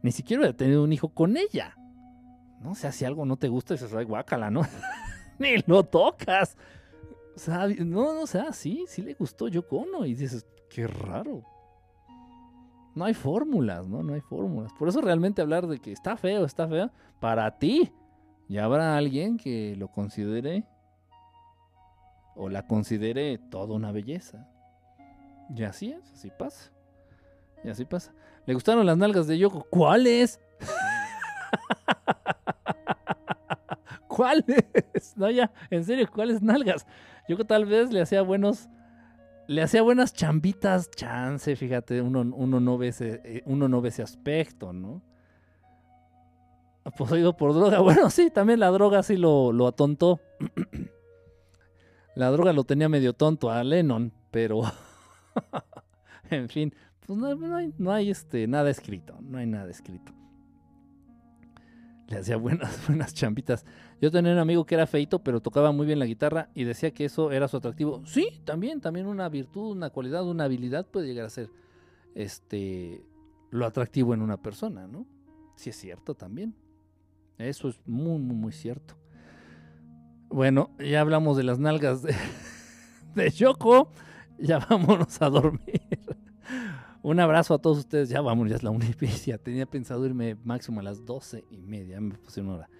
ni siquiera hubiera tenido un hijo con ella. No o sea, si algo no te gusta, dices, ay, guácala, ¿no? ni lo tocas. No, no, sea, sí, sí le gustó Yoko Y dices, qué raro. No hay fórmulas, ¿no? No hay fórmulas. Por eso realmente hablar de que está feo, está feo, para ti y habrá alguien que lo considere o la considere toda una belleza. Y así es, así pasa. Y así pasa. ¿Le gustaron las nalgas de Yoko? ¿Cuáles? ¿Cuáles? No, ya, en serio, ¿cuáles nalgas? Yoko tal vez le hacía buenos. Le hacía buenas chambitas, chance, fíjate, uno, no, ve ese, eh, uno no ve ese aspecto, ¿no? poseído por droga. Bueno, sí, también la droga sí lo, lo atontó. la droga lo tenía medio tonto a Lennon, pero en fin, pues no, hay, no hay este, nada escrito, no hay nada escrito. Hacía buenas, buenas champitas. Yo tenía un amigo que era feito, pero tocaba muy bien la guitarra y decía que eso era su atractivo. Sí, también, también una virtud, una cualidad, una habilidad puede llegar a ser este lo atractivo en una persona, ¿no? Sí es cierto también. Eso es muy, muy, muy cierto. Bueno, ya hablamos de las nalgas de, de Yoko. Ya vámonos a dormir. Un abrazo a todos ustedes. Ya vamos, ya es la una y Tenía pensado irme máximo a las doce y media. Me puse una hora.